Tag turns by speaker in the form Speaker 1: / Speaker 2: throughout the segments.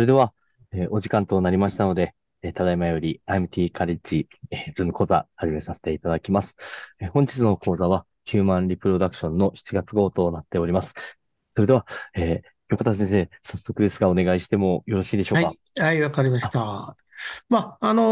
Speaker 1: それでは、えーお時間となりましたので、えーただいまより IMT カレッジ、えーズーム講座始めさせていただきます。えー本日の講座はヒューマンリプロダクションの7月号となっております。それでは、えー横田先生、早速ですがお願いしてもよろしいでしょうか？
Speaker 2: はい、はい、わかりました。まあ、あの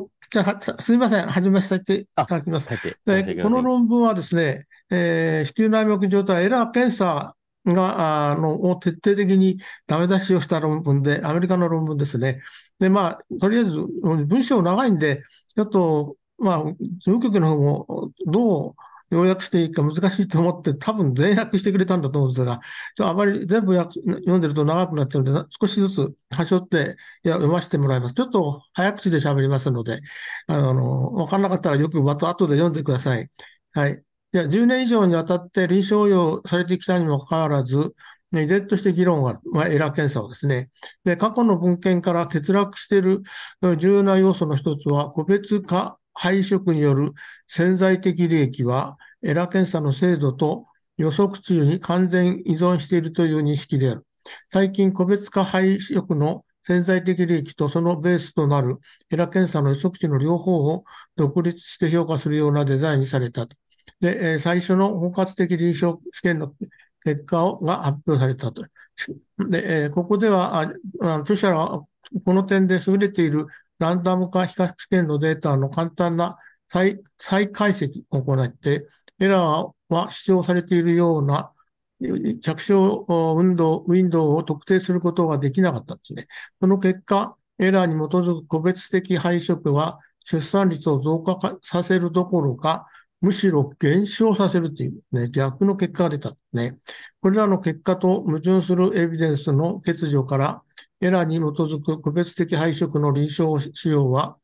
Speaker 2: ーじゃあ、はすみません、始めさせていただきます。
Speaker 1: はい、
Speaker 2: この論文はですね、えー子宮内膜状態エラー検査が、あの、を徹底的にダメ出しをした論文で、アメリカの論文ですね。で、まあ、とりあえず、文章長いんで、ちょっと、まあ、事務局の方もどう要約していいか難しいと思って、多分全訳してくれたんだと思うんですが、ちょあまり全部訳読んでると長くなっちゃうので、少しずつ端折っていや読ませてもらいます。ちょっと早口で喋りますので、あの、わかんなかったらよくまた後で読んでください。はい。いや、10年以上にわたって臨床用されてきたにもかかわらず、依然として議論がある、まあ、エラー検査をですね。で、過去の文献から欠落している重要な要素の一つは、個別化配色による潜在的利益は、エラー検査の精度と予測値に完全依存しているという認識である。最近、個別化配色の潜在的利益とそのベースとなるエラ検査の予測値の両方を独立して評価するようなデザインにされたと。で、え最初の包括的臨床試験の結果をが発表されたと。で、えここでは、あ著者らはこの点で優れているランダム化比較試験のデータの簡単な再再解析を行って、エラーは主張されているような着床運動、ウィンドウを特定することができなかったんですね。その結果、エラーに基づく個別的配色は出産率を増加させるどころか、むしろ減少させるという、ね、逆の結果が出たね。これらの結果と矛盾するエビデンスの欠如から、エラーに基づく個別的配色の臨床使用は、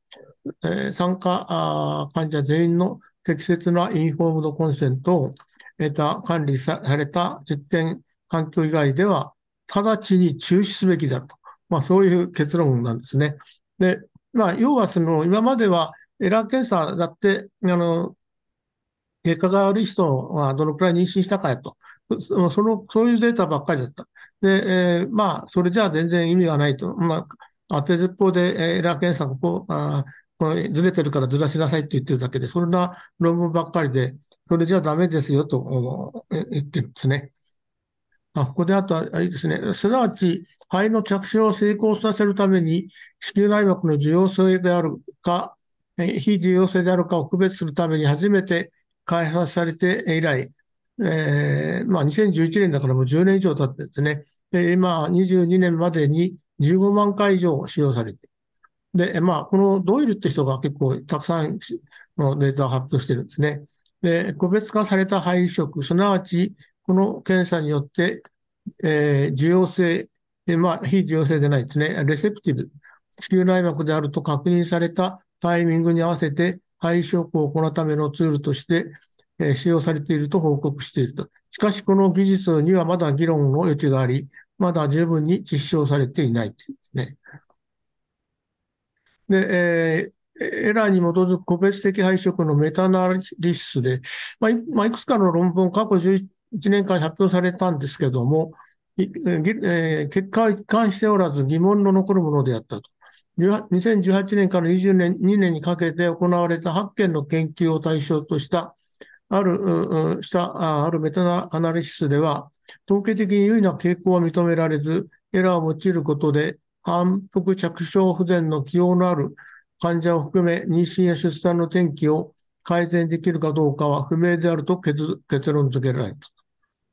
Speaker 2: えー参加患者全員の適切なインフォームドコンセントを得た管理された実験環境以外では、直ちに中止すべきであると。まあ、そういう結論なんですね。で、まあ、要はその、今まではエラー検査だって、あの、結果が悪い人はどのくらい妊娠したかやと。その、そういうデータばっかりだった。で、えーまあ、それじゃあ全然意味がないと。まあ、当てずっぽうでえーエラー検査がこう、あこれずれてるからずらしなさいって言ってるだけで、そんな論文ばっかりで、それじゃダメですよと言ってるんですね。あ、ここであとは、あれですね。すなわち、肺の着床を成功させるために、子宮内膜の受容性であるか、非受容性であるかを区別するために初めて開発されて以来、えーまあ、2011年だからもう10年以上経ってですね。今、22年までに15万回以上使用されて。で、まあ、このドイルって人が結構たくさんのデータを発表してるんですね。で、個別化された肺移植、すなわち、この検査によって、えー受容性、まあ、非受容性でないですね、レセプティブ、子宮内膜であると確認されたタイミングに合わせて肺移植を行うためのツールとして、え使用されていると報告していると。しかし、この技術にはまだ議論の余地があり、まだ十分に実証されていないというですね。で、えーエラーに基づく個別的配色のメタナリシスで、まあいまあ、いくつかの論文、過去11年間発表されたんですけども、えー結果は一貫しておらず疑問の残るものであったと。2018年から20年、2年にかけて行われた8件の研究を対象とした、ある、ううした、あるメタアナリシスでは、統計的に優位な傾向は認められず、エラーを用いることで、反復着床不全の起用のある患者を含め、妊娠や出産の転機を改善できるかどうかは不明であると結論付けられた。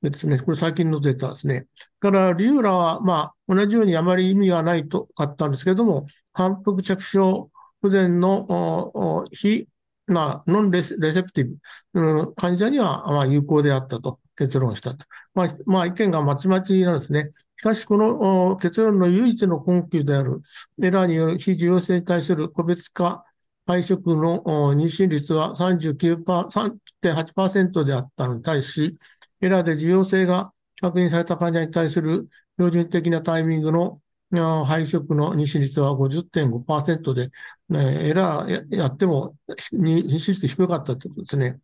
Speaker 2: ですね、これ最近のデータですね。から、リューラは、まあ、同じようにあまり意味がないとかったんですけども、反復着床不全の非、まあ、ノンレセレセプティブ患者には、まあ、有効であったと結論したと。まあ、まあ、意見がまちまちなんですね。しかし、この結論の唯一の根拠であるエラーによる非受容性に対する個別化配色の妊娠率は39.8%であったのに対し、エラーで受容性が確認された患者に対する標準的なタイミングの配色の妊娠率は50.5%で、エラーやってもに妊娠率低かったということですね。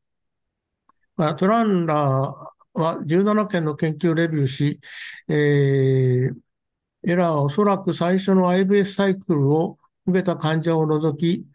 Speaker 2: トランラーは17件の研究をレビューし、えーエラーはおそらく最初の IVF サイクルを受けた患者を除き、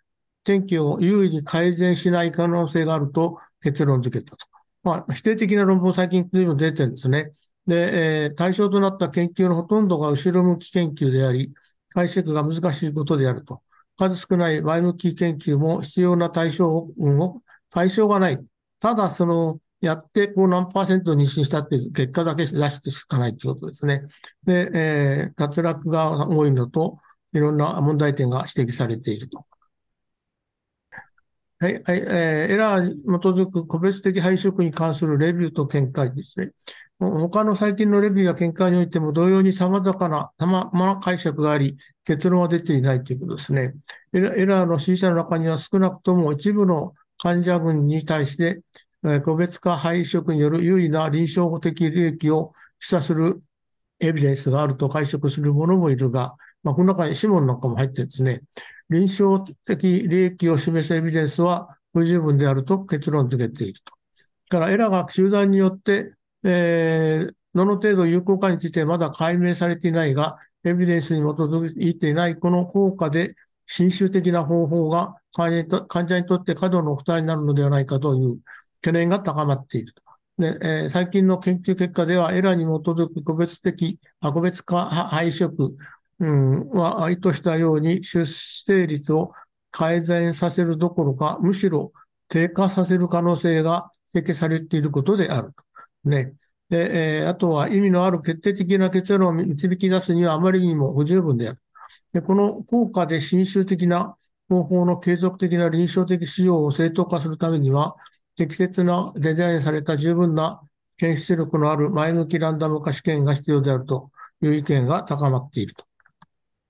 Speaker 2: 天気を優位に改善しない可能性があると結論付けたと。まあ、否定的な論文最近随分出てるんですね。で、えー、対象となった研究のほとんどが後ろ向き研究であり、解釈が難しいことであると。数少ない前向き研究も必要な対象を、対象がない。ただ、その、やってこう何パーセント妊娠したっていう結果だけ出してしかないということですね。で、えー、脱落が多いのと、いろんな問題点が指摘されていると。はい、はい、えー、エラーに基づく個別的配色に関するレビューと見解ですね。他の最近のレビューや見解においても同様に様々な、様々な解釈があり、結論は出ていないということですね。エラーの支持者の中には少なくとも一部の患者群に対して、個別化配色による有意な臨床的利益を示唆するエビデンスがあると解釈する者もいるが、まあ、この中に指紋なんかも入ってですね、臨床的利益を示すエビデンスは不十分であると結論付けていると。だからエラーが集団によってえー、どの程度有効かについてまだ解明されていないが、エビデンスに基づいていないこの効果で、侵襲的な方法が患者にとって過度の負担になるのではないかという懸念が高まっていると。でえー、最近の研究結果では、エラーに基づく個別的、個別化配色、うん、は意図したように出生率を改善させるどころか、むしろ低下させる可能性が指摘されていることであると。ね。で、えー、あとは意味のある決定的な結論を導き出すにはあまりにも不十分である。でこの効果で侵襲的な方法の継続的な臨床的使用を正当化するためには、適切なデザインされた十分な検出力のある前向きランダム化試験が必要であるという意見が高まっていると。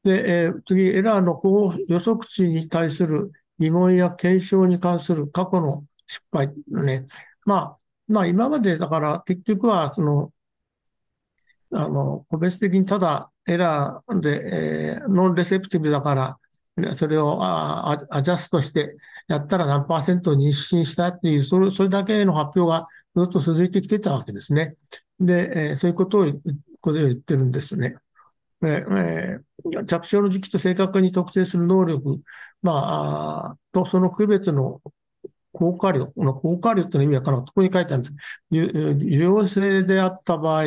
Speaker 2: で、えー、次、エラーの予測値に対する疑問や検証に関する過去の失敗ね。まあ、まあ今までだから結局はその、あの、個別的にただエラーで、えー、ノンレセプティブだから、それをあアジャストしてやったら何パーセント妊娠したっていう、それそれだけの発表がずっと続いてきてたわけですね。で、えー、そういうことをここで言ってるんですね。えー、着床の時期と正確に特定する能力、まあ、とその区別の効果量、この効果量っての意味わからん。ここに書いてあるんです。重要性であった場合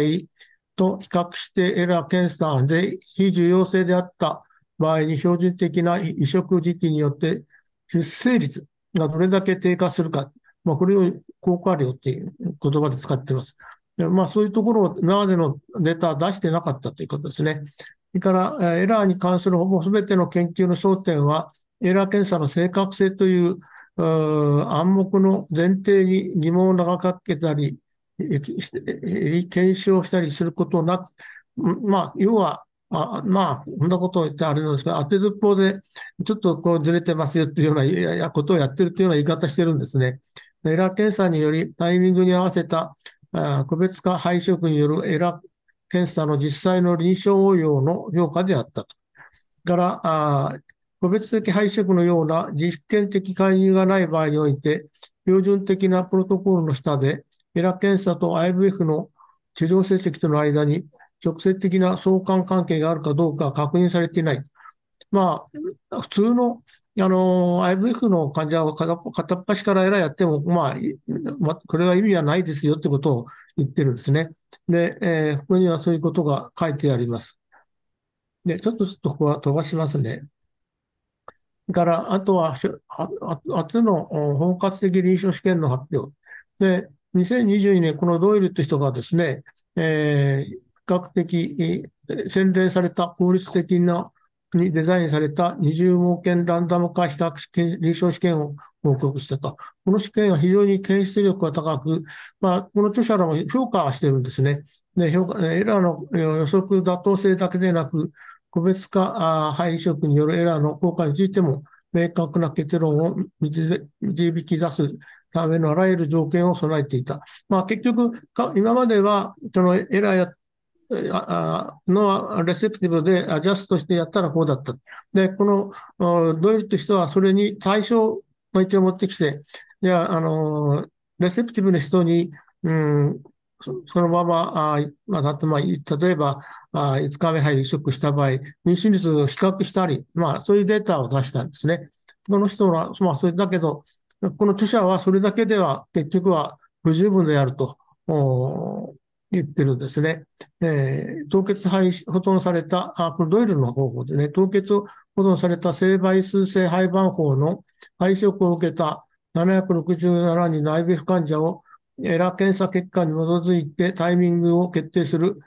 Speaker 2: と比較してエラー検査で非重要性であった場合に標準的な移植時期によって出生率がどれだけ低下するか。まあ、これを効果量っていう言葉で使っています。まあ、そういうところを今までのデータは出してなかったということですね。それから、エラーに関するほぼ全ての研究の焦点は、エラー検査の正確性という暗黙の前提に疑問を長かけたり、検証したりすることなく、まあ、要は、まあ、まあ、こんなことを言ってあれなんですが、当てずっぽうで、ちょっとこうずれてますよっていうようなことをやってるというような言い方してるんですね。エラー検査によりタイミングに合わせたあ個別化配色によるエラー検査の実際の臨床応用の評価であったと。からあ個別的配色のような実験的介入がない場合において、標準的なプロトコールの下で、エラ検査と IVF の治療成績との間に直接的な相関関係があるかどうか確認されていない。まあ、普通の、あの、IVF の患者を片っ端からエラやっても、まあ、これは意味はないですよってことを言ってるんですね。で、えー、ここにはそういうことが書いてあります。で、ちょっとちょっとここは飛ばしますね。から、あとは、あとの包括的臨床試験の発表。で、2022年、このドイルって人がですね、えー、比較的洗練された効率的なにデザインされた20号件ランダム化比較試験、臨床試験を報告したと。この試験は非常に検出力が高く、まあ、この著者らも評価はしてるんですね。で評価エラーの予測妥当性だけでなく、個別化配色によるエラーの効果についても、明確な結論を導き出すためのあらゆる条件を備えていた。まあ、結局、今まではそのエラーやのレセプティブでアジャストしてやったらこうだった。で、このドイルとしてはそれに対象を一応持ってきて、じゃあ、あの、レセプティブな人に、うん、そのまま、あまあ、だってまあ、例えばあ5日目肺移植した場合、妊娠率を比較したり、まあ、そういうデータを出したんですね。この人は、まあ、それだけど、この著者はそれだけでは結局は不十分であると言ってるんですね。えー、凍結肺保存された、あ、これドイルの方法でね、凍結保存された性倍数性肺盤法の肺色を受けた767人の IBF 患者をエラー検査結果に基づいてタイミングを決定する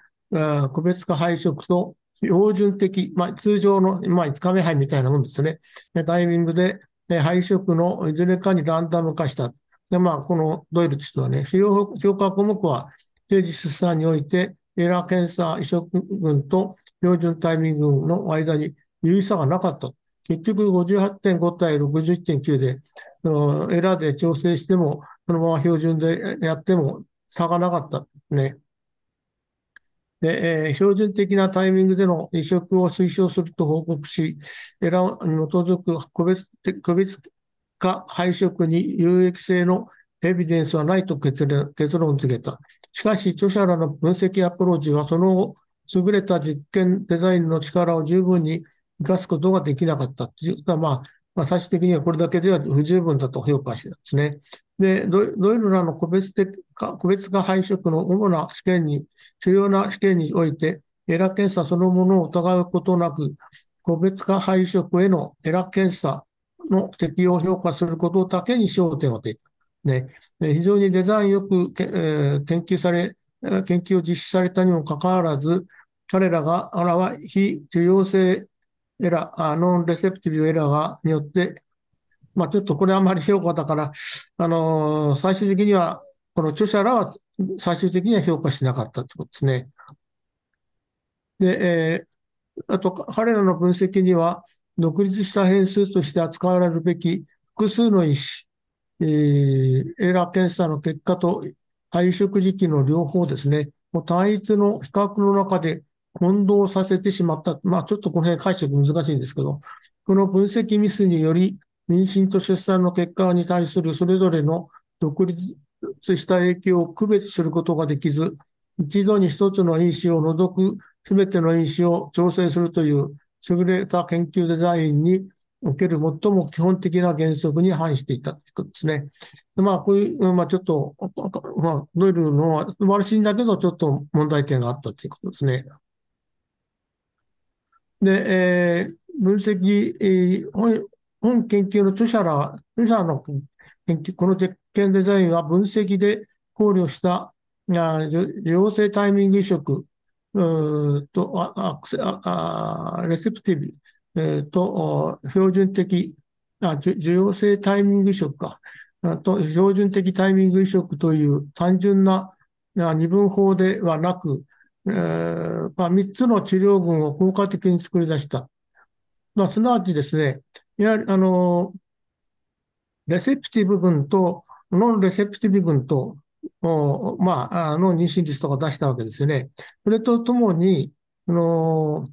Speaker 2: 個別化配色と標準的、まあ、通常の、まあ、5日目配みたいなもんですね。タイミングで配色のいずれかにランダム化した。で、まあ、このドイルとしてはね、主要評価項目は、定時出産において、エラー検査移植群と標準タイミングの間に有意差がなかった。結局58.5対61.9で、エラーで調整しても、そのまま標準でやっても差がなかったね。で、えー、標準的なタイミングでの移植を推奨すると報告し、エラーに基づく個別個別化配色に有益性のエビデンスはないと結論結論付けた。しかし、著者らの分析アプローチは、その後、優れた実験デザインの力を十分に生かすことができなかったという、まあ、まあ、最終的にはこれだけでは不十分だと評価してたんですね。で、ドイルらの個別的化、個別化配色の主な試験に、主要な試験において、エラ検査そのものを疑うことなく、個別化配色へのエラ検査の適用を評価することだけに焦点を当てた。ね、非常にデザインよく、えー、研究され、研究を実施されたにもかかわらず、彼らが、あらは非受容性エラー、ノンレセプティブエラーがによって、まあ、ちょっとこれあんまり評価だから、あのー、最終的には、この著者らは最終的には評価しなかったということですね。で、えー、あと、彼らの分析には、独立した変数として扱われるべき複数の意思、えー、エラー検査の結果と配色時期の両方ですね、もう単一の比較の中で混同させてしまった。まあ、ちょっとこの辺解釈難しいんですけど、この分析ミスにより、妊娠と出産の結果に対するそれぞれの独立した影響を区別することができず、一度に一つの因子を除くすべての因子を調整するという優れた研究デザインにおける最も基本的な原則に反していたということですね。まあ、こういう、まあ、ちょっと、まあ、ドイルのは素晴らしいんだけど、ちょっと問題点があったということですね。で、えー、分析、えー、本研究の著者ら、著者の研究、この実験デザインは分析で考慮した良性タイミング移植とああレセプティブ、えー、と標準的あ、受容性タイミング移植か、と標準的タイミング移植という単純な二分法ではなく、えーまあ、3つの治療群を効果的に作り出した。まあ、すなわちですね、やはり、あの、レセプティブ群とノンレセプティブ群と、おまあ、あの妊娠率とか出したわけですよね。それとともに、あの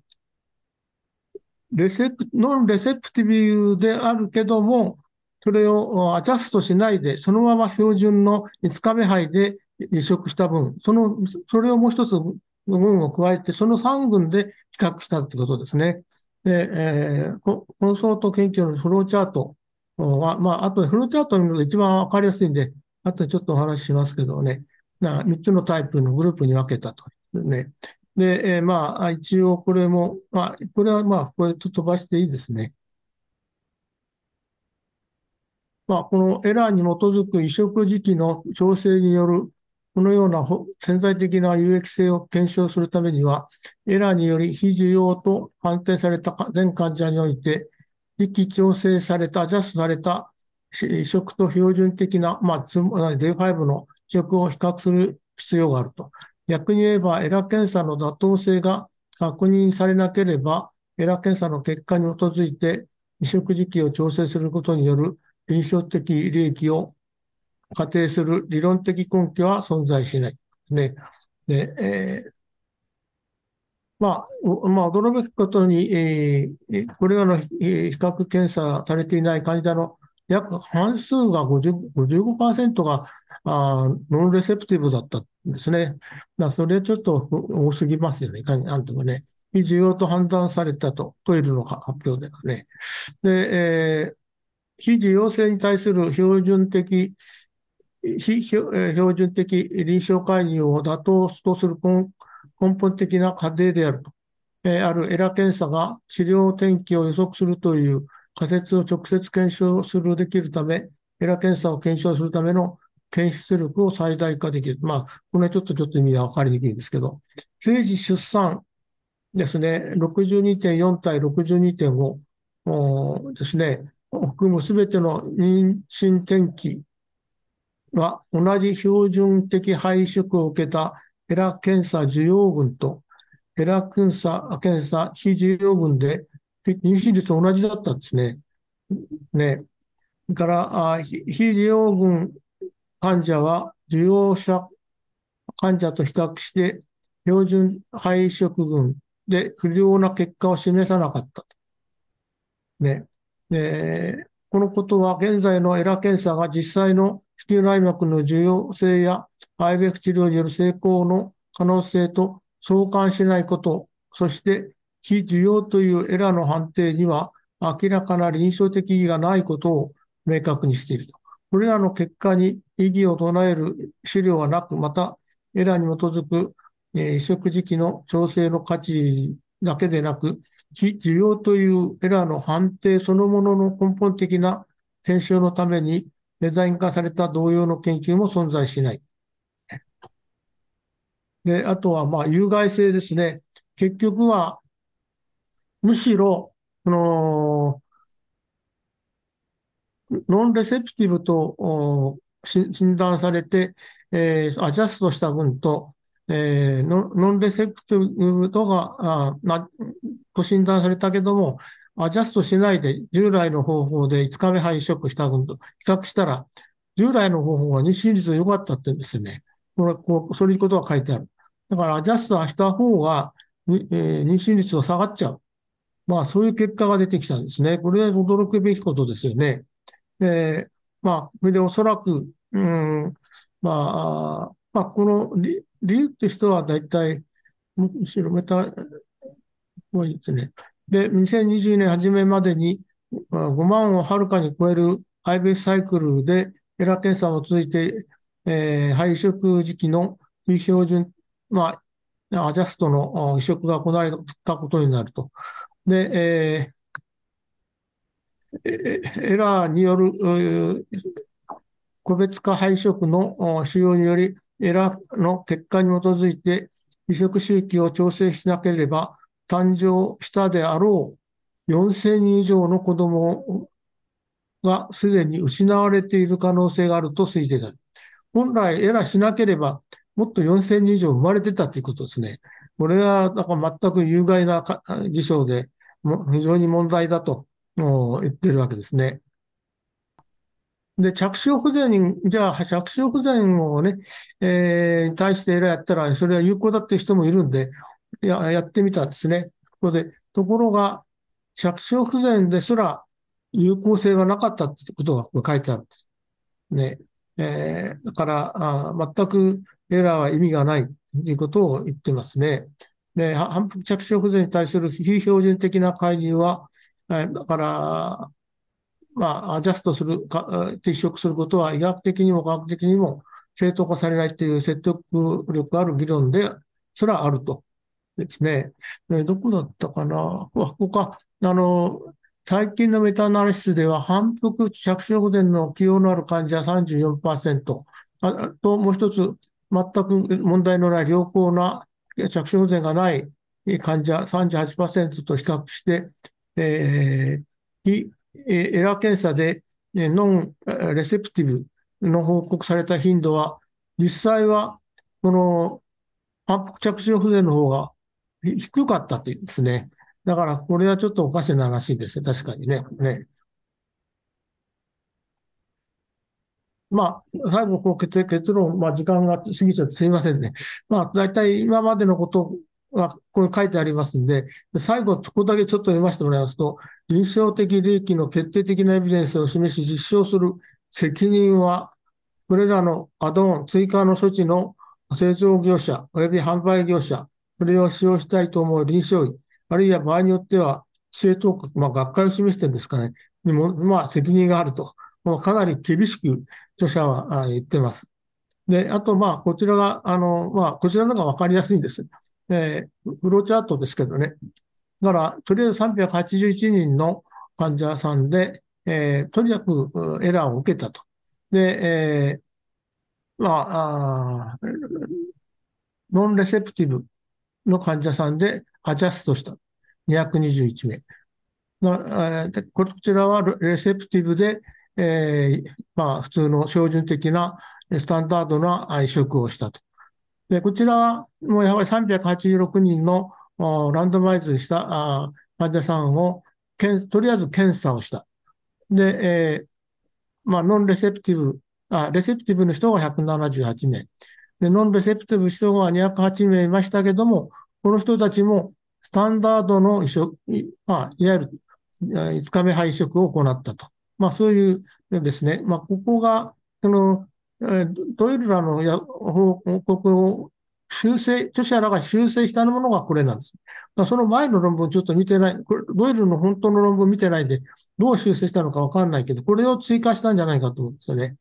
Speaker 2: レセプ、ノンレセプティブであるけども、それをアジャストしないで、そのまま標準の5日目杯で移植した分、その、それをもう一つ群を加えて、その3群で比較したってことですね。で、えー、コンソート研究のフローチャートは、まあ、あとフローチャートを見るのが一番わかりやすいんで、あとちょっとお話ししますけどね、な3つのタイプのグループに分けたと。ね。で、えー、まあ、一応これも、まあ、これはまあ、これと飛ばしていいですね。まあ、このエラーに基づく移植時期の調整によるこのような潜在的な有益性を検証するためには、エラーにより非重要と判定された全患者において、時期調整された、アジャストされた移植と標準的な、まあ、つまり D5 の移植を比較する必要があると。逆に言えば、エラー検査の妥当性が確認されなければ、エラー検査の結果に基づいて移植時期を調整することによる臨床的利益を仮定する理論的根拠は存在しない。ね。で、えー、まあ、まあ、驚くことに、えー、これらの比較検査されていない患者の約半数が50、55%があノンレセプティブだったんですね。だそれはちょっと多すぎますよね。なんとかね。非需要と判断されたと、トイレの発表ではね。で、えー、非需要性に対する標準的、非標準的臨床介入を妥当とする根本的な過程であると。あるエラ検査が治療転機を予測するという仮説を直接検証するできるため、エラ検査を検証するための検出力を最大化できる。まあ、これはちょっとちょっと意味が分かりにくいんですけど、政治出産ですね、62.4対62.5ですね、含むすべての妊娠転機は同じ標準的配色を受けたエラ検査需要群とエラ検査検査非需要群で妊娠率同じだったんですね。ね。から、非需要群患者は需要者患者と比較して標準配色群で不良な結果を示さなかったと。ね。このことは現在のエラ検査が実際の子宮内膜の重要性や IVF 治療による成功の可能性と相関しないこと、そして非需要というエラーの判定には明らかな臨床的意義がないことを明確にしていると。これらの結果に意義を唱える資料はなく、またエラーに基づく移植時期の調整の価値だけでなく、非需要というエラーの判定そのものの根本的な検証のためにデザイン化された同様の研究も存在しない。で、あとは、まあ、有害性ですね。結局は、むしろ、この、ノンレセプティブと診断されて、えー、アジャストした群と、えー、ノンレセプティブとが、あな、と診断されたけども、アジャストしないで従来の方法で5日目配色した群と比較したら、従来の方法は妊娠率が良かったってですね。これ、こう、そういうことが書いてある。だからアジャストした方が、えー、妊娠率が下がっちゃう。まあ、そういう結果が出てきたんですね。これは驚くべきことですよね。えー、まあ、それでおそらく、うん、まあ、まあ、この理由って人は大体、むしろメタ、多いですね。で、2020年初めまでに5万をはるかに超える IBS サイクルでエラー検査を通じて、えー、配色時期の非標準、まあ、アジャストの移植が行われたことになると。で、えー、エラーによる個別化配色の使用により、エラーの結果に基づいて移植周期を調整しなければ、誕生したであろう4000人以上の子供がすでに失われている可能性があると推定される。本来エラーしなければ、もっと4000人以上生まれてたということですね。これは、だか全く有害な事象で、非常に問題だと言ってるわけですね。で、着床不全、じゃあ、着床不全をね、えー、対してエラーやったら、それは有効だっていう人もいるんで、ややってみたんですね。ここで、ところが、着床不全ですら有効性がなかったってことが書いてあるんです。ね。えー、だからあ、全くエラーは意味がないということを言ってますね。で、反復着床不全に対する非標準的な介入は、え、だから、まあ、アジャストするか、撤職することは医学的にも科学的にも正当化されないという説得力ある議論ですらあると。ですね。どこだったかな？ここか。あの、最近のメタアナリシスでは、反復着床前の起用のある患者34%、あともう一つ、全く問題のない良好な着床前がない患者38%と比較して、えー、エラー検査でノンレセプティブの報告された頻度は、実際はこの反復着床不全の方が低かったって言うんですね。だから、これはちょっとおかしな話ですね。確かにね。ねまあ、最後、こう結結論、まあ、時間が過ぎちゃってすみませんね。まあ、大体今までのことが、これ書いてありますんで、最後、ここだけちょっと読ませてもらいますと、臨床的利益の決定的なエビデンスを示し実証する責任は、これらのアドオン、追加の処置の製造業者及び販売業者、それを使用したいと思う臨床医、あるいは場合によっては、規制当局、まあ、学会を示してるんですかね、にも、まあ、責任があると、まあ、かなり厳しく著者は言ってます。で、あと、まあ、こちらが、あの、まあ、こちらのがわかりやすいんです。えー、フローチャートですけどね。だから、とりあえず381人の患者さんで、えー、とにかくエラーを受けたと。で、えー、まあ、あノンレセプティブの患者さんでアジャストした。221名。でこちらはレセプティブで、えー、まあ、普通の標準的なスタンダードな移植をしたと。で、こちらはもうやはり386人のランドマイズした患者さんをとりあえず検査をした。で、えー、まあ、ノンレセプティブ、あ、レセプティブの人が178名。で、ノンレセプティブ人が208名いましたけども、この人たちもスタンダードの移植、まあ、いわゆる5日目配色を行ったと。まあ、そういうですね、まあ、ここが、その、ドイルらの報告を修正、著者らが修正したものがこれなんです。まその前の論文をちょっと見てない、これドイルの本当の論文を見てないで、どう修正したのかわかんないけど、これを追加したんじゃないかと思うんですよね。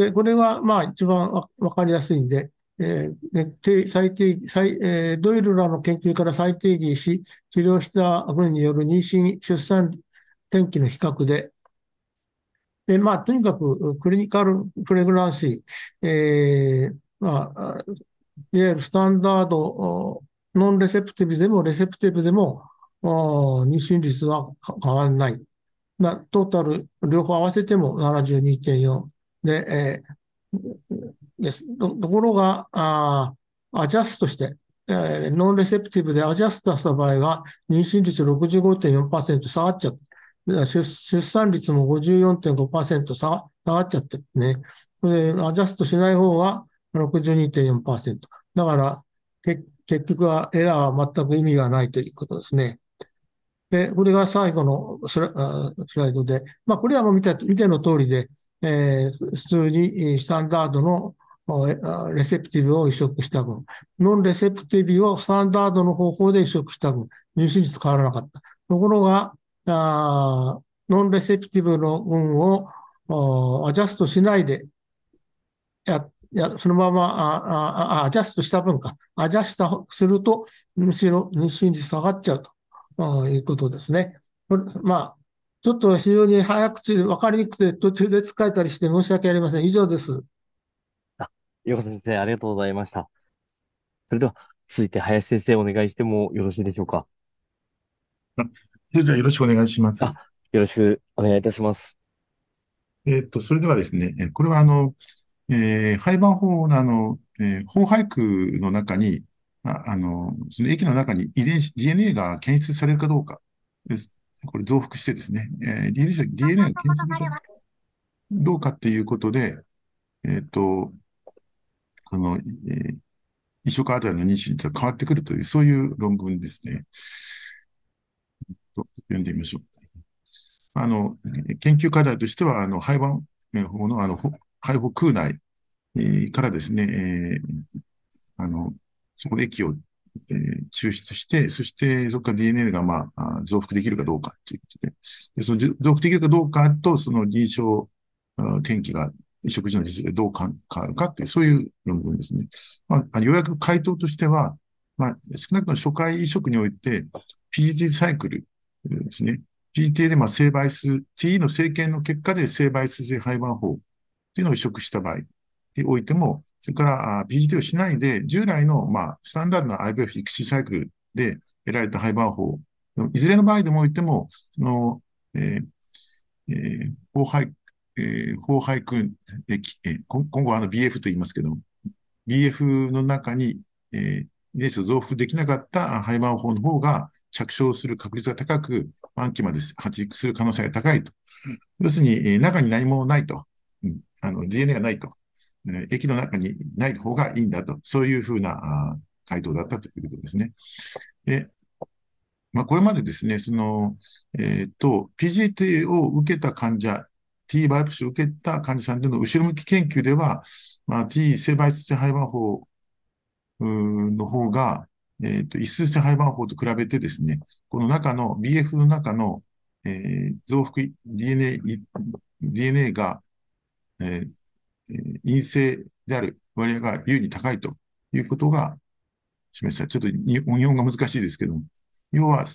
Speaker 2: で、これはまあ一番わかりやすいんで、えー、最低最えー、ドイルらの研究から再定義し、治療した分による妊娠、出産、転機の比較で、で、まあ、とにかく、クリニカルプレグランシー、えー、まあ、いわゆるスタンダード、ノンレセプティブでもレセプティブでも、妊娠率は変わらない。なトータル、両方合わせても72.4で、えー、ですと。ころが、あアジャストして、えー、ノンレセプティブでアジャストした場合は、妊娠率65.4%下がっちゃった。出出産率も54.5%下がっちゃってるね。で、アジャストしない方は62.4%。だから、結局はエラーは全く意味がないということですね。で、これが最後のスラスライドで、まあ、これはもう見て見ての通りで、えー、普通にスタンダードのレセプティブを移植した分、ノンレセプティブをスタンダードの方法で移植した分、入手率変わらなかった。ところが、あノンレセプティブの運をアジャストしないでや、やそのままああアジャストした分か、アジャストすると、むしろ妊娠率下がっちゃうということですね。まあ、ちょっと非常に早口で分かりにくくて途中で使えたりして申し訳ありません。以上です。
Speaker 1: あ、横田先生、ありがとうございました。それでは、続いて林先生お願いしてもよろしいでしょうか？
Speaker 3: それではよろしくお願いします。
Speaker 1: あ、よろしくお願いいたします。
Speaker 3: えっと、それではですね、これはあの、えー、廃盤法のあの、えー、法俳句の中に、ああの、その液の中に遺伝子、DNA が検出されるかどうかです。これ増幅してですね、えー、DNA, が検どうかっていうことで、えっ、と、この、えー、移植あたりの認知率が変わってくるという、そういう論文ですね。と読んでみましょう。あの、研究課題としては、あの、廃盤法の、あの、廃法空内、からですね、えー、あの、そこで液を、えー、抽出して、そしてそこから DNA が、まあ、増幅できるかどうかということで、でその増幅できるかどうかと、その臨床転機が移植時の実でどう変わるかっていう、そういう論文ですね。まあ、ようやく回答としては、まあ、少なくとも初回移植において、PGT サイクルですね。P. T. でまあ生倍数、TE の政権の結果で生倍数性廃盤法っていうのを移植した場合においても、それから PGT をしないで、従来のまあスタンダードな IVF 育児サイクルで得られた廃盤法いずれの場合でもおいても、その、えー、えー、法廃、えー、法廃君、えー、今後はあの BF と言いますけども、BF の中に、えー、遺伝子を増幅できなかった廃盤法の方が、着床する確率が高く、満期まで発育する可能性が高いと。要するに、えー、中に何もないと。うん、あの、DNA がないと。えー、液の中にない方がいいんだと。そういうふうなあ回答だったということですね。で、まあ、これまでですね、その、えっ、ー、と、PGT を受けた患者 T バイプスを受けた患者さんでの後ろ向き研究では、まあ、T 性媒質性肺盤法の方が、えっ、ー、と、異数性肺盤法と比べてですね、この中の BF の中の、えー、増幅 DNA、DNA が、えー、陰性である割合が優に高いということが示されちょっと日本が難しいですけども、要は、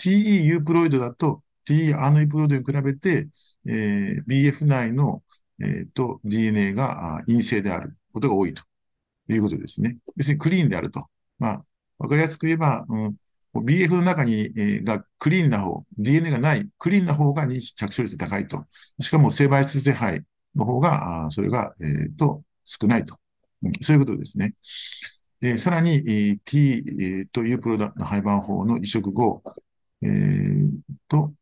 Speaker 3: TE ユープロイドだと TE アノイプロイドに比べて、えー、BF 内の、えー、と DNA が陰性であることが多いということですね。別にクリーンであると。まあ、わかりやすく言えば、うん、BF の中に、えー、がクリーンな方、DNA がない、クリーンな方が着床率高いと。しかも生媒質性肺の方が、あそれが、えー、と少ないと。そういうことですね。で、さらに、え、T、というプロダの廃盤法の移植後、えー、と、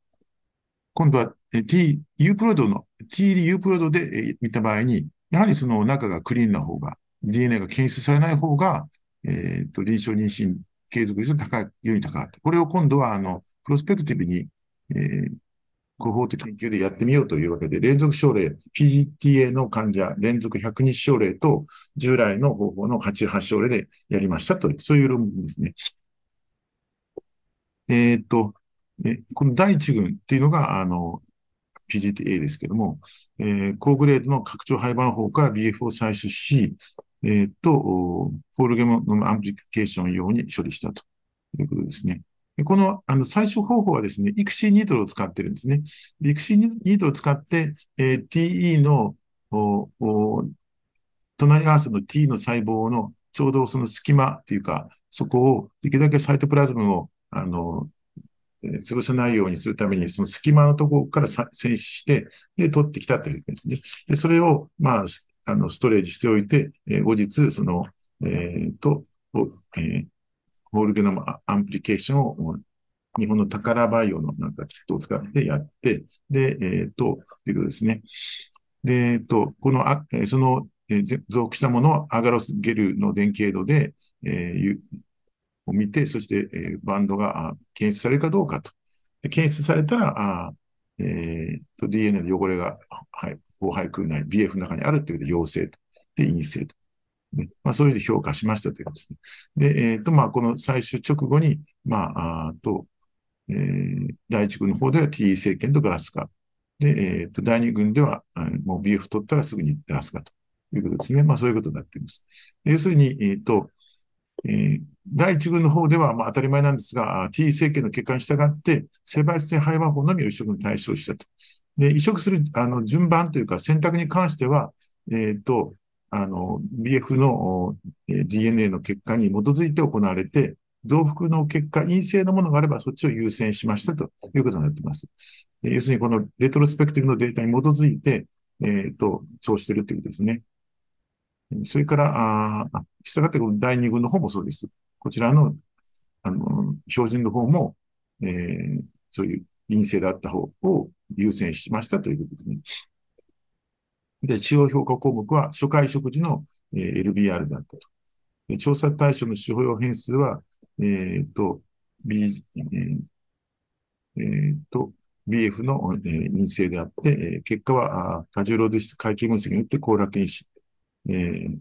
Speaker 3: 今度は、T、U プロドの、T、U プロドで、え、見た場合に、やはりその中がクリーンな方が、DNA が検出されない方が、えっ、ー、と、臨床妊娠継続率が高い、より高い。これを今度は、あの、プロスペクティブに、えー、コホート研究でやってみようというわけで、連続症例、PGTA の患者、連続120症例と、従来の方法の88症例でやりましたという、そういう論文ですね。えっ、と、えこの第一群っていうのが、あの、PGTA ですけども、えー、高グレードの拡張胚盤胞から BF を採取し、えっ、と、 whole genome amplification 用に処理したということですね。この、あの、最初方法はですね、イクシーニートルを使ってるんですね。イクシーニートルを使って、えー、TE の、おお隣合わせの T の細胞のちょうどその隙間っていうか、そこをできるだけサイトプラズムを、あの、えー、潰さないようにするために、その隙間のところから選取して、で、取ってきたというわけですね。で、それを、まあ、あの、ストレージしておいて、えー、後日、その、えー、と、えー、ホールゲノムアンプリケーションを日本の宝バイオのなんかキットを使ってやって、で、えっ、ー、と、ということですね。で、えっ、ー、と、この、あその、えー、増幅したものをアガロスゲルの電経度で、えー、を見て、そして、えー、バンドが検出されるかどうかと。検出されたら、あえー、と DNA の汚れが、はい、後排空内、BF の中にあるということで陽性と。で、陰性と。ね、まあ、そういうふうに評価しましたというですね。で、えっ、ー、と、まあ、この最終直後に、まあ、あと、えー、第一軍の方では TE 政権とガラス化。で、えっ、ー、と、第二軍では、もう BF 取ったらすぐにガラス化ということですね。まあ、そういうことになっています。要するに、えっ、ー、と、えー、第一軍の方では、まあ、当たり前なんですが、T 政権の結果に従って、生物性肺盤法のみを移植に対象したと。で、移植する、あの、順番というか選択に関しては、えっ、と、あの、BF の DNA の結果に基づいて行われて、増幅の結果、陰性のものがあれば、そっちを優先しましたということになっています。要するに、このレトロスペクティブのデータに基づいて、えっ、ー、と、そうしてるということですね。それから、あ、したがって、この第2群の方もそうです。こちらの、あの、標準の方も、えー、そういう陰性であった方を優先しましたということですね。で、使用評価項目は初回食事の、えー、LBR だったと。調査対象の司法用変数は、えっ、ー、と、B、えーえー、と、BF の、えー、陰性であって、えー、結果は、多重労働質回帰分析によって高楽因子、えー、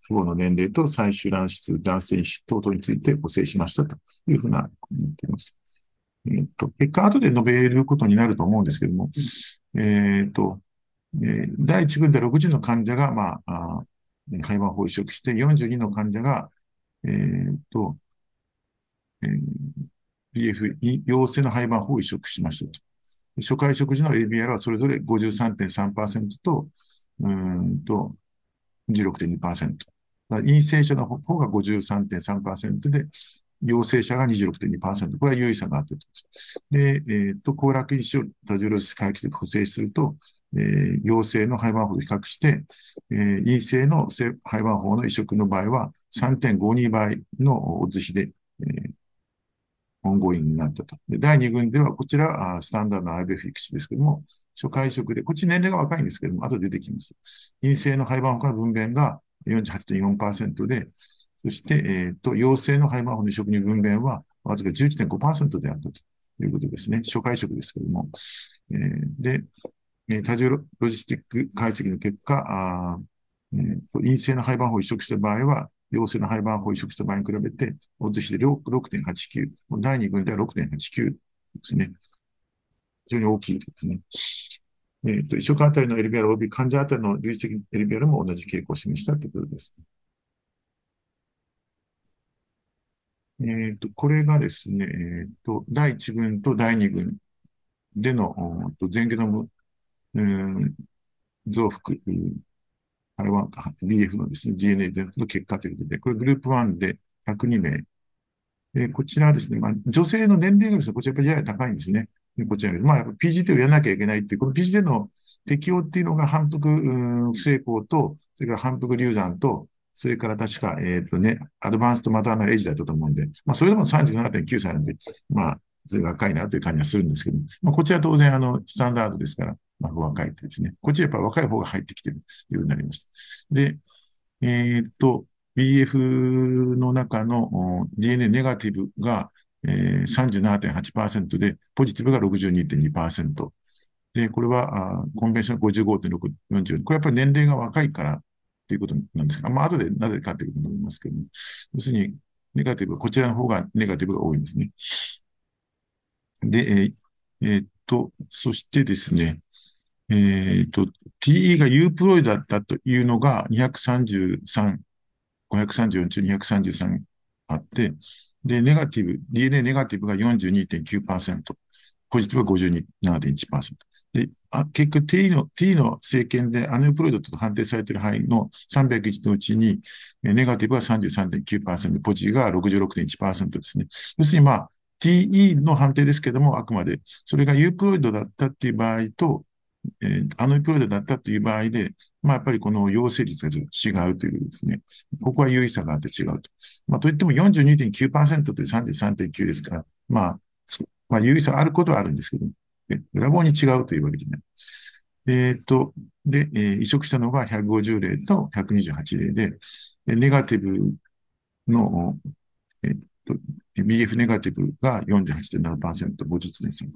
Speaker 3: 父母の年齢と最終卵子、男性子等々について補正しましたというふうな、言っています。えっ、ー、と、結果後で述べることになると思うんですけども、えっ、ー、と、えー、第1群で60の患者が、まあ、あ肺盤法移植して、42の患者が、えー、と、えー、BF 陽性の肺盤法を移植しましたと。初回食事の ABR はそれぞれ53.3%と、うんと、16.2%。陰性者の方が53.3%で、陽性者が26.2%。これは有意差があってで、えっ、ー、と、交絡因子を多重ロス回帰で補正すると、えー、陽性の胚盤胞と比較して、え、陰性の胚盤胞の移植の場合は3.52倍のオッズ比で、えー、 ongoing になったと。で第2群では、こちら、スタンダードの IBF 育種ですけども、初回移植で、こっち年齢が若いんですけども、後で出てきます。陰性の肺盤法の分娩が48.4%で、そして、えっ、ー、と、陽性の肺盤法の移植に分娩は、わずか11.5%であったということですね。初回移植ですけども。えー、で、え多重ロジスティック解析の結果、あえー、陰性の廃盤法を移植した場合は、陽性の廃盤法を移植した場合に比べて、オッズ比で6.89、第2群では6.89ですね。非常に大きいですね。えっ、ー、と、移植あたりの LBR 及び患者あたりの累積 LBR も同じ傾向を示したということです。えっ、ー、と、これがですね、えっ、ー、と、第1群と第2群での、全ゲノム、えー、増幅、台湾、BF のですね、DNA での結果ということで、これグループ1で102名。えー、こちらはですね、まあ、女性の年齢がですね、こちらやっぱりやや高いんですね。こちらまあ、やっぱ PGT をやらなきゃいけないっていう、この PGT の適用っていうのが反復、うん不成功と、それから反復流産と、それから確か、えっ、ー、とね、アドバンストマターナルエイジだったと思うんで、まあ、それでも37.9歳なんで、まあ、ずい若いなという感じはするんですけど、まあ、こちら当然、あの、スタンダードですから、まあ、若いとですね。こっちはやっぱ若い方が入ってきてるようになります。で、えっ、と、BF の中の DNA ネガティブが、えー、37.8%で、ポジティブが62.2%。で、これは、あコンベンション55.6、40。これやっぱり年齢が若いからっていうことなんですが、まあ、後でなぜかということになりますけども、要するに、ネガティブ、こちらの方がネガティブが多いんですね。で、えーえー、っと、そしてですね、えっと、TE が U プロイドだったというのが233、534中233あって、で、ネガティブ、DNA ネガティブが42.9%、ポジティブが57.1%。で、あ結局 T の、T の政権でアヌープロイドと判定されている範囲の301のうちに、ネガティブが33.9%、ポジティブが66.1%ですね。要するにまあ、TE の判定ですけども、あくまで、それが U プロイドだったっていう場合と、えー、アノイプロイドだったという場合で、まあ、やっぱりこの陽性率が違うというですね。ここは有意差があって違うと。まあ、といっても42.9%で33.9ですから、まあ、まあ、有意差あることはあるんですけど、裏棒に違うというわけじゃない。えっ、と、で、えー、移植したのが150例と128例で、ネガティブの、えっ、と、BF ネガティブが48.7%、50.3%。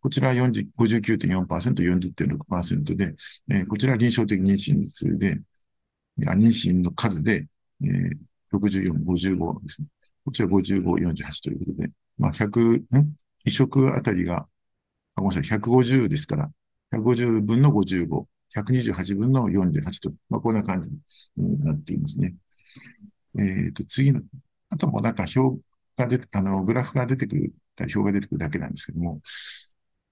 Speaker 3: こちらは59.4%、40.6%で、えー、こちら臨床的妊娠率で、妊娠の数で、えー、64、55ですね。こちら55、48ということで、まあ、100、ん？移植あたりが、あごめんなさい、150ですから、150分の55、128分の48と、まあ、こんな感じになっていますね。えっ、ー、と、次の、あともなんか表が出、あの、グラフが出てくる、表が出てくるだけなんですけども、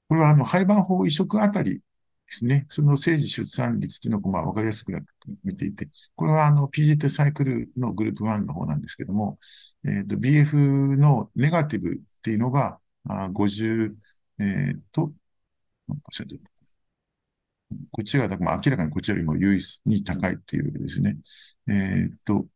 Speaker 3: これはあの、廃盤法移植あたりですね。その政治出産率っていうのをまあ分かりやすく見ていて、これはあの PGT サイクルのグループ1の方なんですけども、えっ、ー、と、BF のネガティブっていうのが、あ50、えっ、ー、と、こっちが、まあ、明らかにこっちよりも優位に高いっていうわけですね。えっ、ー、と、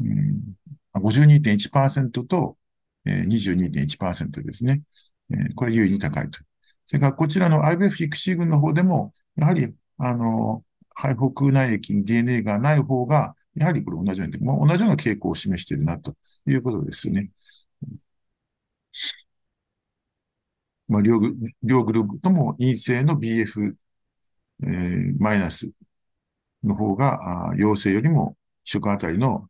Speaker 3: うん、52.1%と、えー、22.1%ですね。えー、これ優位に高いと。それからこちらの IBF 育児群の方でも、やはり、あの、肺北内液に DNA がない方が、やはりこれ同じように、もう同じような傾向を示しているなということですよね。まあ、両両グループとも陰性の BF、えー、マイナスの方が、あ陽性よりも食あたりの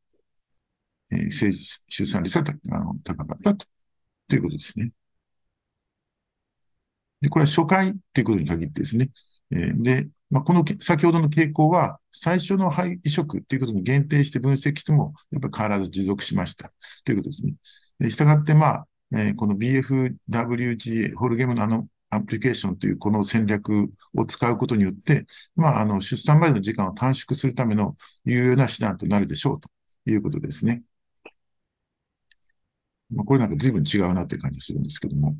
Speaker 3: えー、生出産率があの高かったとということですね。で、これは初回ということに限ってですね。えー、で、まあ、この先ほどの傾向は、最初の肺移植ということに限定して分析しても、やっぱり変わらず持続しましたということですね。えしたがって、まあ、えー、この BFWGA、ホルゲムのあのアプリケーションというこの戦略を使うことによって、まあ、あの、出産までの時間を短縮するための有用な手段となるでしょうということですね。まあ、これなんか随分違うなって感じするんですけども、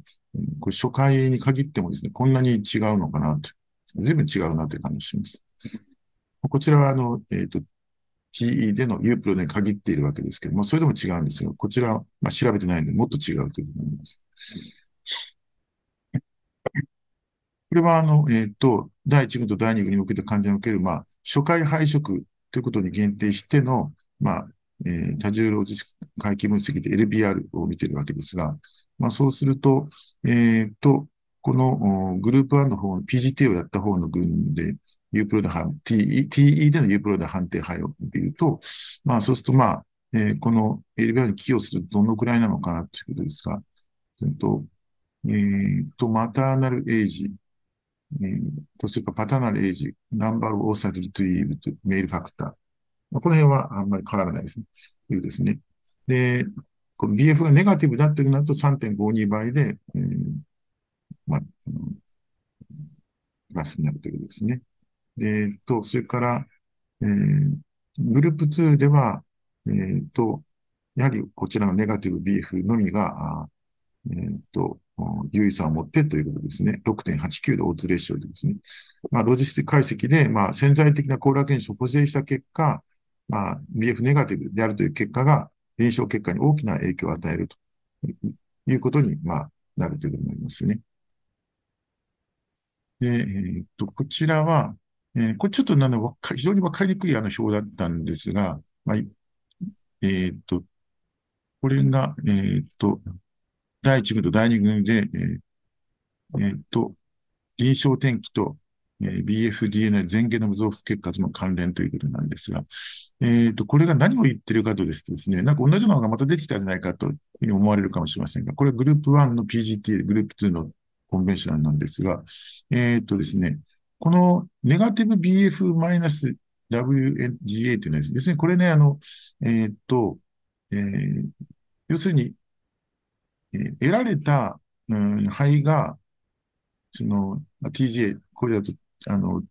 Speaker 3: これ初回に限ってもですね、こんなに違うのかなって、随分違うなって感じします。こちらはあの、えっ、ー、と、GE での U プロに限っているわけですけども、それでも違うんですが、こちらは、まあ、調べてないので、もっと違うということになります。これは、あの、えっ、ー、と、第1群と第2群に向けて患者における、まあ、初回配色ということに限定しての、まあ、えー、多重ロジ回帰分析で LBR を見てるわけですが、まあそうすると、えっ、ー、と、このグループ1の方の、PGT をやった方の群で、U プロで判、TE, TE での U プロで判定配を見ると、まあそうするとまあ、えー、この LBR に寄与するとどのくらいなのかなということですが、えっと、えー、と、マターナルエイジ、えー、それからパターナルエイジ、ナンバーオーサイドリトリーブとメールファクター。まあ、この辺はあんまり変わらないですね。いうですね。で、この BF がネガティブだっていうのだと3.52倍で、えー、まあの、プラスになるということですね。えっと、それから、えー、グループ2では、えっと、やはりこちらのネガティブ BF のみが、えっと、優位さを持ってということですね。6.89でオーツレーションでですね。まあ、ロジスティック解析で、まあ、潜在的なコーラ検証を補正した結果、まあ、BF ネガティブであるという結果が、臨床結果に大きな影響を与えるということに、まあ、なるということになりますね。で、えー、っと、こちらは、えー、これちょっとなん非常にわかりにくいあの表だったんですが、まあ、えー、っと、これが、え、っと、第1群と第2群で、え、っと、臨床転機と、えー、BFDNA 全ゲノム増幅結果との関連ということなんですが、えっ、と、これが何を言ってるかとですとですね、なんか同じのがまた出てきたんじゃないかと思われるかもしれませんが、これはグループ1の PGT、グループ2のコンベンショナルなんですが、えっ、とですね、このネガティブ BF-WGA というのはですね、要するにこれね、あの、えっ、と、えー、要するに、えー、得られた、うん、肺が、その、TGA、これだと、あの、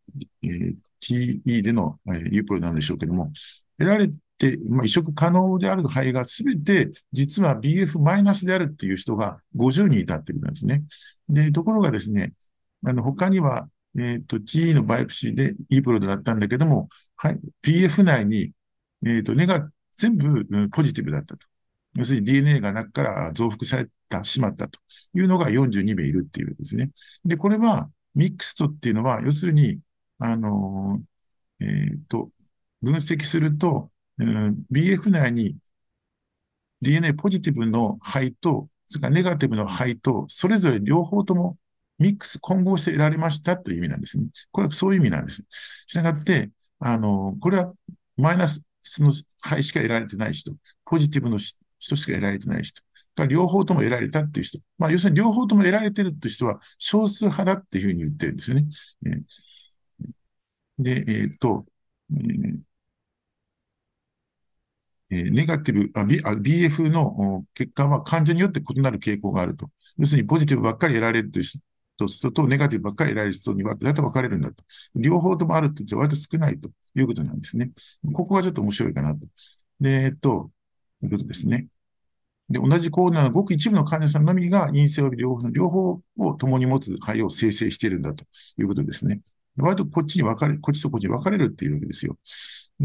Speaker 3: えー、TE での、えー、ユープロなんでしょうけども、得られて、まあ、移植可能である肺がすべて、実は BF マイナスであるっていう人が50人いたってことなんですね。で、ところがですね、あの、他には、えっ、ー、と、TE のバイプシーで E プロだったんだけども、はい、PF 内に、えっ、ー、と、根が全部、うん、ポジティブだったと。要するに DNA が中から増幅された、しまったというのが42名いるっていうことですね。で、これは、ミックストっていうのは、要するに、あのえっ、ー、と、分析すると、うん、BF 内に DNA ポジティブの肺と、それからネガティブの肺と、それぞれ両方ともミックス、混合して得られましたという意味なんですね。これはそういう意味なんです。したがって、あの、これはマイナスの肺しか得られてない人、ポジティブの人しか得られてない人、両方とも得られたっていう人。まあ、要するに両方とも得られてるっていう人は少数派だっていうふうに言ってるんですよね。えーで、えっ、と、えー、ネガティブ、あ、B、BF の結果は患者によって異なる傾向があると。要するにポジティブばっかり得られるという人と、ネガティブばっかり得られる人には、だいたい分かれるんだと。両方ともあるって言って割と少ないということなんですね。ここがちょっと面白いかなと。で、えっと、いうことですね。で、同じコーナーのごく一部の患者さんのみが陰性を両方の、両方を共に持つ肺を生成しているんだということですね。割とこっちに分かれ、こっちとこっちに分かれるっていうわけですよ。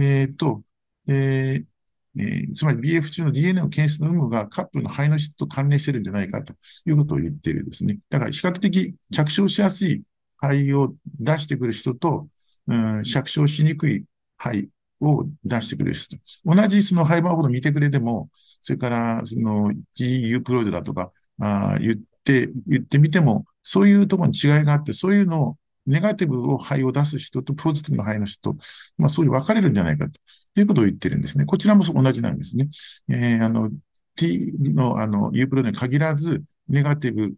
Speaker 3: えっと、えーえー、つまり BF 中の DNA の検出の有無がカップの肺の質と関連してるんじゃないかということを言っているんですね。だから比較的着床しやすい肺を出してくる人と、うん、着床しにくい肺を出してくれる人。同じその肺盤ほど見てくれても、それからその GU プロイドだとか、あ言って、言ってみても、そういうところに違いがあって、そういうのをネガティブを肺を出す人とポジティブの肺の人、まあそういう分かれるんじゃないかということを言ってるんですね。こちらも同じなんですね。えー、あの、T のあの U プロに限らず、ネガティブ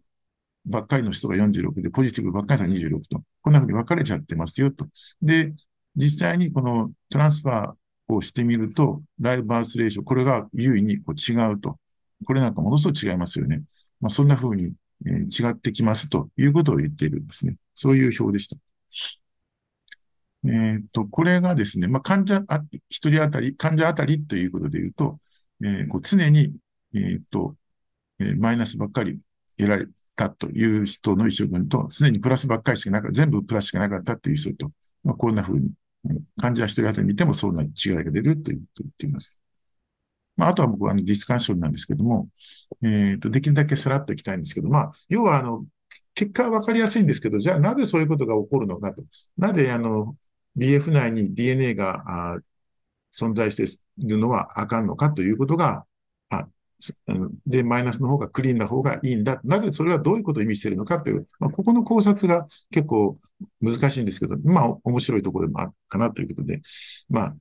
Speaker 3: ばっかりの人が46で、ポジティブばっかりが26と、こんな風に分かれちゃってますよと。で、実際にこのトランスファーをしてみると、ライブバースレーション、これが優位にこう違うと。これなんかものすごく違いますよね。まあ、そんな風に、え、違ってきますということを言っているんですね。そういう表でした。えっ、と、これがですね、まあ、患者あ、一人当たり、患者当たりということで言うと、えー、こう常に、えっ、と、え、マイナスばっかり得られたという人の一緒分と、常にプラスばっかりしかなかった、全部プラスしかなかったという人と、まあ、こんな風に、患者一人当たり見てもそうな違いが出るというと言っています。まあ、あとは僕はあのディスカッションなんですけども、えっ、ー、と、できるだけさらっといきたいんですけど、まあ、要はあの、結果はわかりやすいんですけど、じゃあなぜそういうことが起こるのかと。なぜあの、BF 内に DNA が存在しているのはあかんのかということが、で、マイナスの方がクリーンな方がいいんだ。なぜそれはどういうことを意味しているのかという、まあ、ここの考察が結構難しいんですけど、まあ、面白いところでもあるかなということで、まあ、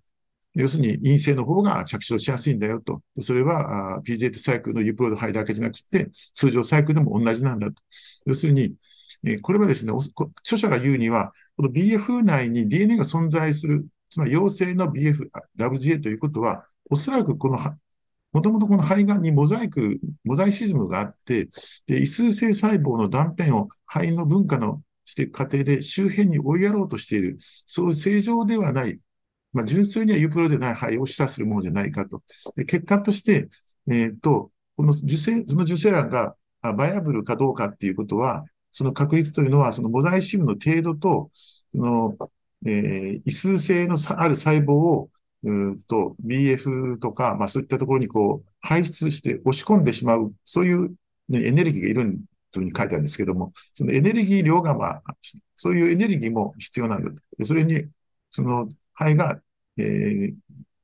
Speaker 3: 要するに陰性の方が着床しやすいんだよと。それは PJ サイクルの U プロード肺だけじゃなくて、通常サイクルでも同じなんだと。要するに、これはですね、著者が言うには、この BF 内に DNA が存在する、つまり陽性の BF、WGA ということは、おそらくこのもともとこの肺がんにモザイク、モザイシズムがあって、で異数性細胞の断片を肺の文化のしていく過程で周辺に追いやろうとしている、そういう正常ではない、まあ、純粋にはユープロでない肺を示唆するものじゃないかと。で結果として、えっ、と、この受精、その受精卵がバイアブルかどうかっていうことは、その確率というのは、そのモザイシムの程度と、その、えー、異数性のある細胞をうんと BF とか、まあそういったところにこう排出して押し込んでしまう、そういう、エネルギーがいるというふうに書いてあるんですけども、そのエネルギー量がまあ、そういうエネルギーも必要なんだと。それに、その肺が、えー、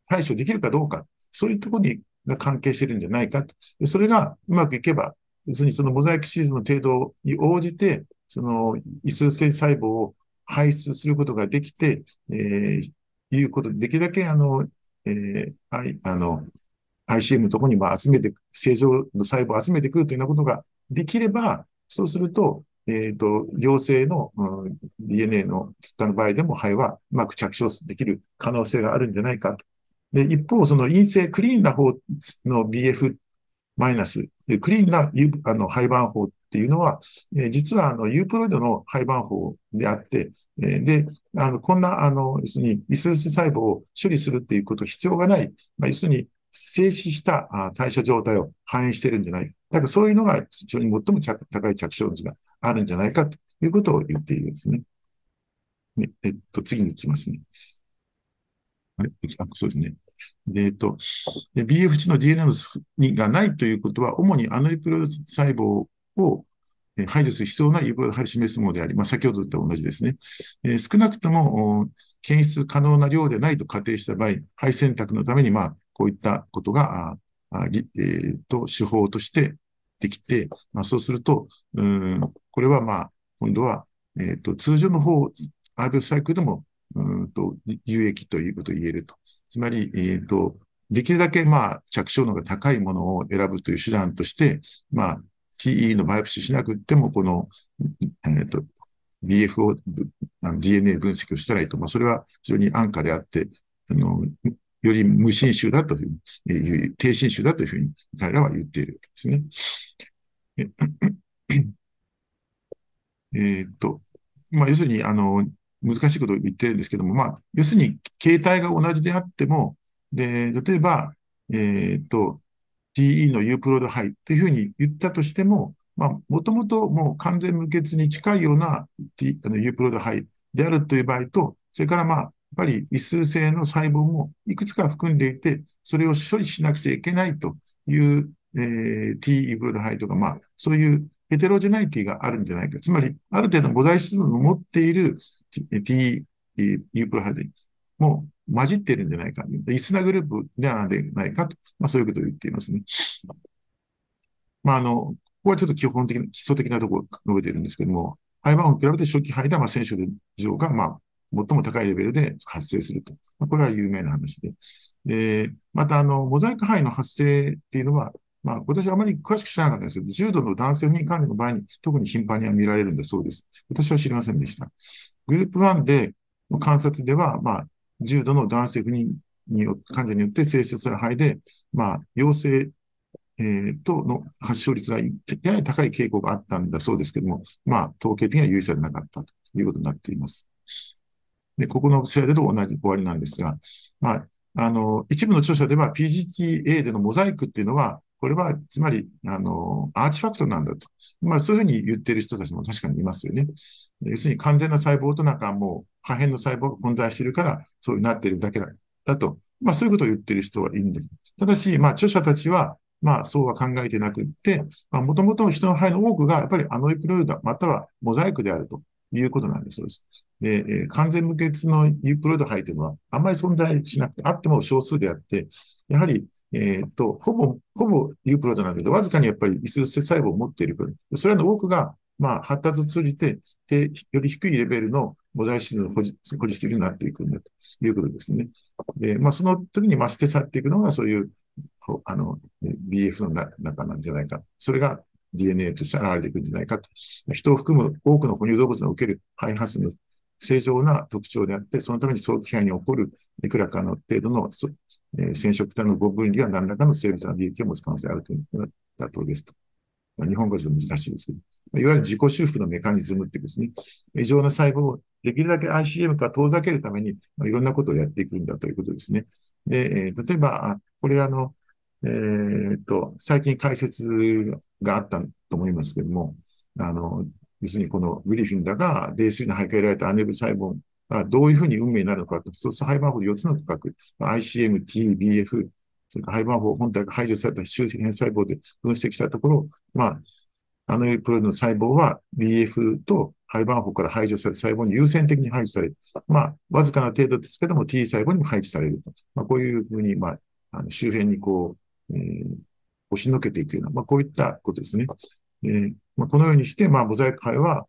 Speaker 3: 対処できるかどうか、そういうところにが関係してるんじゃないかと。それがうまくいけば、要するにそのモザイクシーズンの程度に応じて、その異数性細胞を排出することができて、えー、いうことで、できるだけ、あの、えー、はい、あの、ICM のところにも集めて、正常の細胞を集めてくるというようなことができれば、そうすると、えっ、ー、と、陽性の、うん、DNA の結果の場合でも肺はうまく着床できる可能性があるんじゃないかと。で、一方、その陰性、クリーンな方の BF マイナス、クリーンなあの肺盤法っていうのは、えー、実はあのユープロイドの廃盤法であって、えー、で、あの、こんな、あの、要するに、異数子細胞を処理するっていうこと必要がない、まあ、要するに、静止した代謝状態を反映してるんじゃないか。だからそういうのが非常に最も高い着床率があるんじゃないかということを言っているんですね。ねえっと、次に行きますね。あれ？あそうですね。で、えっと、BF 値の DNA のがないということは、主にアノイプロ細胞を排除する必要な有効度を示すものであり、まあ、先ほどと同じですね。えー、少なくとも、検出可能な量でないと仮定した場合、肺選択のために、まあ、こういったことが、あえー、と、手法としてできて、まあ、そうすると、うん、これはまあ、今度は、え、ー、と、通常の方、RBF サイクルでも、うんと、有益ということを言えると。つまり、えっ、ー、と、できるだけ、まあ、着床能が高いものを選ぶという手段として、まあ、TE のバイオプシーしなくても、この、えっ、ー、と、BF を、DNA 分析をしたらいいと。まあ、それは非常に安価であって、あの、より無侵襲だというふうに、低侵襲だというふうに彼らは言っているわけですね。えっと、まあ、要するに、あの、難しいことを言ってるんですけども、まあ、要するに、形態が同じであっても、で、例えば、えっと、TE の U プロード肺というふうに言ったとしても、まあ、もともともう完全無欠に近いような T あの U プロード肺であるという場合と、それからまあ、やっぱり異数性の細胞もいくつか含んでいて、それを処理しなくちゃいけないという、えー、T プロード肺とか、まあ、そういうヘテロジェナイティがあるんじゃないか。つまり、ある程度の母材質分を持っている T、U プロハイも混じってるんじゃないか。異スなグループではないかと。まあそういうことを言っていますね。まああの、ここはちょっと基本的な、基礎的なところを述べているんですけども、肺盤を比べて初期肺では、まあ、選手上が、まあ、最も高いレベルで発生すると。まあ、これは有名な話で。で、また、あの、モザイク肺の発生っていうのは、まあ、私はあまり詳しく知らなかったんですけど、重度の男性不妊患者の場合に特に頻繁には見られるんだそうです。私は知りませんでした。グループ1での観察では、まあ、重度の男性不妊によ患者によって生出される肺で、まあ、陽性、えー、との発症率がやや高い傾向があったんだそうですけども、まあ、統計的には有意されなかったということになっています。で、ここのスライドと同じ終わりなんですが、まあ、あの、一部の著者では PGTA でのモザイクっていうのは、これは、つまり、あの、アーチファクトなんだと。まあ、そういうふうに言ってる人たちも確かにいますよね。要するに完全な細胞となんかもう破片の細胞が混在しているから、そういうなっているだけだだと。まあ、そういうことを言ってる人はいるんです。ただし、まあ、著者たちは、まあ、そうは考えてなくって、まあ、もともと人の肺の多くが、やっぱりアノイプロイド、またはモザイクであるということなんです。そうです。で、えー、完全無欠のユープロイド肺というのは、あんまり存在しなくて、あっても少数であって、やはり、えっ、と、ほぼ、ほぼユープロトなんだけど、わずかにやっぱり異数性細胞を持っているから、それらの多くが、まあ、発達を通じて、で、より低いレベルのモザイシズを保持保持しているようになっていくんだということですね。で、まあ、その時に増して去っていくのが、そういう、あの、BF の中なんじゃないか。それが DNA として現れていくんじゃないかと。人を含む多くの哺乳動物の受ける肺発の正常な特徴であって、そのために早期肺に起こるいくらかの程度の、えー、染色体の分離が何らかの生物の利益を持つ可能性があるというのが妥当ですと。まあ、日本語では難しいですけど、いわゆる自己修復のメカニズムってですね、異常な細胞をできるだけ ICM から遠ざけるために、いろんなことをやっていくんだということですね。で、えー、例えば、これあの、えー、っと、最近解説があったと思いますけども、あの、要するにこのグリフィンだが、泥水に徘徊られたアネブ細胞がどういうふうに運命になるのかと、そうするとハイバー法4つの区画、ICM、T、BF、それからハイバー法本体が排除された周辺細胞で分析したところ、まあ、あのプロイドの細胞は BF とハイバー法から排除され細胞に優先的に排除される。まあ、わずかな程度ですけども T 細胞にも配置されると。まあ、こういうふうに、まあ、あの周辺にこう、えー、押しのけていくような、まあ、こういったことですね。えーまあ、このようにして、まあ、モザイク肺は、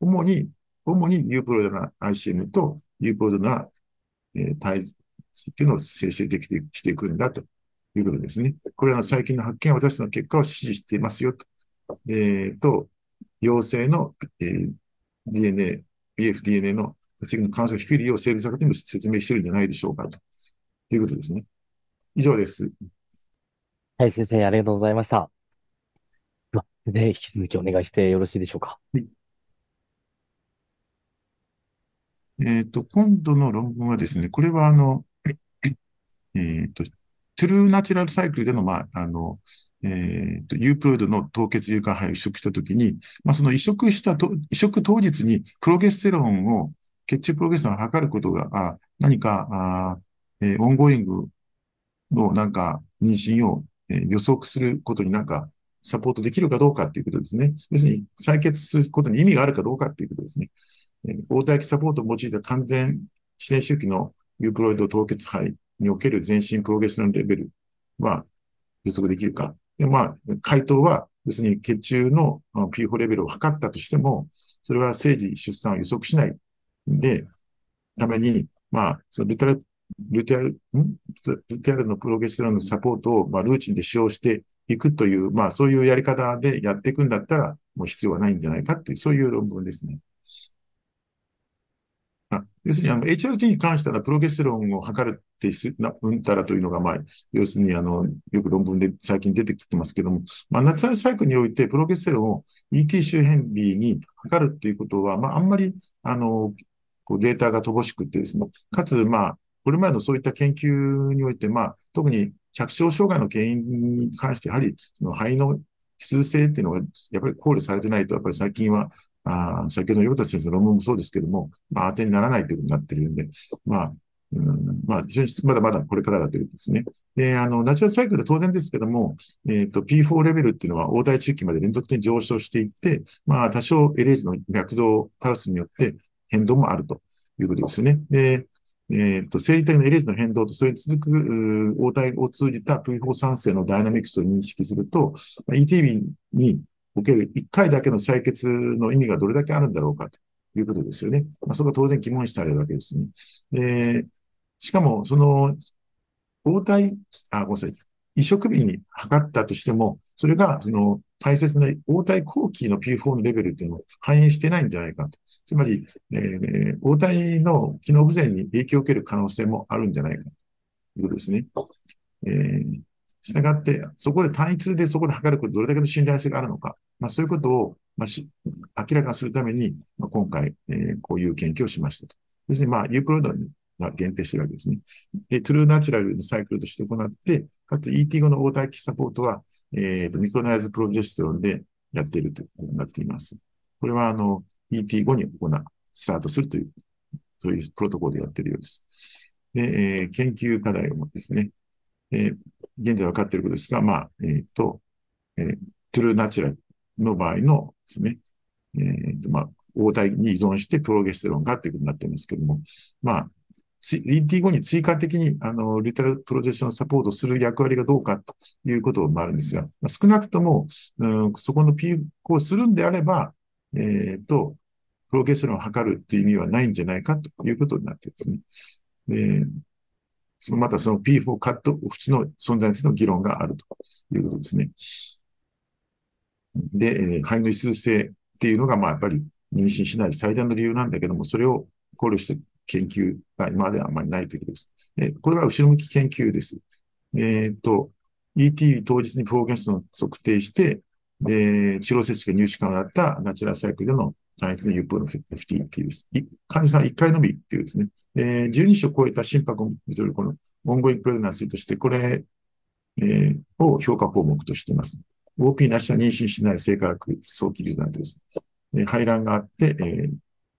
Speaker 3: 主に、主にユープロイドな ICM とユープロイドな、えー、対比っていうのを生成できてしていくんだということですね。これは最近の発見は私の結果を支持していますよと。えー、と、陽性の、えー、DNA、BFDNA の次の関数が低いよう生物学でも説明しているんじゃないでしょうかということですね。以上です。
Speaker 1: はい、先生、ありがとうございました。で、引き続きお願いしてよろしいでしょうか。はい。
Speaker 3: えっと、今度の論文はですね、これはあの、えっと、 true natural cycle での、まあ、あの、えっと、 euploid の凍結融解胚を移植したときに、まあ、その移植したと、移植当日にプロゲステロンを、血中プロゲステロンを測ることが、あ何か、あえー、 ongoing のなんか妊娠を、えー、予測することになんかサポートできるかどうかっていうことですね。要するに採血することに意味があるかどうかっていうことですね。えー、黄体期サポートを用いた完全自然周期のユープロイド凍結肺における全身プロゲステロンレベルは予測できるか。でまあ、回答は、要するに血中の P4 レベルを測ったとしても、それは生児出産を予測しない。で、ために、まあ、そのルテラル、テアル、ん？ルテアルのプロゲステロンのサポートを、まあ、ルーチンで使用していくという、まあ、そういうやり方でやっていくんだったら、もう必要はないんじゃないかっていう、そういう論文ですね。要するに、あの、HRT に関しては、プロゲステロンを測るってす、な、うんたらというのが、まあ、要するに、あの、よく論文で最近出てきてますけども、まあ、ナチュラルサイクルにおいて、プロゲステロンを ET 周辺日に測るっていうことは、まあ、あんまり、あの、こうデータが乏しくてですね、かつ、まあ、これまでのそういった研究において、まあ、特に着床障害の原因に関して、やはり、その肺の奇数性っていうのが、やっぱり考慮されてないと、やっぱり最近は、あ先ほど横田先生の論文もそうですけども、まあ、当てにならないということになっているんで、まあ、うん、まあ、非常にまだまだこれからだということですね。で、あの、ナチュラルサイクルで当然ですけども、えっ、ー、と、P4 レベルっていうのは、大台中期まで連続的に上昇していって、まあ、多少エレージの脈動パラスによって変動もあるということですね。で、えっ、ー、と、生理体のエレージの変動と、それに続く、応体を通じた P4 酸性のダイナミクスを認識すると、まあ ETB における1回だけの採血の意味がどれだけあるんだろうかということですよね。まあ、そこは当然疑問視されるわけですね。で、しかも、その、応体、あ、ごめんなさい。移植日に測ったとしても、それが、その、大切な応体後期の P4 のレベルっていうのを反映してないんじゃないかと。つまり、えー、応体の機能不全に影響を受ける可能性もあるんじゃないかということですね。えー、したがって、そこで単一でそこで測ることどれだけの信頼性があるのか、まあ、そういうことを、まあ、し明らかにするために、まあ、今回、えー、こういう研究をしましたと。要するに、まあ、ユークロードが限定してるわけですね。で、トゥルーナチュラルのサイクルとして行って、かつ ET 後の応体期サポートは、えー、とミクロナイズプロジェステロンでやっているということになっています。これは、あの、ET 後に行う、スタートするという、そういうプロトコルでやっているようです。で、えー、研究課題をですね、えー、現在分かっていることですが、まあ、えっ、ー、と、えー、トゥルーナチュラルの場合のですね、えー、と、まあ、応体に依存してプロゲステロンがということになっていますけれども、まあ、ET5 に追加的に、あの、リタルプロジェクションサポートする役割がどうかということもあるんですが、まあ、少なくとも、うん、そこの P をするんであれば、えっ、ー、と、プロゲステロンを測るっていう意味はないんじゃないかということになってですね。で、そのまたその P4 カット縁の存在についての議論があるということですね。で、えー、肺の異数性っていうのが、まあ、やっぱり妊娠しない最大の理由なんだけども、それを考慮して研究が今まではあまりないということです。え、これは後ろ向き研究です。えっ、と、ET 当日にプロゲスを測定して、えー、治療設置が入手可能だったナチュラルサイクルでの単一の UPO の FT っていうです。患者さん1回のみっていうですね、えー、12種を超えた心拍を見るこのオンゴインプレグナンシーとして、これ、えー、を評価項目としています。OP なしは妊娠しない性化学早期流産とですね、排卵があって、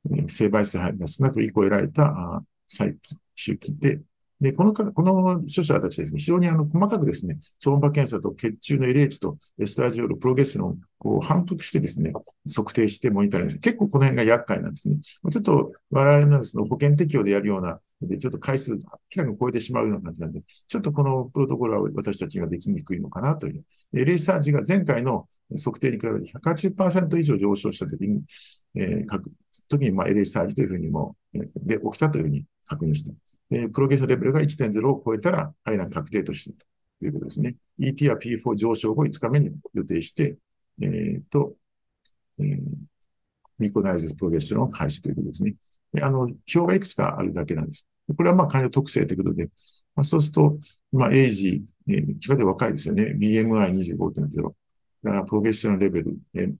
Speaker 3: えー、性倍数排が少なく1個得られた再期、周期で、で、このか、この著者たちですね、非常にあの、細かくですね、超音波検査と血中の LH とエスタジオール、プロゲステロンを反復してですね、測定してモニタリング、結構この辺が厄介なんですね。ちょっと我々のですね、保険適用でやるような、で、ちょっと回数、明らかに超えてしまうような感じなんで、ちょっとこのプロトコルは私たちができにくいのかなという。レイサージが前回の測定に比べて180%以上上昇したときに、えー、書く、時に、まあ、LA サージというふうにも、で、起きたというふうに確認して、えー、プロゲーションレベルが1.0を超えたら、排卵確定としてということですね。ET は P4 上昇後5日目に予定して、えっ、ー、と、えー、ミコナイズプロゲステロンを開始ということですね。あの、表がいくつかあるだけなんです。これはまあ患者特性ということで、まあ、そうすると、まあ、エイジ、えー、比較で若いですよね。BMI25.0。だから、プロゲステロンレベル、えー、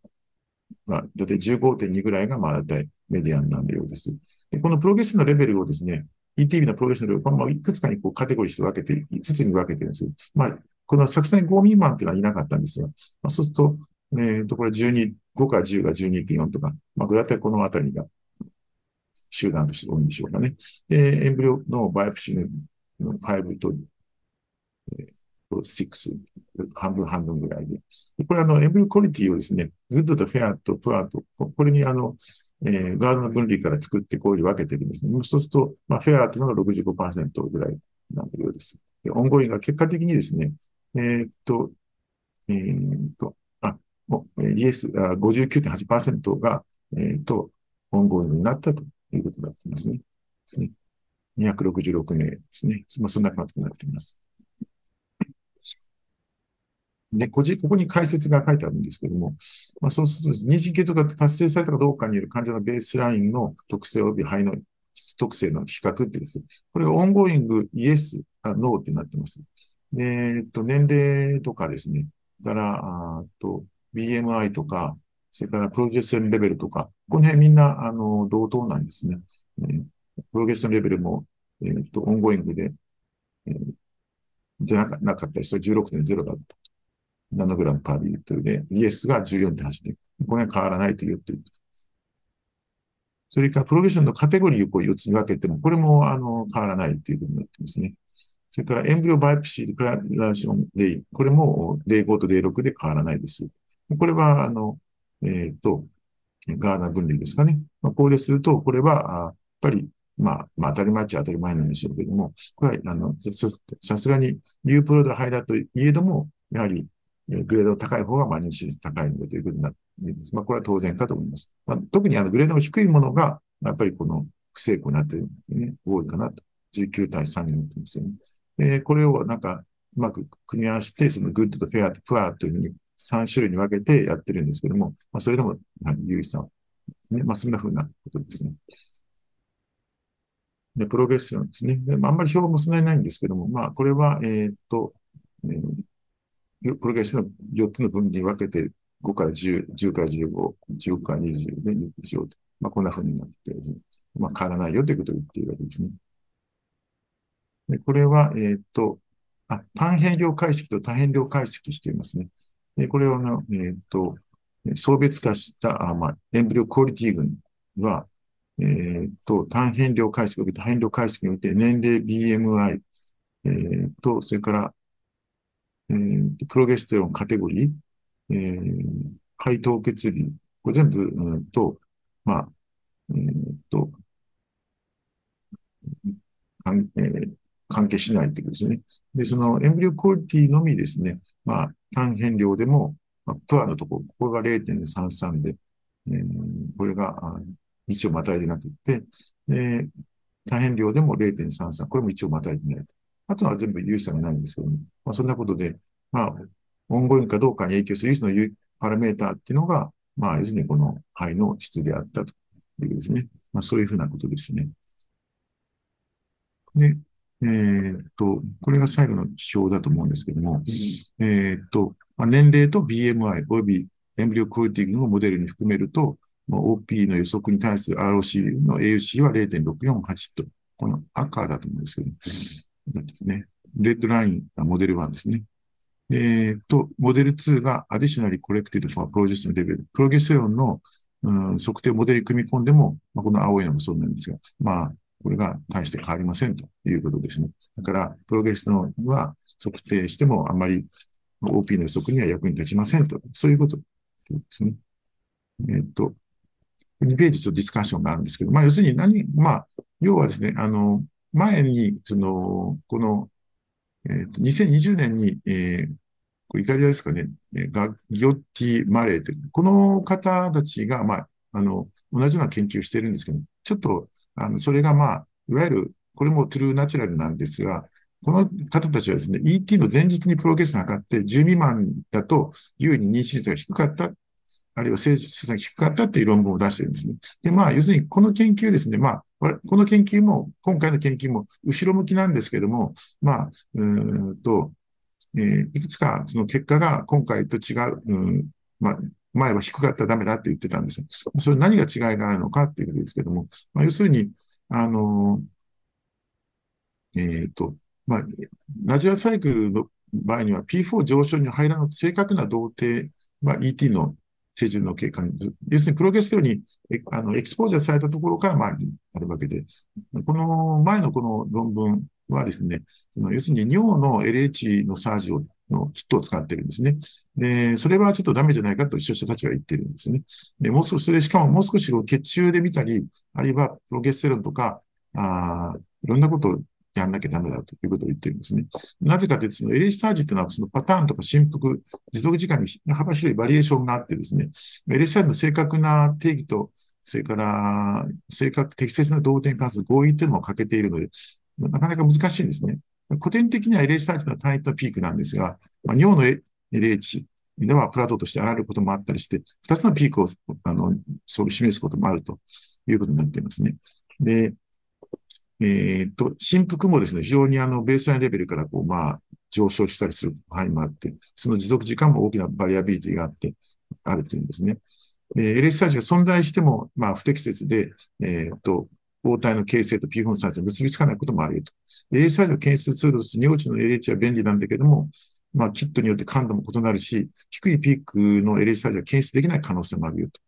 Speaker 3: まあ、だいたい15.2ぐらいが、まあ、だいたいメディアンなんでようです。でこのプロゲステロンレベルをですね、ETB のプロゲステロンレベル、このいくつかにこうカテゴリーして分けて、5つに分けてるんですよ。まあ、この採卵5未満っていうのはいなかったんですよ。まあ、そうすると、えっ、ー、と、これ12、5から10が12.4とか、まあ、だいたいこのあたりが集団として多いんでしょうかね。で、 embryo の biopsy の5と、えー、6、半分半分ぐらいで。これあの、 embryo quality をですね、 good と fair と poor と、これにあの、えー、ガードナーの分類から作ってこういう分けてるんですね。そうすると、まあ、フェアというのが65%ぐらいなようです。でオンゴインが結果的にですね、えー、っと、えー、っと、あ、イエス、59.8%が、えー、っと、オンゴインになったということになってますね。ですね。266名ですね。まあ、そんな感じになっています。で、こじここに解説が書いてあるんですけども、まあ、そうするとです、ね、妊娠継続が達成されたかどうかによる患者のベースラインの特性及び肺の質特性の比較ってですね、これ ongoing、yes、no ってなってます。えっと、年齢とかですね、から、あと、BMI とか、それからプロジェステロン level とか、この辺みんな、あの、同等なんですね。えー、プロゲステロン level も、えっ、と、 ongoing で、えー、じゃなかった人は16.0だった。ナノグラム per ミリリットルで、 yes が14.8で、これは変わらないと言っている。それから、 progression のカテゴリーをこう4つに分けても、これも、あの、変わらないということになってますね。それから、 embryo biopsy、クララションデイ、これも、 day 5と day 6で変わらないです。これは、あの、えっ、ー、と、ガードナー分類ですかね。まあ、こうですると、これは、やっぱり、まあ、まあ、当たり前っちゃ当たり前なんでしょうけども、これは、あの、さすがに、 euploid 胚だといえども、やはり、グレード高い方が、まあ、妊娠率高いのでということになっています。まあ、これは当然かと思います。まあ、特に、あの、グレードの低いものが、やっぱりこの、不成功になっているね、多いかなと。19対3になってますよね。えー、これをなんか、うまく組み合わせて、その good と fair と poor というふうに3種類に分けてやってるんですけども、まあ、それでも、有意差、ね、まあ、そんな風なことですね。で、 progression ですね。であんまり表もそんなにないんですけども、まあ、これは、えー、っと、えー、プログレッションの4つの分に分けて、5から10、10から15、15から20で20と。まあ、こんな風になって、まあ、変わらないよということを言っているわけですね。でこれは、えー、っと、あ、単変量解析と多変量解析していますね。で、これをの、えっ、ー、と、層別化した、あまあ、エンブリオクオリティ群は、えっ、と、単変量解析、多変量解析において、年齢、BMI、えっ、と、それから、えー、プロゲステロンカテゴリー、えー、肺凍結日、これ全部、うんと、まあ、えっ、と、関えー、関係しないということですね。で、そのエンブリオクオリティのみですね、まあ、単変量でも、まあ、プアのところ、これが0.33で、えー、これが1をまたいでなくて、で、単変量でも0.33、これも1をまたいでないと。あとは全部有差がないんですけども、まあ、そんなことで、まあ、オンゴインかどうかに影響する唯一のパラメーターっていうのが、まあ、要するにこの肺の質であったというですね。まあ、そういうふうなことですね。で、えー、っと、これが最後の表だと思うんですけども、えー、っと、まあ、年齢と BMI 及びエンブリオクオリティングをモデルに含めると、まあ、OP の予測に対する ROC の AUC は0.648と、この赤だと思うんですけど、なんですね。レッドラインがモデル1ですね。えー、と、モデル2が Additionally Collected for Progestin Level。プロゲステロンの、うん、測定モデルに組み込んでも、まあ、この青いのもそうなんですが、まあ、これが大して変わりませんということですね。だから、プロゲステロンは測定してもあまり OP の予測には役に立ちませんと。そういうことですね。えっ、と、2ページとディスカッションがあるんですけど、まあ、要するに何、まあ、要はですね、あの、前に、その、この、えっ、ー、と、2020年に、えー、イタリアですかね、ガギオッティ・マレーって、この方たちが、まあ、あの、同じような研究をしてるんですけど、ちょっと、あの、それがまあ、いわゆる、これもトゥルーナチュラルなんですが、この方たちはですね、ET の前日にプロゲスト測って、10未満だと、優位に妊娠率が低かったあるいは生産が低かったっていう論文を出してるんですね。で、まあ、要するにこの研究ですね、まあ、この研究も、今回の研究も後ろ向きなんですけども、まあ、うんと、えー、いくつかその結果が今回と違う、うん、まあ、前は低かったらダメだって言ってたんですよ。それ何が違いがあるのかっていうことですけども、まあ、要するに、あの、えっ、ー、と、まあ、ナジュラサイクルの場合には P4 上昇に入らない正確な同定、まあ、ET の成熟の経過に、要するにプロゲステロンにあのエクスポージャーされたところからまああるわけで、この前のこの論文はですね、要するに尿の LH のサージをのキットを使ってるんですね。で、それはちょっとダメじゃないかと一緒者たちが言ってるんですね。で、もう少し、それしかももう少し血中で見たり、あるいはプロゲステロンとか、あいろんなことをやんなきゃダメだということを言ってるんですね。なぜかというと、その LH サージっていうのはそのパターンとか振幅、持続時間に幅広いバリエーションがあってですね、LH サージの正確な定義と、それから正確、適切な動点関数合意っていうのも欠けているので、なかなか難しいんですね。古典的には LH サージの単一のピークなんですが、まあ、尿の LH ではプラトとして上がることもあったりして、二つのピークを、あの、そう示すこともあるということになっていますね。で、えっ、と、振幅もですね、非常にあの、ベースラインレベルからこう、まあ、上昇したりする範囲もあって、その持続時間も大きなバリアビリティがあって、あるというんですね。で、LS サイズが存在しても、まあ、不適切で、えっ、と、応体の形成と P フォンサイズが結びつかないこともあり得ると。LS サイズを検出ツールとして、尿地の LH は便利なんだけども、まあ、キットによって感度も異なるし、低いピークの LH サイズは検出できない可能性もあるよと。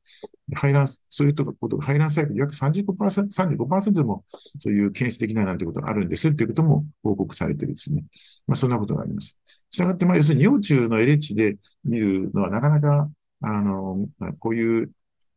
Speaker 3: 排卵、そういうこと排卵サイクル約35%、35%でもそういう検出できないなんてことがあるんですっていうことも報告されてるんですね。まあ、そんなことがあります。したがって、まあ、要するに幼虫の LH で見るのはなかなか、あの、こういう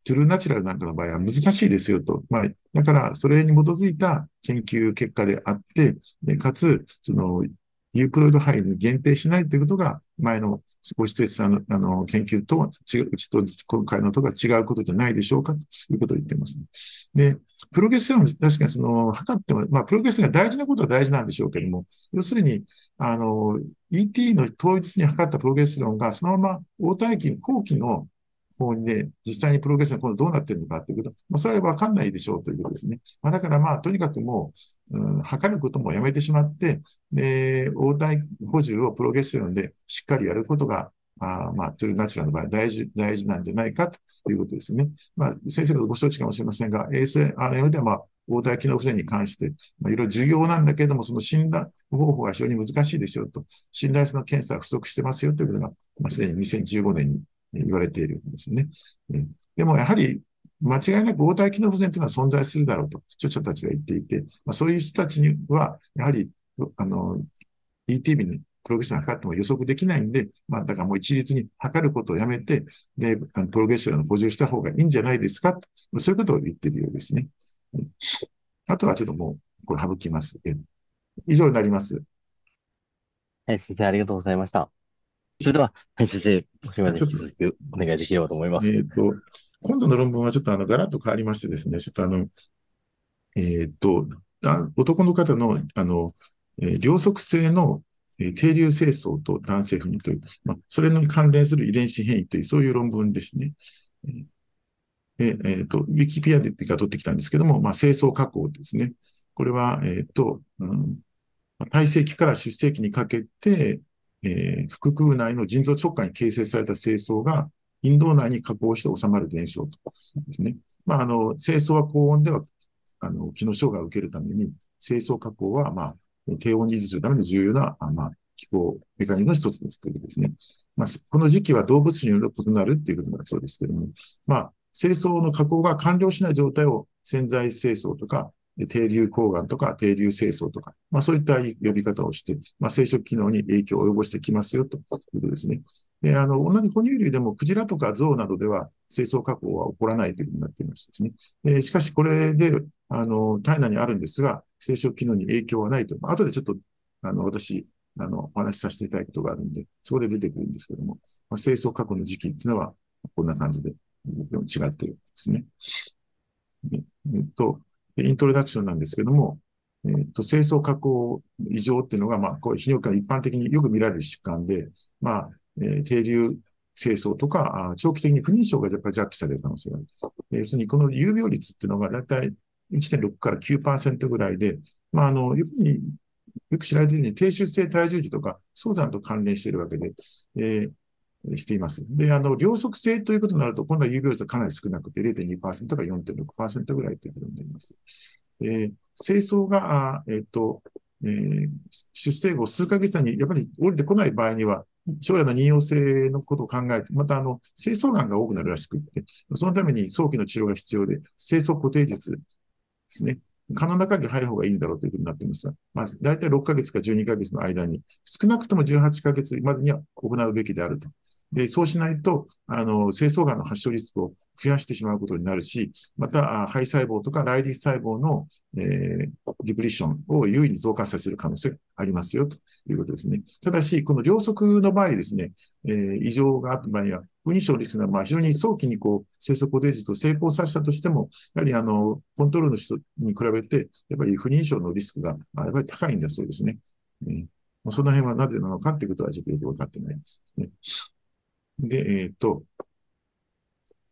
Speaker 3: トゥルーナチュラルなんかの場合は難しいですよと。まあ、だから、それに基づいた研究結果であって、でかつ、その、ユークロイド範囲に限定しないということが、前のご指摘さんのあの研究とは違う、うちと今回のとが違うことじゃないでしょうかということを言っていますね。で、プロゲステロン、確かにその、測っても、まあ、プロゲステロンが大事なことは大事なんでしょうけども、要するに、あの、ET の当日に測ったプロゲステロンが、そのまま応体期、後期の方にね、実際にプログレッション今度どうなってるのかっていうこと、まあ、それはわかんないでしょうということですね。まあ、だからまあ、とにかくもう、うん、測ることもやめてしまって、で、応体補充をプロゲステロンでしっかりやることが、あまあ、トゥルナチュラルの場合大事、大事なんじゃないかということですね。まあ、先生がご承知かもしれませんが、衛星 RM ではまあ、応体機能不全に関して、まあ、いろいろ重要なんだけれども、その診断方法が非常に難しいですよと、信頼性の検査は不足してますよということが、まあ、すでに2015年に言われているんですね。でもやはり、間違いなく応体機能不全というのは存在するだろうと、著者たちが言っていて、まあ、そういう人たちには、やはり、あの、ETB にプロゲッションを測っても予測できないんで、まあ、だからもう一律に測ることをやめて、で、あのプロゲッションを補充した方がいいんじゃないですかと、そういうことを言ってるようですね。あとはちょっともう、これ省きます。以上になります。
Speaker 1: はい、先生、ありがとうございました。それでは、はい、先生、もしまで引き続きお願いできればと思います。
Speaker 3: えっ、と、今度の論文はちょっとあの、ガラッと変わりましてですね、ちょっとあの、えっ、と、男の方の、あの、えー、両側性の、えー、低流清掃と男性不妊という、まあ、それに関連する遺伝子変異という、そういう論文ですね。えー、えー、と、ウィキペアでが取ってきたんですけども、まあ、清掃加工ですね。これは、えっ、と、うん、体積から出生期にかけて、えー、腹腔内の腎臓直下に形成された清掃が、陰道内に加工して収まる現象とですね。まあ、あの、清掃は高温では、あの、機能障害を受けるために、清掃加工は、まあ、低温に維持するための重要な、あまあ、気候メカニズムの一つですということですね。まあ、この時期は動物による異なるっていうことだそうですけども、まあ、清掃の加工が完了しない状態を潜在清掃とか、低流抗がんとか低流清掃とか、まあそういった呼び方をして、まあ生殖機能に影響を及ぼしてきますよということですね。で、あの、同じ哺乳類でもクジラとかゾウなどでは清掃加工は起こらないというふうになっていますですね。でしかしこれで、あの、体内にあるんですが、生殖機能に影響はないと。まあ、後でちょっと、あの、私、あの、お話しさせていただくことがあるんで、そこで出てくるんですけども、まあ、清掃加工の時期っていうのは、こんな感じで違っているんですね。えっと、イントロダクションなんですけども、えっと、清掃加工異常っていうのが、まあ、こう、泌尿器科一般的によく見られる疾患で、まあ、えー、低流清掃とか、長期的に不妊症がやっぱり弱気される可能性がある。え要するに、この有病率っていうのが、だいたい1.6から9%ぐらいで、まあ、あの、よくに、よく知られているように、低出生体重児とか、早産と関連しているわけで、えー、しています。で、あの、両側性ということになると、今度は有病率はかなり少なくて、0.2%か4.6%ぐらいということになります。えー、清掃が、えっ、ー、と、えー、出生後数ヶ月内にやっぱり降りてこない場合には、将来の妊用性のことを考えて、またあの、清掃がんが多くなるらしくって、そのために早期の治療が必要で、清掃固定術ですね。可能な限り早い方がいいんだろうというふうになっています。が、まあ、大体6ヶ月か12ヶ月の間に、少なくとも18ヶ月までには行うべきであると。で、そうしないと、あの、清掃がんの発症リスクを増やしてしまうことになるし、また、肺細胞とかライディス細胞の、えー、ディプリッションを優位に増加させる可能性がありますよ、ということですね。ただし、この両側の場合ですね、えー、異常があった場合には、不妊症リスクが、まあ、非常に早期にこう、生息固定術を成功させたとしても、やはりあの、コントロールの人に比べて、やっぱり不妊症のリスクが、あ、やっぱり高いんだそうですね。えーその辺はなぜなのかということはちょっとよくわかってないです、ね。で、えっ、ー、と、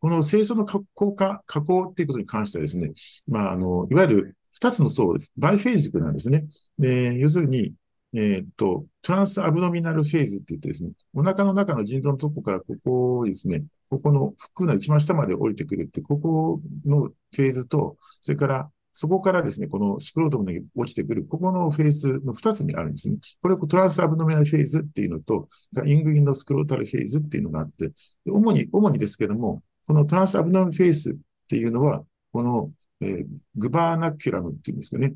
Speaker 3: この清掃の加工化、加工っていうことに関してはですね、まあ、あの、いわゆる二つの層、バイフェーズなんですね。で、要するに、えっ、ー、と、トランスアブドミナルフェーズって言ってですね、お腹の中の腎臓のとこからここをですね、ここの腹の一番下まで降りてくるって、ここのフェーズと、それからそこからですね、このスクロートムに落ちてくる、ここのフェーズの2つにあるんですね。これをトランスアブノミナルフェーズっていうのと、イングインドスクロータルフェーズっていうのがあって、主に、主にですけども、このトランスアブノミナルフェーズっていうのは、この、えー、グバーナキュラムっていうんですかね。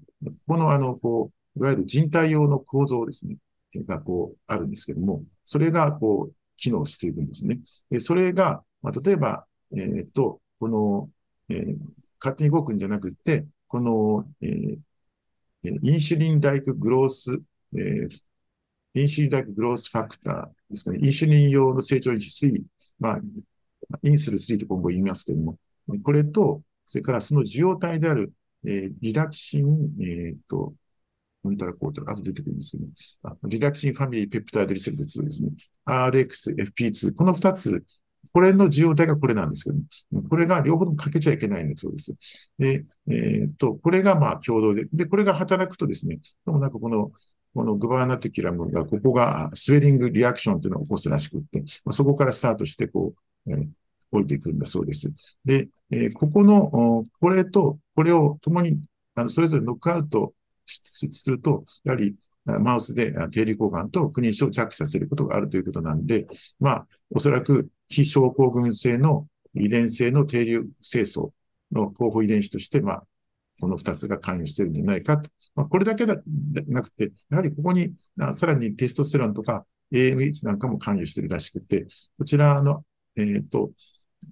Speaker 3: このあの、こう、いわゆる人体用の構造ですね。がこう、あるんですけども、それがこう、機能しているんですね。でそれが、まあ、例えば、えー、っと、この、えー、勝手に動くんじゃなくて、この、えー、インシュリンダイクグロース、えー、インシュリンダイクグロースファクターですかね。インシュリン用の成長因子3、まあ、インスル3と今後言いますけれども、これと、それからその受容体である、えー、リラキシン、えっ、ー、と、モニターコード、後出てくるんですけど、あリラキシンファミリーペプタイドリセプト2ですね。RX、FP2、この二つこれの受容体がこれなんですけど、これが両方ともかけちゃいけないんだそうです。で、えー、っと、これがまあ共同で、で、これが働くとですね、でもなんかこの、このグバーナテキラムが、ここがスウェリングリアクションっていうのを起こすらしくって、まあ、そこからスタートして、こう、えー、降りていくんだそうです。で、えー、ここの、これと、これを共に、あの、それぞれノックアウトすると、やはり、マウスで定理交換と不妊症を着させることがあるということなんで、まあ、おそらく非症候群性の遺伝性の定流清掃の候補遺伝子として、まあ、この二つが関与しているんじゃないかと。まあ、これだけでなくて、やはりここに、さらにテストステロンとか AMH なんかも関与しているらしくて、こちらの、えっ、ー、と、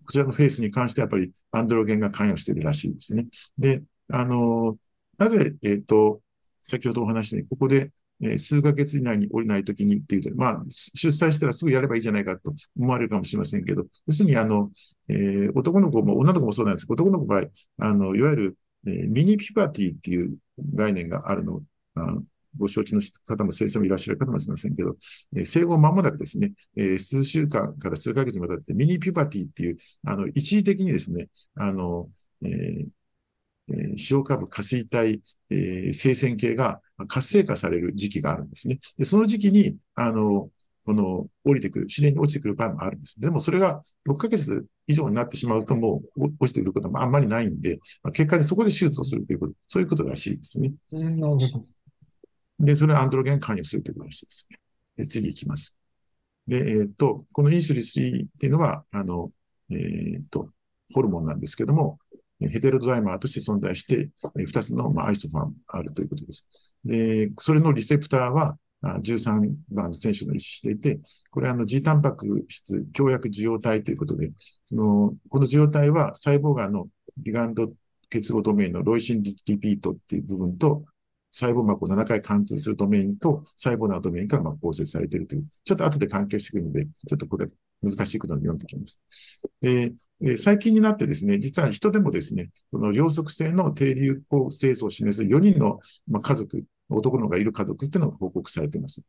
Speaker 3: こちらのフェイスに関してはやっぱりアンドロゲンが関与しているらしいですね。で、あの、なぜ、えっ、と、先ほどお話しに、ここで、えー数ヶ月以内に降りないときにっていうと、まあ、出産したらすぐやればいいじゃないかと思われるかもしれませんけど、要するに、あの、えー男の子も女の子もそうなんです。けど、男の子の場合、あの、いわゆる、えーミニピパティっていう概念があるのあご承知の方も先生もいらっしゃるかもしれませんけど、えー生後間もなくですね、えー数週間から数ヶ月にわたってミニピパティっていう、あの、一時的にですね、あの、えーえー塩化部下垂体、えー生鮮系が活性化される時期があるんですね。で、その時期に、あの、この降りてくる、自然に落ちてくる場合もあるんです。でもそれが6ヶ月以上になってしまうともうお落ちてくることもあんまりないんで、まあ結果でそこで手術をするということ、そういうことらしいですね。
Speaker 2: うんなるほど。
Speaker 3: で、それはアンドロゲン関与するということらしいですね。で次行きます。で、えーっと、このインスリ3っていうのは、あの、えーっと、ホルモンなんですけども、ヘテロドライマーとして存在して、えー二つの、アイソファンあるということです。で、それのリセプターは、13番の選手の意思していて、これはあの G タンパク質強薬受容体ということで、その、この受容体は細胞がのリガンド結合ドメインのロイシンリピートっていう部分と、細胞膜を7回貫通するドメインと細胞内ドメインからま構成されているという、ちょっと後で関係してくるので、ちょっとこれ難しいことを読んできます。で、え最近になってですね、実は人でもですね、この両側性の低流行性素を示す4人の、まあ、家族、男の子がいる家族っていうのが報告されています。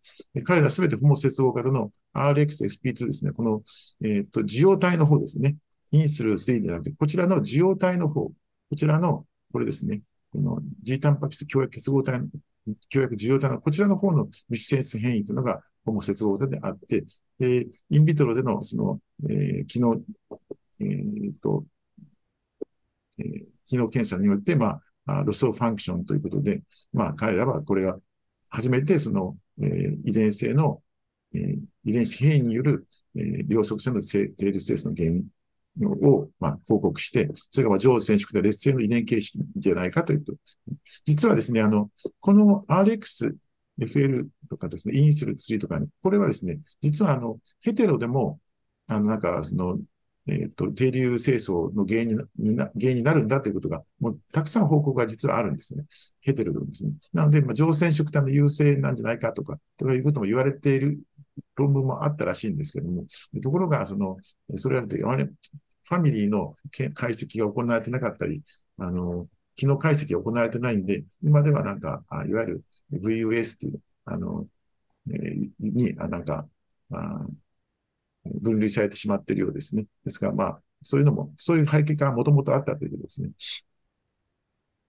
Speaker 3: 彼らすべてホモ接合型の RXSP2 ですね、この、えっ、と、受容体の方ですね、インスルー3ではなくて、こちらの受容体の方、こちらの、これですね、この G タンパク質強薬結合体の、強薬受容体のこちらの方の密接変異というのがホモ接合型であって、で、インビトロでの、その、えー機能、えーと、えー機能検査によって、まあ、ロスオファンクションということで、まあ、彼らはこれが初めてその、えー遺伝性の、えー遺伝子変異による、えー両側性の定律性の原因を、まあ、報告して、それがまあ上染色で劣性の遺伝形式じゃないかというと。実はですね、あの、この RX、FL とかですね、インスル3とかね、これはですね、実はあの、ヘテロでも、あの、なんか、その、えっ、と、低流清掃の原因にな原因になるんだということが、もうたくさん報告が実はあるんですね。ヘテロでもですね。なので、まあ、上染色体の優勢なんじゃないかとか、ということも言われている論文もあったらしいんですけども、ところが、その、それは、ファミリーの解析が行われてなかったり、あの、機能解析が行われてないんで、今ではなんか、いわゆる VUS っていう、あの、えーに、あなんか、あ分類されてしまっているようですね。ですから、まあ、そういうのも、そういう背景がもともとあったということですね。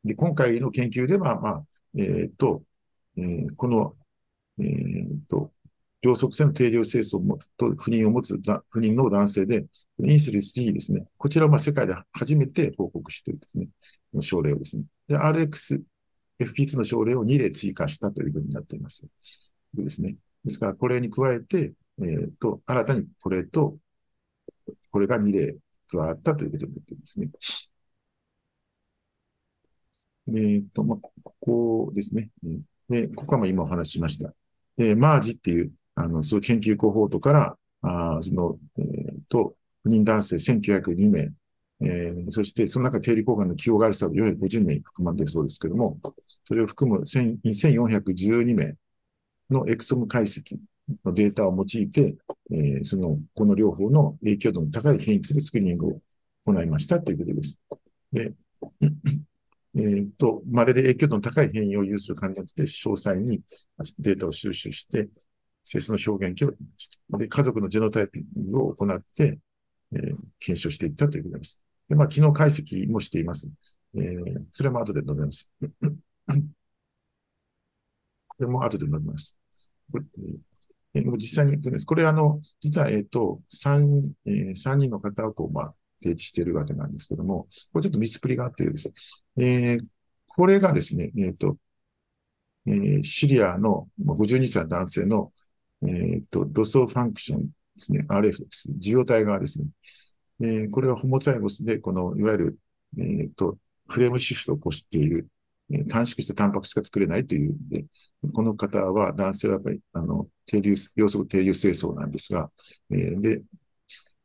Speaker 3: で、今回の研究では、まあ、えーっと、えーこの、えーっと、両側性の定量清掃を持つと不妊を持つ不妊の男性で、インスリ3ですね。こちらは世界で初めて報告しているですね、症例をですね。で、RX、FP2 の症例を2例追加したということになっています。ですね。ですから、これに加えて、えーっと、新たにこれと、これが2例加わったということになっていますね。えーっと、まあ、ここですね。で、ここはまあ今お話ししました。で、マージっていう、あの、そういう研究コホートから、あその、えーっと、不妊男性1902名、えーそしてその中定理交換の起用がある人は450名含まれているそうですけども、それを含む1412名のエクソム解析のデータを用いて、えーその、この両方の影響度の高い変異についてスクリーニングを行いましたということです。で、えっと、稀で影響度の高い変異を有する患者について詳細にデータを収集して、性質の表現をで、家族のジェノタイピングを行って、えー検証していったということです。で、まあ、機能解析もしています。えーそれも後で述べます。これも後で述べます。これえーもう実際に行くんです。これあの、実は、えっ、と、三、えー三人の方をこう、まあ、提示しているわけなんですけども、これちょっと見つくりがあってです。えーこれがですね、えっ、と、えーシリアのまあ52歳男性の、えっ、と、 loss function ですね、RF です。受容体側ですね。えーこれは homozygous で、この、いわゆる、えっ、と、 frameshift を起こしている、え短縮したタンパク質が作れないというので、この方は、男性はやっぱり、あの、停留、要素停留精巣なんですが、えーで、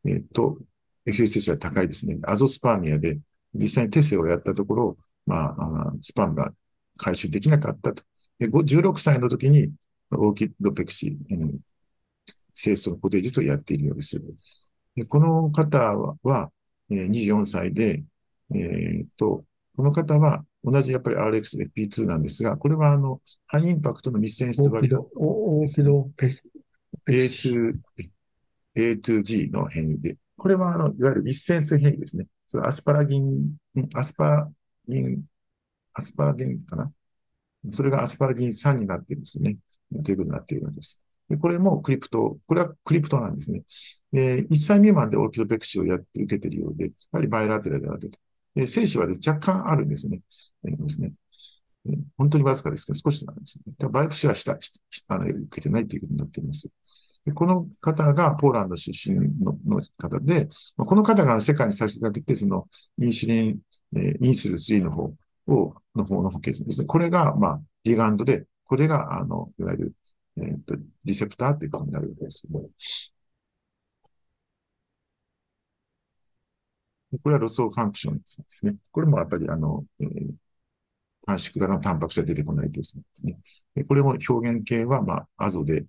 Speaker 3: えっ、と、FSH 値は高いですね。 azoospermia で、実際に TESE をやったところ、まあ、あ sperm が回収できなかったと。で16歳の時に、オーキッドペクシー、うん、清掃固定術をやっているようです。でこの方は、えー、24歳で、えー、っと、この方は同じやっぱり RXFP2 なんですが、これはあの、ハイインパクトの密栓質割り、
Speaker 2: 大き度ペ
Speaker 3: ク A2、A2G の変異で、これはあの、いわゆる密栓性変異ですね。それアスパラギン、アスパラギン、アスパラギンかなそれがアスパラギン3になっているんですね。ということになっているんです。でこれもクリプト、これはクリプトなんですね。で、1歳未満でオーキドペクシーをやって受けているようで、やはりバイラテラであると。で、精子は、ね、若干あるんですね。ですね。本当にわずかですけど、少しなんですね。バイクシーはした、あの、受けてないということになっています。でこの方がポーランド出身のの方で、この方が世界に先駆けて、そのインシリン、え、 INSL3の方を、の方の保険ですね。これが、まあ、リガンドで、これが、あの、いわゆる、えっ、と、 receptor ということになるわけですけど。これは loss of function ですね。これもやっぱり、あの、えー、短縮型のタンパク質が出てこないですね。これも表現型は、まあ、 azo でで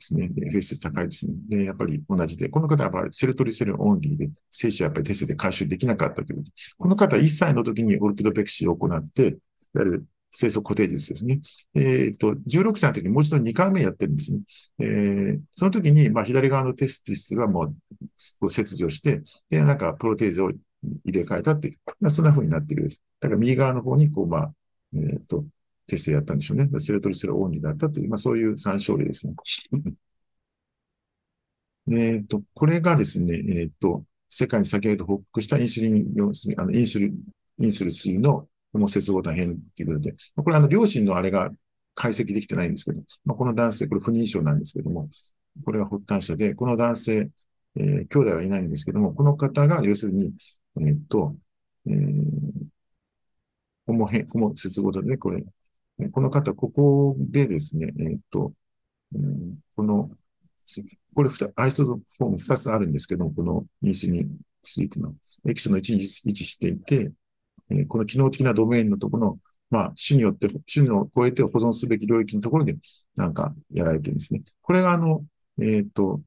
Speaker 3: すね。で、 FSH 高いですね。で、やっぱり同じで、この方はやっぱり Sertoli cell only で、精子はやっぱり TESE で回収できなかったというこ、の方は1歳の時に orchidopexy を行って、いわゆる精巣固定術ですね。えっ、と、16歳の時にもう一度2回目やってるんですね。えー、その時に、まあ、左側の testis がもう切除して、で、なんかプロテーゼを入れ替えたっていう、まあそんな風になってるです。だから右側の方に、こう、まあ、えっ、と、TESE やったんでしょうね。 Sertoli cell only だったという、まあそういう3症例ですね。えっと、これがですね、えっ、と、世界に先ほど報告したインスリン、あのインスル、 INSL3のホモ接合体変っていうことで、これあの、両親のあれが解析できてないんですけど、まあ、この男性、これ不妊症なんですけども、これは発端者で、この男性、えー、兄弟はいないんですけども、この方が要するに、えっ、と、えー、ホモ変、ホモ接合体で、これ、この方、ここでですね、えっ、と、うん、この、これアイソトフォーム2つあるんですけども、この2 c 2 3というの。は、エキスの1に位置していて、え、この機能的なドメインのところの、まあ、種によって、種を超えて保存すべき領域のところで、なんか、やられてるんですね。これが、あの、えっ、ー、と、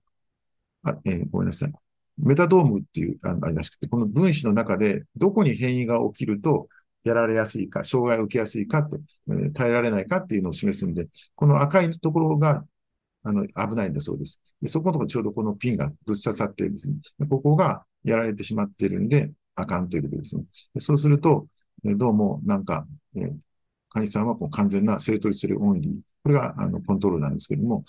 Speaker 3: あ、えー、ごめんなさい。 MetaDome っていう、あの、ありまして、この分子の中で、どこに変異が起きると、やられやすいか、障害を受けやすいかと、えー、耐えられないかっていうのを示すんで、この赤いところが、あの、危ないんだそうです。でそこのところちょうどこのピンがぶっ刺さってるんですね。ここがやられてしまってるんで、あかんということですね。でそうすると、えどうもなんか、えー、患者さんはこう完全な Sertoli cell only。これがあのコントロールなんですけども、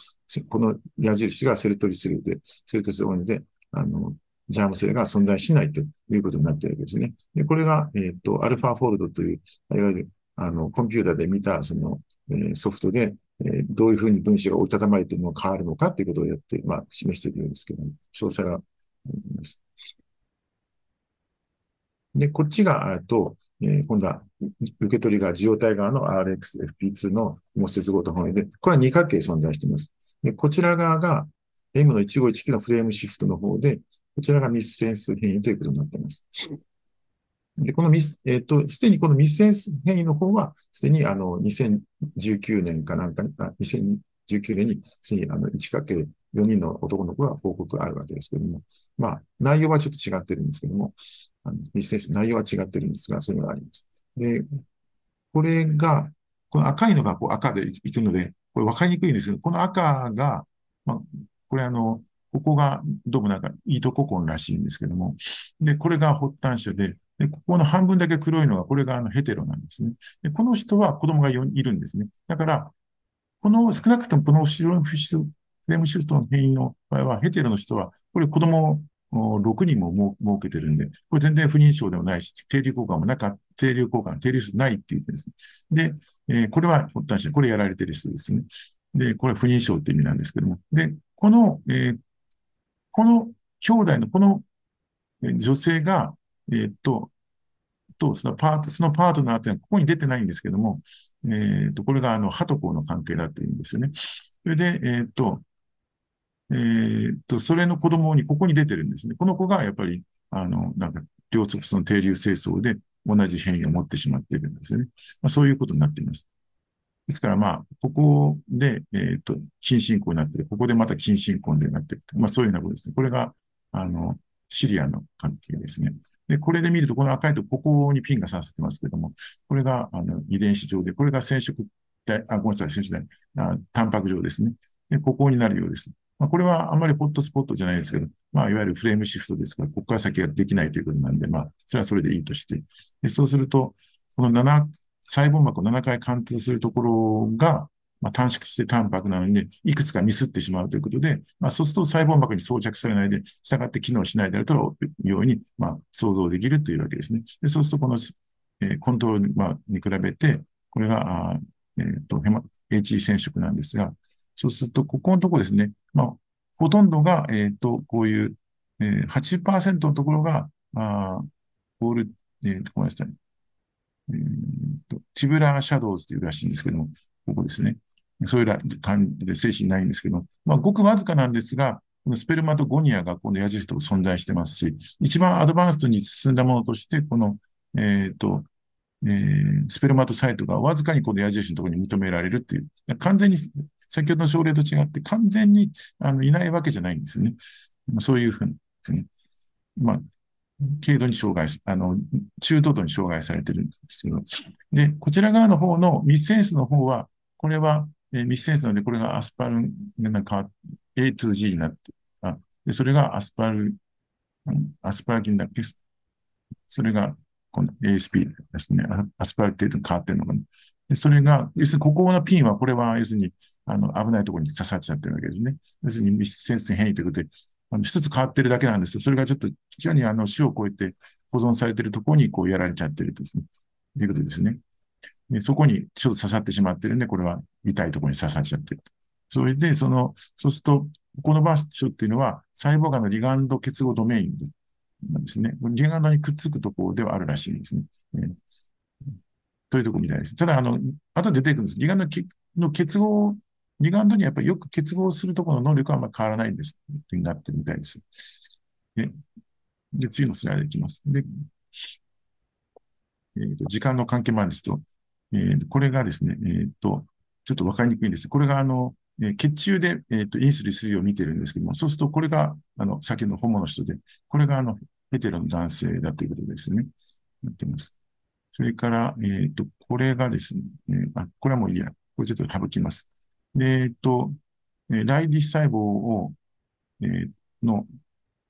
Speaker 3: この矢印が Sertoli cell で、 Sertoli cell only で、あの、 germ cell が存在しないということになっているわけですね。で、これが、えっ、ー、と、 AlphaFold という、いわゆる、あの、コンピューターで見た、その、えー、ソフトで、えー、どういうふうに分子が折りたたまれているのが変わるのかということをやって、まあ、示しているんですけども、詳細があります。で、こっちが、えっと、えー、今度は、受け取りが受容体側の RxFP2 の模接合と本位で、これは二角形存在しています。で、こちら側が M の1519のフレームシフトの方で、こちらがミスセンス変異ということになっています。で、このミス、えっ、ー、と、すでにこのミスセンス変異の方は、すでにあの、2019年かなんかに、あ2019年に、すでにあの、1×4 人の男の子が報告あるわけですけれども、まあ、内容はちょっと違ってるんですけども、あのミスセンス、内容は違ってるんですが、そういうのがあります。で、これが、この赤いのがこう赤でいくので、これ分かりにくいんですけど、この赤が、まあ、これあの、ここがどうもなんか糸ココンらしいんですけども、で、これが発端者で、で、ここの半分だけ黒いのが、これがあのヘテロなんですね。で、この人は子供がいるんですね。だから、この、少なくともこの後ろのフィッシュ、フレームシフトの変異の場合は、ヘテロの人は、これ子供6人もも設けてるんで、これ全然不妊症でもないし、定流交換もなかった、定流交換、定流数ないって言ってですね。で、えー、これは発端者、これやられてる人ですね。で、これは不妊症って意味なんですけども。で、この、えー、この兄弟のこの女性が、えー、っと、と、そのパート、そのパートナーっていうのはここに出てないんですけども、えー、っと、これがあの、ハトコの関係だというんですよね。それで、えー、っと、え、っと、それの子供にここに出てるんですね。この子がやっぱり、あの、なんか、両側その定流清掃で、同じ変異を持ってしまっているんですね。まあ、そういうことになっています。ですから、まあ、ここで、えっ、と、近親交になって、ここでまた近親交になっていくまあ、そういうようなことですね。これが、あの、シリアの関係ですね。で、これで見ると、この赤いとここにピンが刺さってますけども、これが、あの、遺伝子上で、これが染色体、あ、ごめんなさい、染色体、あタンパク上ですね。で、ここになるようです。まあ、これはあんまりホットスポットじゃないですけど、まあ、いわゆるフレームシフトですから、ここから先ができないということなんで、まあ、それはそれでいいとして。で、そうすると、この7、細胞膜を7回貫通するところが、まあ、短縮してタンパクなのに、ね、いくつかミスってしまうということで、まあ、そうすると細胞膜に装着されないで、従って機能しないであるというように、まあ、想像できるというわけですね。でそうすると、この、えー、コントロール、まあ、に比べて、これが、あえっ、ー、と、ヘマ、HE 染色なんですが、そうすると、ここのところですね、まあ、ほとんどが、えっ、ー、と、こういう、えー、80%のところが、あボール、えー、と、ごめんなさい。えー、と、ティブラーシャドウズというらしいんですけども、ここですね。そういう感じで精神ないんですけど、まあ、ごくわずかなんですが、このスペルマトゴニアがこの矢印と存在してますし、一番アドバンストに進んだものとして、この、えっ、と、えー、スペルマトサイトがわずかにこの矢印のところに認められるっていう、完全に先ほどの症例と違って完全にあのいないわけじゃないんですね。そういうふうにですね。まあ、軽度に障害、あの、中等度に障害されてるんですけど。で、こちら側の方のミスセンスの方は、これは、え、ミスセンスなので、これがアスパルなんか A to G になって、あでそれがアスパル、アスパラギンだっけそれが、この ASP ですね。アスパルテートに変わってるのかな。でそれが、要するにここのピンは、これは要するに、あの、危ないところに刺さっちゃってるわけですね。要するに密接性変異ということで、あの一つ変わってるだけなんですよ。それがちょっと、非常にあの、種を超えて保存されてるところにこうやられちゃってるとですね。ということですね。で、そこにちょっと刺さってしまってるんで、これは痛いところに刺さっちゃってると。それで、その、そうすると、この場所っていうのは、細胞間のリガンド結合ドメインなんですね。リガンドにくっつくところではあるらしいですね。というところみたいです。ただ、あの、後で出てくるんです。リガンドの結合、リガンドにやっぱりよく結合するところの能力はあんまり変わらないんです。になってるみたいです。で、で次のスライドいきます。で、えーと、時間の関係もあるんですと、えー、これがですね、えっ、ー、と、ちょっとわかりにくいんです。これがあの、えー、血中で、え、ー、と、インスリン3を見てるんですけども、そうするとこれが、あの、先のホモの人で、これがあの、ヘテロの男性だということですね。なってます。それから、えっ、ー、と、これがですね、あ、これはもういいや。これちょっと省きます。で、えっ、と、ライディ細胞を、えー、の、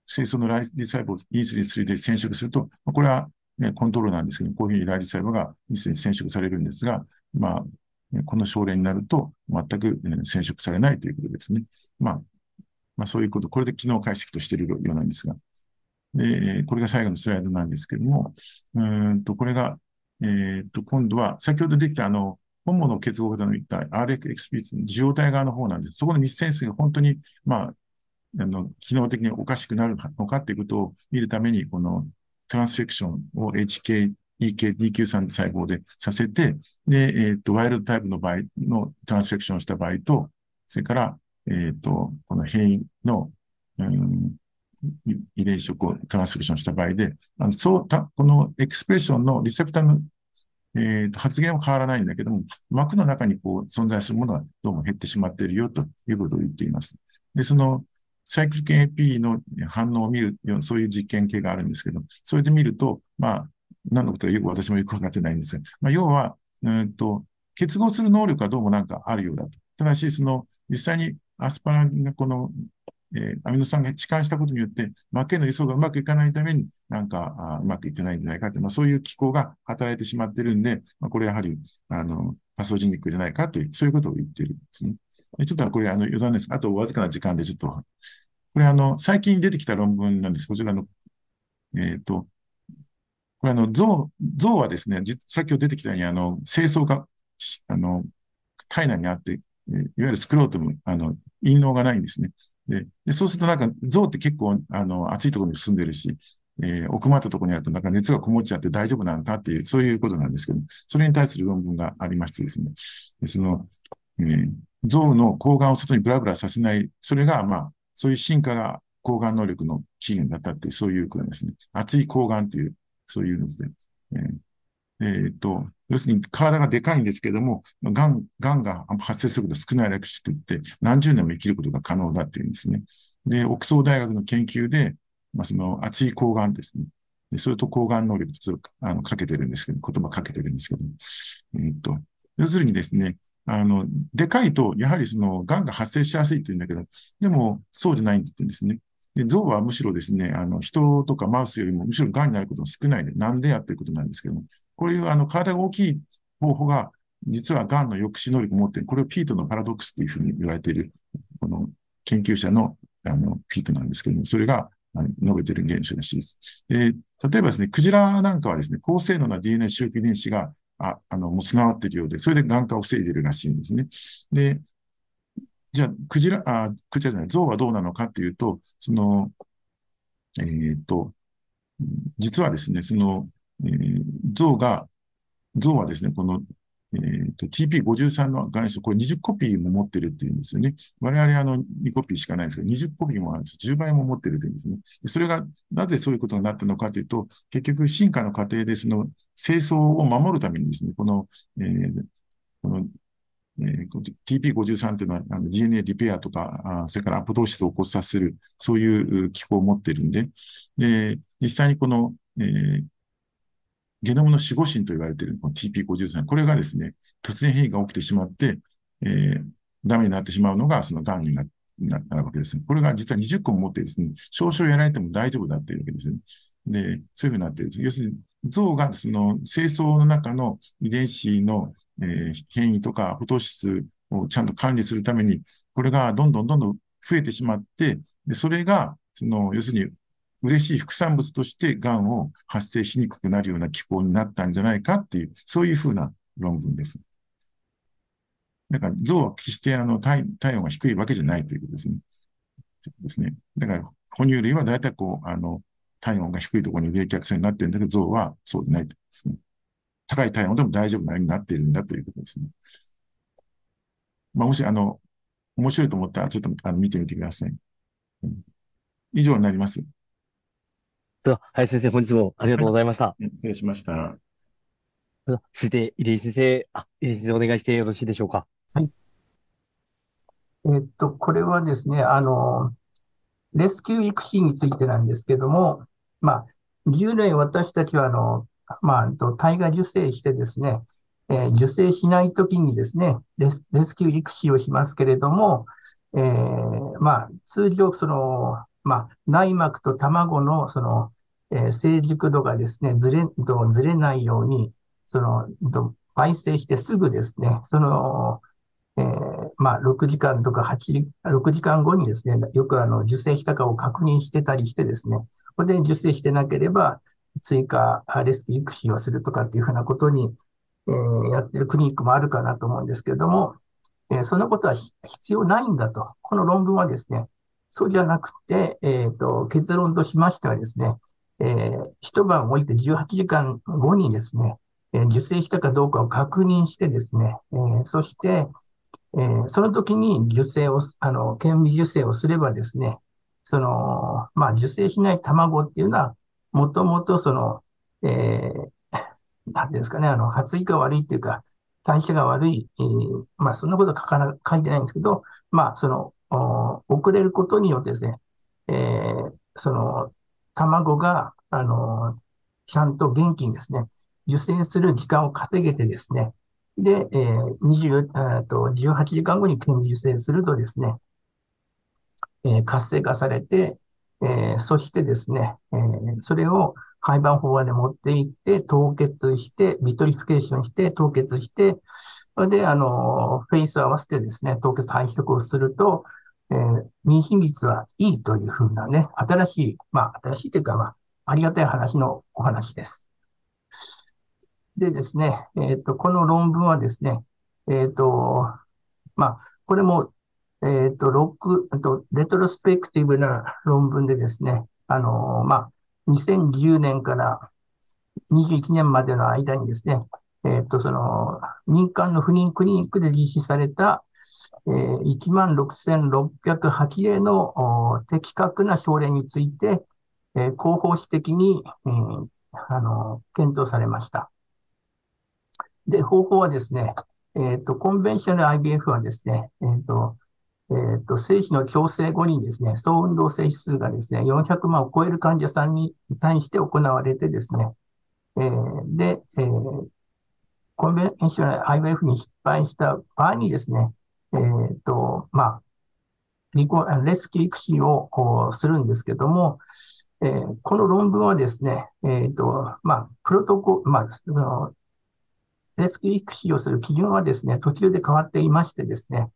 Speaker 3: 清掃のライディ細胞をインスリン3で染色すると、これは、ね、コントロールなんですけど、こういうふうにライディ細胞がインスリン染色されるんですが、まあ、この症例になると全く染色されないということですね。まあ、まあそういうこと、これで機能解析としているようなんですが。で、これが最後のスライドなんですけども、うんと、これがえっ、と、今度は、先ほどできたあの、本物結合型の言った RXP の受容体側の方なんです。そこの密センスが本当に、まあ、あの、機能的におかしくなるのかっていうことを見るために、このトランスフェクションを HK、EK、DQ3 細胞でさせて、で、えっ、と、ワイルドタイプの場合のトランスフェクションをした場合と、それから、えっ、と、この変異の、うん、遺伝子をトランスフェクションした場合で、あのそうたこのエクスプレッションのリセプターの、えー、と発現は変わらないんだけども、膜の中にこう存在するものはどうも減ってしまっているよということを言っています。で、そのサイクル系 AP の反応を見るような、そういう実験系があるんですけど、それで見ると、まあ、何のことかよく私もよくわかってないんですが、まあ、要は、うんと、結合する能力はどうもなんかあるようだと。ただし、その、実際にアスパラがこのえー、アミノ酸が置換したことによって、膜への輸送がうまくいかないために、なんか、あうまくいってないんじゃないかって、まあ、そういう機構が働いてしまってるんで、まあ、これやはり、あの、パソジニックじゃないかという、そういうことを言ってるんですね。ちょっとこれ、あの、余談です。あと、わずかな時間でちょっと、これ、あの、最近出てきた論文なんです。こちらの、えっ、ー、と、これ、あの、象、象はですね、さっき出てきたように、あの、清掃が、あの、体内にあって、いわゆるスクロートム、あの、陰嚢がないんですね。で、でそうするとなんか象って結構あの暑いところに住んでるし、えー、奥まったところにあるとなんか熱がこもっちゃって大丈夫なのかっていう、そういうことなんですけど、それに対する論文がありましてですね、その、えー、象の抗がんを外にブラブラさせない、それがまあ、そういう進化が抗がん能力の起源だったっていう、そういうことですね。熱い抗がんっていう、そういうので、えーえー、っと、要するに体がでかいんですけども、がん、がんが発生すること少ないらしくって、何十年も生きることが可能だっていうんですね。で、オックスフォード大学の研究で、まあ、その厚い抗がんですね。でそれと抗がん能力普通、あの、かけてるんですけど、言葉かけてるんですけど、えー、っと、要するにですね、あの、でかいと、やはりその、癌が発生しやすいって言うんだけど、でも、そうじゃないって言うんですね。で、象はむしろですね、あの、人とかマウスよりも、むしろ癌になることが少ないで、なんでやっていうことなんですけども、こういう、あの、体が大きい方法が、実は癌の抑止能力を持っている。これをピートのパラドックスというふうに言われている、この研究者の、あの、ピートなんですけども、それが、述べている現象らしいです。で、例えばですね、クジラなんかはですね、高性能な DNA 周期遺伝子があ、あの、もう備わっているようで、それで眼科を防いでいるらしいんですね。で、じゃあ、クジラ、あ、クジラじゃない、象はどうなのかっていうと、その、えっ、ー、と、実はですね、その、えー、象が、象はですね、このえー、と、TP53 の元素、これ20コピーも持ってるっていうんですよね。我々あの2コピーしかないんですけど、20コピーもあるんです。10倍も持ってるっていうんですね。それがなぜそういうことになったのかというと、結局進化の過程でその清掃を守るためにですね、この、えー、このえー、TP53 っていうのはあの DNA リペアとか、あそれからアポトーシスを起こさせる、そういう機構を持ってるんで、で、実際にこの、えー、ゲノムの守護神と言われているこの TP53、これがですね、突然変異が起きてしまって、えー、ダメになってしまうのが、その癌にななるわけですね。これが実は20個も持ってですね、少々やられても大丈夫だっていうわけですね。で、そういうふうになっている。要するに、像がその清掃の中の遺伝子の、えー、変異とか、不糖質をちゃんと管理するために、これがどんどんどんどん増えてしまって、で、それが、その、要するに嬉しい副産物として癌を発生しにくくなるような気候になったんじゃないかっていう、そういうふうな論文です。だから、象は決してあの体体温が低いわけじゃないということですね。ですね。だから、哺乳類は大体こう、あの、体温が低いところに冷却性になってるんだけど、象はそうでないということですね。高い体温でも大丈夫なようになっているんだということですね。まあ、もし、あの、面白いと思ったら、ちょっとあの見てみてください。うん、以上になります。
Speaker 1: では、林先生、本日もありがとうございました。
Speaker 3: 失礼しました。
Speaker 1: 続いて、入江先生、あ、入江先生お願いしてよろしいでしょうか。
Speaker 4: はい。えっと、これはですね、あの、レスキュー育児についてなんですけども、まあ、従来私たちは、あの、まあ、体外受精してですね、えー、受精しないときにですね、レス、レスキュー育児をしますけれども、えー、まあ、通常、その、まあ、内膜と卵の、その、えー、成熟度がですね、ずれ、ずれないように、その、焙煎してすぐですね、その、えー、まあ、6時間とか8、6時間後にですね、よくあの、受精したかを確認してたりしてですね、これで受精してなければ、追加レスキュー育児をするとかっていうふうなことに、えー、やってるクリニックもあるかなと思うんですけれども、えー、そんなことは必要ないんだと。この論文はですね、そうじゃなくて、えっ、ー、と、結論としましてはですね、えー、一晩置いて18時間後にですね、えー、受精したかどうかを確認してですね、えー、そして、えー、その時に受精を、あの、顕微受精をすればですね、その、まあ、受精しない卵っていうのは、もともとその、えー、なんですかね、あの、発育が悪いっていうか、代謝が悪い、えー、まあ、そんなこと書かな、書いてないんですけど、まあ、その、遅れることによってですね、えー、その、卵が、あの、ちゃんと元気にですね、受精する時間を稼げてですね、で、えー、20、と18時間後に顕微授精するとですね、えー、活性化されて、えー、そしてですね、えー、それを胚盤胞まで持っていって、凍結して、 vitrification して、凍結して、それで、あの、フェイスを合わせてですね、凍結排出をすると、えー、妊娠率はいいというふうなね、新しい、まあ、新しいというか、まあ、ありがたい話のお話です。でですね、えっ、ー、と、この論文はですね、えっ、ー、と、まあ、これも、えっ、と、6、と、レトロスペクティブな論文でですね、あのまあ、2010年から21年までの間にですね、えっ、と、その、民間の不妊クリニックで実施された、えー、16,608例の的確な症例について、えー、広報誌的に、えー、あの、検討されました。で、方法はですね、えっ、と、コンベンショナル IBF はですね、えっ、と、えっ、と、精子の矯正後にですね、総運動性指数がですね、400万を超える患者さんに対して行われてですね、えー、で、えー、コンベンショナル IBF に失敗した場合にですね、えっ、ー、と、まあ、レスキー育児をするんですけども、えー、この論文はですね、えっ、と、まあ、プロトコ、まあ、レスキー育児をする基準はですね、途中で変わっていましてですね、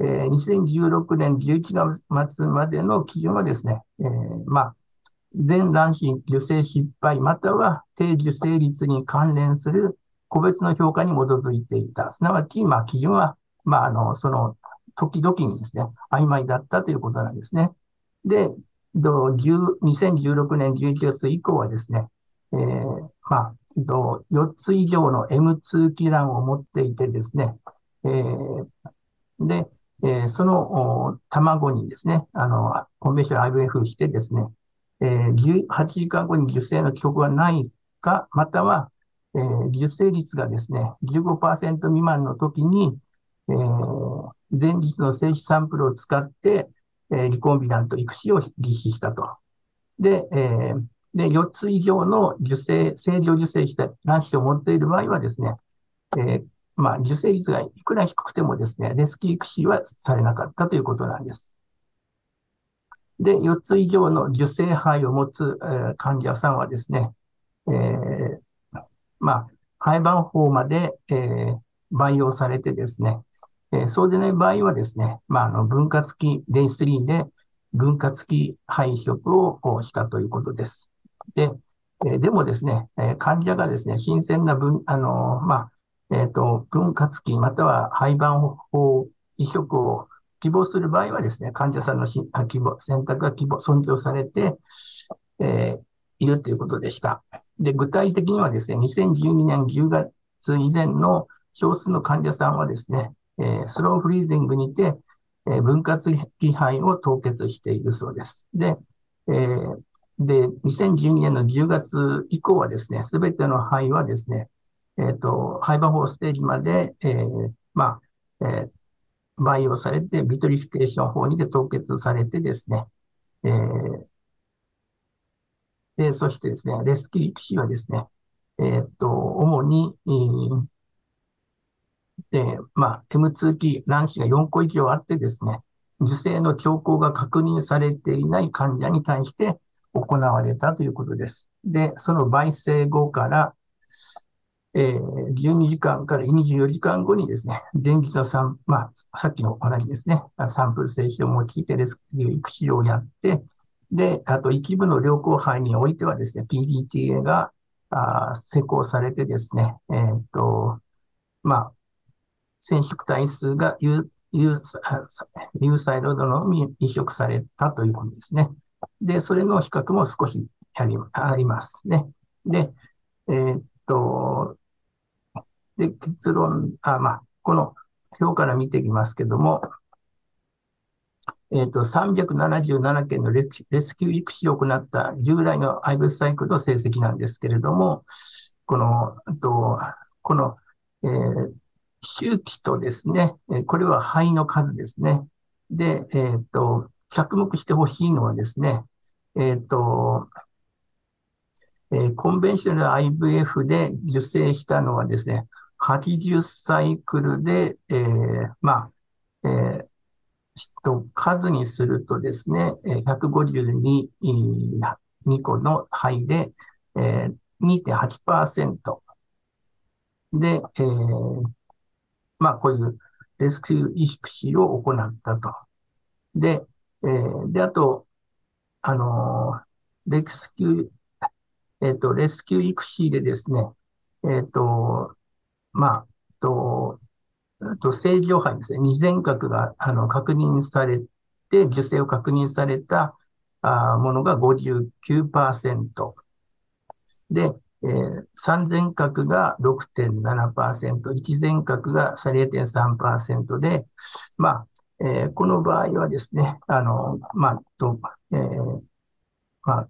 Speaker 4: えー、2016年11月末までの基準はですね、えー、まあ、全卵子受精失敗または低受精率に関連する個別の評価に基づいていた。すなわち、まあ、基準は、まあ、あの、その、時々にですね、曖昧だったということなんですね。で、2016年11月以降はですね、えー、まあ、4つ以上の M2 機卵を持っていてですね、えー、で、えー、その卵にですね、あの、コンベンション IVF してですね、えー、8時間後に受精の記憶がないか、または、えー、受精率がですね、15%未満の時に、えー、前日の精子サンプルを使って、えー、リコンビナント育児を実施したと。で、えー、で、4つ以上の受精、正常受精した卵子を持っている場合はですね、えー、まあ、受精率がいくら低くてもですね、レスキー育児はされなかったということなんです。で、4つ以上の受精肺を持つ、えー、患者さんはですね、えー、まあ、肺盤法まで、えー、培養されてですね、え、そうでない場合はですね、まあ、あの、分割期、デイ3で分割期配色をしたということです。で、え、でもですね、え、患者がですね、新鮮な分、あのまあ、えっ、と、分割期または肺盤法移植を希望する場合はですね、患者さんのしあ希望、選択が希望、尊重されて、えいるということでした。で、具体的にはですね、2012年10月以前の少数の患者さんはですね、え、スローフリーズングにて、え、分割気配を凍結しているそうです。で、えー、で、2012年の10月以降はですね、すべての肺はですね、えっ、ー、と、胚盤胞ステージまで、えー、まあ、えー、培養されて、 vitrification 法にて凍結されてですね、えー、で、そしてですね、 rescue ICSI はですね、えっ、と、主に、で、まあ、M2 期卵子が4個以上あってですね、受精の兆候が確認されていない患者に対して行われたということです。で、その媒精後から、えー、12時間から24時間後にですね、前日の3、まあ、さっきの同じですね、サンプル精子を用いてレスキュー育児をやって、で、あと一部の良好肺においてはですね、PGTA があ施行されてですね、えー、っと、まあ、染色体数が有有有細ロードのみ移植されたということですね。で、それの比較も少しありありますね。で、えー、っと、で、結論、あ、まあ、この表から見ていきますけども、えっ、と、377件のレスキュー育児を行った従来の i v サイクルの成績なんですけれども、この、とこの、えー、周期とですね、これは肺の数ですね。で、えっ、と、着目してほしいのはですね、えっ、ー、と、えー、コンベンショナル IVF で受精したのはですね、80サイクルで、え、まあ、え、と数にするとですね、152 2個の肺で、えー、2.8%で、えー、まあ、こういうレスキュー育児を行ったと。で、えー、で、あと、あのー、レスキュー、えっ、ー、と、レスキュー育児でですね、えっ、と、まあ、と、と正常肺ですね、二前核があの確認されて、受精を確認されたあものが59%。で、えー、三前核が6.7%、一前核が0.3%で、まあ、えー、この場合はですね、あの、まあ、と、えー、まあ、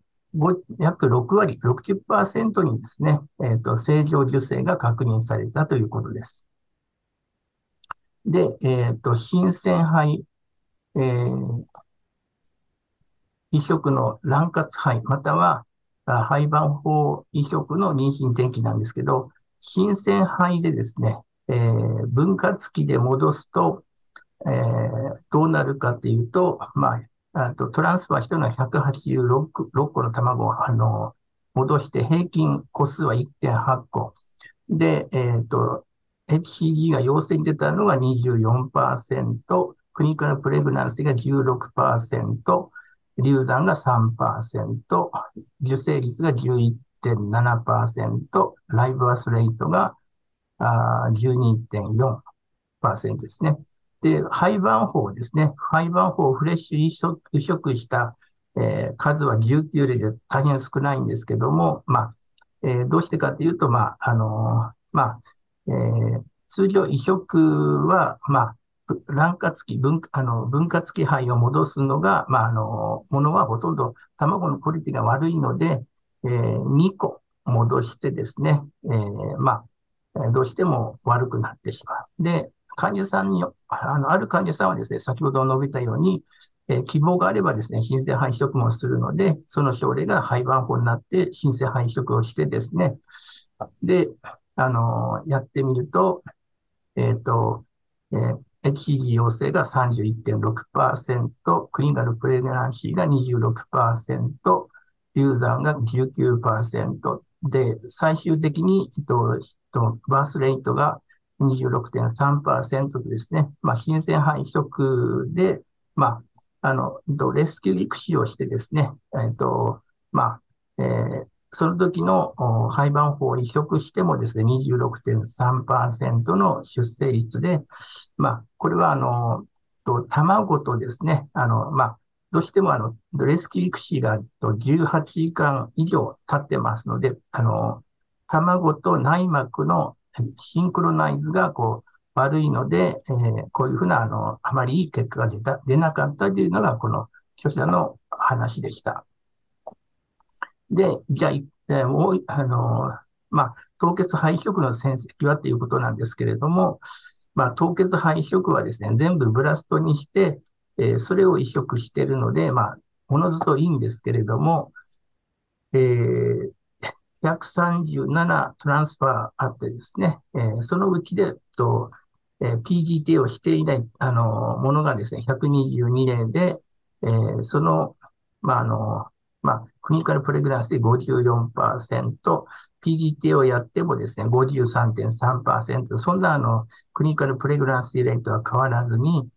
Speaker 4: 約6割、60%にですね、えっ、ー、と、正常受精が確認されたということです。で、えっ、ー、と、新鮮肺、えー、移植の卵活肺、または肺盤法移植の妊娠転機なんですけど、新鮮肺でですね、えー、分割期で戻すと、えー、どうなるかっていうと、まあ、あとトランスファーしてるのは186 6個の卵を、あの、戻して平均個数は1.8個。で、えっ、ー、と、HCG が陽性に出たのが24%、クリニカルプレグナンスが16%、流産が3%、受精率が11.7%、ライブアスレイトが12.4%ですね。で、廃盤法ですね。廃盤法をフレッシュ移植した、えー、数は19例で大変少ないんですけども、まあ、えー、どうしてかというと、まあ、あのー、まあ、えー、通常移植は、まあ、卵活期、分、あの、分割期肺を戻すのが、まあ、あの、ものはほとんど卵のクオリティが悪いので、えー、2個戻してですね、えー、まあ、どうしても悪くなってしまう。で、患者さんに、あの、ある患者さんはですね、先ほど述べたように、えー、希望があればですね、新生肺移植もするので、その症例が肺盤法になって新生肺移植をしてですね、で、あのやってみると、えっ、と、えー HCG 陽性が31.6%、クリニカルプレグナンシーが26%、流産が19%で、最終的に、えっと、バースレイトが26.3%とですね、まあ、新鮮肺移植で、まあ、あの、レスキュー育使をしてですね、えっと、まあ、えー、その時の廃盤法を移植してもですね、26.3%の出生率で、まあ、これはあの、卵とですね、あの、まあ、どうしてもあの、レスキュー育児が18時間以上経ってますので、あの、卵と内膜のシンクロナイズがこう悪いので、えー、こういうふうなあの、あまりいい結果が出た、出なかったというのがこの著者の話でした。で、じゃあ、えもう、あの、まあ、凍結肺移植の戦績はということなんですけれども、まあ、凍結肺移植はですね、全部ブラストにして、えー、それを移植しているので、まあ、おのずといいんですけれども、えー、137トランスファーあってですね、えー、そのうちで、と、えー、PGT をしていない、あの、ものがですね、122例で、えー、その、まあ、あの、まあ、クリニカルプレグランスで54%、PGT をやってもですね、53.3%、そんなあの、クリニカルプレグランスレートは変わらずに、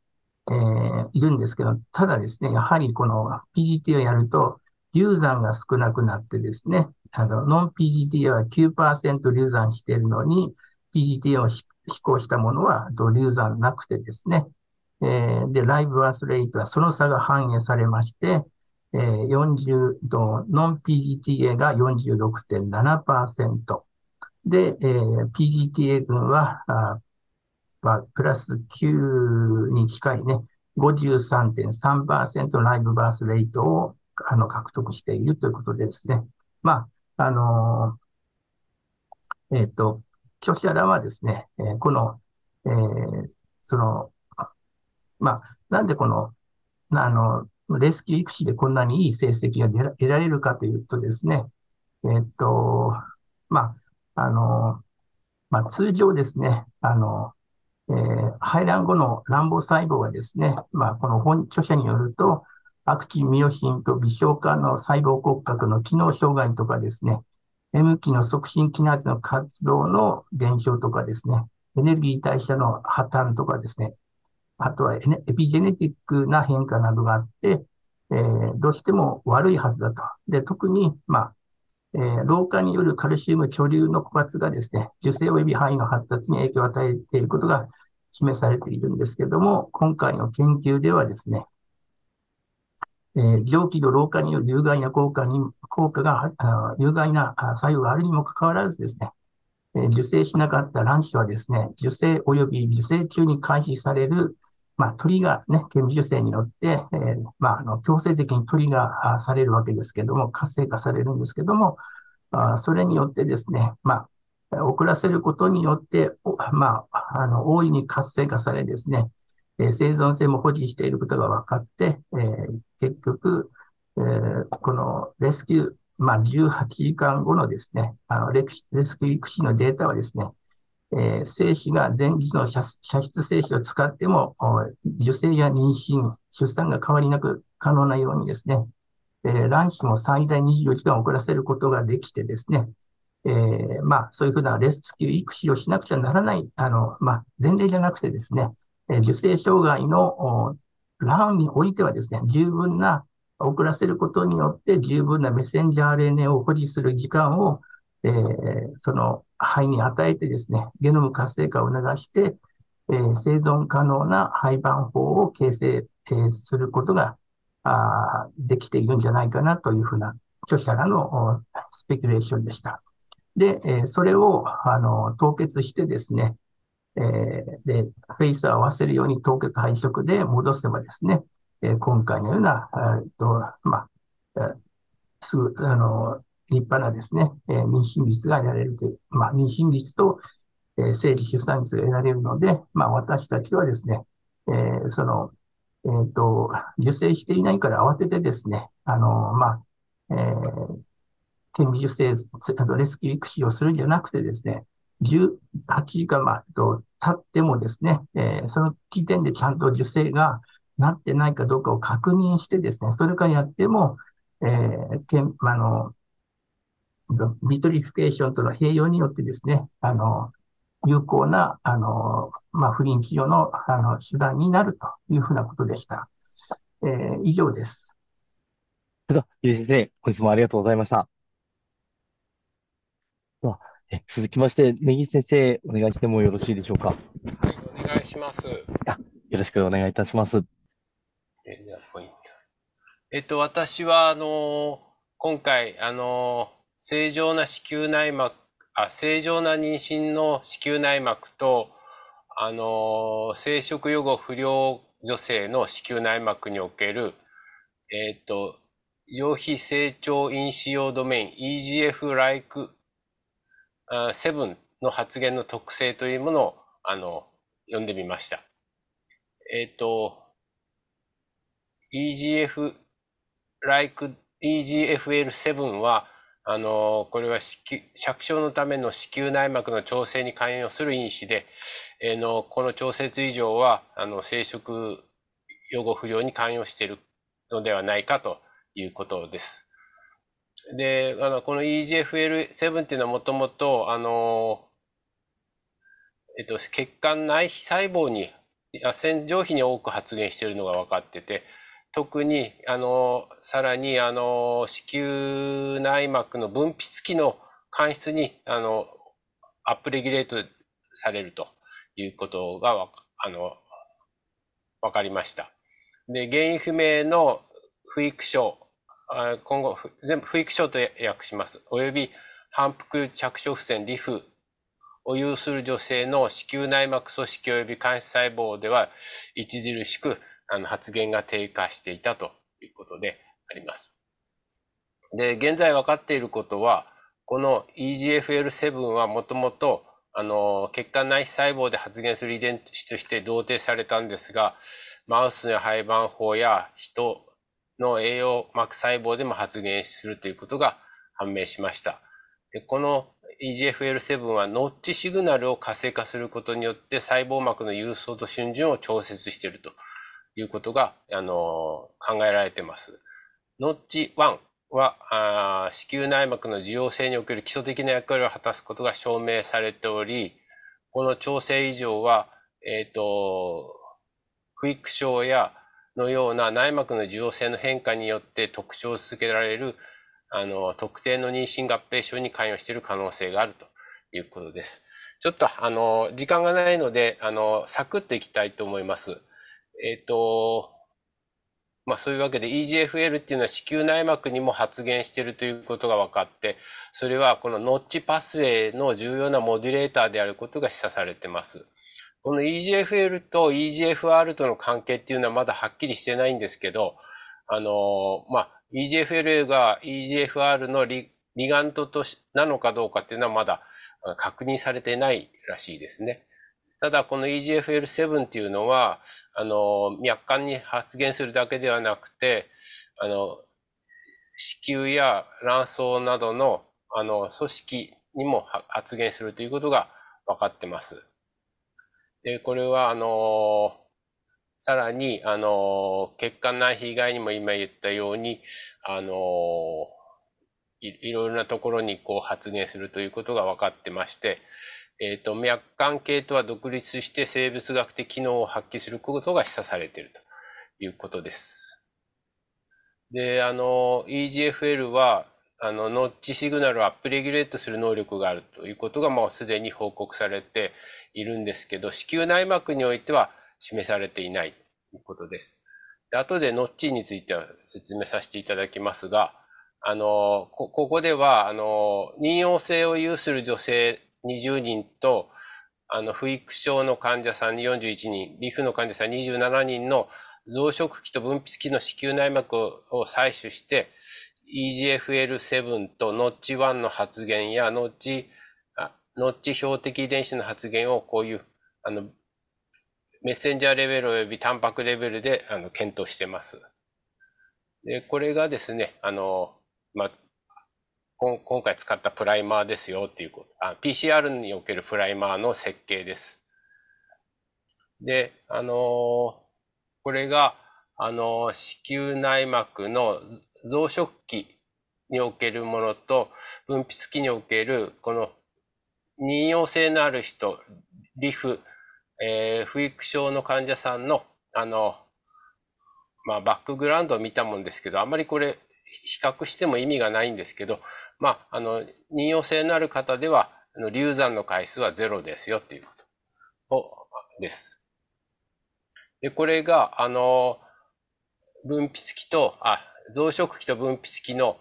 Speaker 4: えー、いるんですけど、ただですね、やはりこの PGT をやると、流産が少なくなってですね、あの、ノン PGT は9%流産しているのに、PGT を飛行したものは流産なくてですね、えー、で、ライブバースレイトはその差が反映されまして、えー、40度、ノン PGTA が46.7%。で、えー、PGTA 群は、あまあ、プラス9に近いね、53.3%ライブバースレートをあの獲得しているということでですね。まあ、あのー、えっ、ー、と、著者らはですね、えー、この、えー、その、まあ、なんでこの、あの、レスキュー育児でこんなにいい成績が得られるかというとですね、えっと、まあ、あの、まあ、通常ですね、あの、えー、排卵後の卵母細胞はですね、まあ、この本著者によると、アクチン、ミオシンと微小化の細胞骨格の機能障害とかですね、M 期の促進機能の活動の減少とかですね、エネルギー代謝の破綻とかですね、あとはエピジェネティックな変化などがあって、えー、どうしても悪いはずだと。で、特に、まあ、えー、老化によるカルシウム貯留の枯渇がですね、受精及び範囲の発達に影響を与えていることが示されているんですけども、今回の研究ではですね、えー、蒸気の老化による有害な効果に、効果が、有害な作用があるにもかかわらずですね、えー、受精しなかった卵子はですね、受精及び受精中に開始されるまあ、トリガーね、顕微授精によって、えー、まあ、あの、強制的にトリガーされるわけですけども、活性化されるんですけども、あそれによってですね、まあ、遅らせることによって、まあ、あの、大いに活性化されですね、えー、生存性も保持していることが分かって、えー、結局、えー、このレスキュー、まあ、18時間後のですね、あのレレスキュー育児のデータはですね、えー、精子が前日の射出精子を使っても、受精や妊娠、出産が変わりなく可能なようにですね、えー、卵子も最大24時間遅らせることができてですね、えー、まあ、そういうふうなレスキュー育児をしなくちゃならない、あの、まあ、前例じゃなくてですね、え受精障害の卵においてはですね、十分な、遅らせることによって十分なメッセンジャー RNA を保持する時間を、えー、その肺に与えてですね、ゲノム活性化を促して、えー、生存可能な胚盤法を形成、えー、することがあできているんじゃないかなというふうな著者らのスペキュレーションでした。で、えー、それをあの凍結してですね、えー、で、フェイスを合わせるように凍結配色で戻せばですね、えー、今回のような、えっと、まあ、すぐ、あの、立派なですね、えー、妊娠率が得られるという、まあ、妊娠率と、えー、生理出産率が得られるので、まあ、私たちはですね、えー、その、えっ、ー、と、受精していないから慌ててですね、あの、まあ、えー、顕微授精、rescue ICSI をするんじゃなくてですね、18時間、まあ、と、経ってもですね、えー、その時点でちゃんと受精がなってないかどうかを確認してですね、それからやっても、えー、けんあの、 vitrification との併用によってですね、あの、有効な、あの、まあ、不妊治療の、あの、手段になるというふうなことでした。えー、以上です。
Speaker 1: それでは、ゆう先生、本日もありがとうございました。では、え続きまして、根岸先生、お願いしてもよろしいでしょうか？はい、
Speaker 5: お願いします。
Speaker 1: あよろしくお願いいたします。
Speaker 5: ええっと、私は、あの、今回、あの、正常な子宮内膜、あ、正常な妊娠の子宮内膜と、あの、生殖予後不良女性の子宮内膜における、えっ、と、陽非成長因子用ドメイン EGF-like 7の発現の特性というものを、あの、読んでみました。えっ、と、EGF-like EGFL7 は、あの、これは尺小のための子宮内膜の調整に関与する因子で、えー、のこの調節異常はあの生殖予後不良に関与しているのではないかということです。で、あのこの EGFL7 っていうのはもともと、あの、えっと、血管内皮細胞に、線上皮に多く発現しているのが分かってて、特に、あの、さらに、あの、子宮内膜の分泌器の間質に、あの、アップレギュレートされるということが、あの、わかりました。で、原因不明の不育症、今後、全部不育症と訳します。および反復着床不全、リフを有する女性の子宮内膜組織及び間質細胞では著しくあの発言が低下していたということであります。で、現在分かっていることは、この EGFL7 はもともとあの血管内皮細胞で発現する遺伝子として同定されたんですが、マウスの胚盤法や人の栄養膜細胞でも発現するということが判明しました。でこの EGFL7 はノッチシグナルを活性化することによって細胞膜の郵送と春巡を調節しているということが、あの考えられてます。ノッチ1は、子宮内膜の受容性における基礎的な役割を果たすことが証明されており、この調整異常は、えっ、ー、と、不育症やのような内膜の受容性の変化によって特徴を続けられるあの特定の妊娠合併症に関与している可能性があるということです。ちょっとあの時間がないのであのサクッといきたいと思います。えっ、と、まあそういうわけで EGFL っていうのは子宮内膜にも発現しているということが分かって、それはこのノッチパスウェイの重要なモデュレーターであることが示唆されてます。この EGFL と EGFR との関係っていうのはまだはっきりしてないんですけど、あの、まあ、EGFL が EGFR のリリガントとしなのかどうかっていうのはまだ確認されてないらしいですね。ただ、この EGFL7 っていうのは、あの、脈管に発現するだけではなくて、あの、子宮や卵巣などの、あの、組織にも発現するということが分かってます。で、これは、あの、さらに、あの、血管内皮以外にも今言ったように、あの、いいろいろなところにこう発現するということが分かってまして、えっ、ー、と、脈管系とは独立して生物学的機能を発揮することが示唆されているということです。で、あの、EGFL は、あの、ノッチシグナルをアップレギュレートする能力があるということがもうすでに報告されているんですけど、子宮内膜においては示されていないということです。で後でノッチについては説明させていただきますが、あの、ここでは、あの、妊用性を有する女性20人と、あの、不育症の患者さん41人、リフの患者さん27人の増殖期と分泌期の子宮内膜を採取して、EGFL7 とノッチ1の発現やノッチ、ノッチ標的遺伝子の発現をこういう、あの、メッセンジャーレベル及びタンパクレベルであの検討してます。で、これがですね、あの、まあ、今回使ったプライマーですよっていうことあ。PCR におけるプライマーの設計です。で、あのー、これが、あのー、子宮内膜の増殖期におけるものと、分泌期における、この、妊用性のある人、リフ、えー、不育症の患者さんの、あの、まあ、バックグラウンドを見たもんですけど、あんまりこれ、比較しても意味がないんですけど、まあ、あの、妊用性のある方では、あの流産の回数はゼロですよっていうことを、です。で、これが、あの、分泌期と、あ、増殖期と分泌期の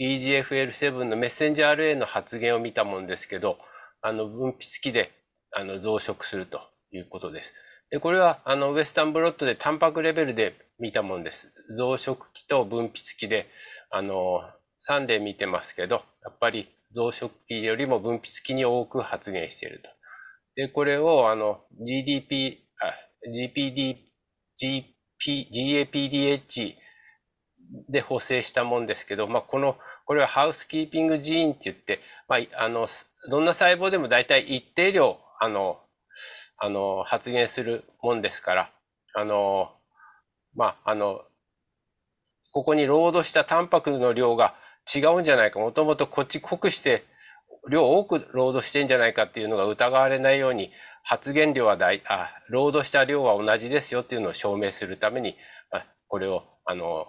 Speaker 5: EGFL7 のメッセンジャー RA の発現を見たもんですけど、あの、分泌期で、あの、増殖するということです。で、これは、あの、ウエスタンブロットでタンパクレベルで見たもんです。増殖期と分泌期で、あの、3例見てますけど、やっぱり増殖期よりも分泌期に多く発現していると。で、これを、あの、GDP、あ GPD、GP、GAPDH で補正したもんですけど、まあ、この、これはハウスキーピングジーンって言って、まあ、あの、どんな細胞でも大体一定量、あの、あの、発現するもんですから、あの、まあ、あの、ここにロードしたタンパクの量が違うんじゃないか、もともとこっち濃くして量多くロードしてんじゃないかっていうのが疑われないように、発現量は大、あ、ロードした量は同じですよっていうのを証明するために、まあ、これを、あの、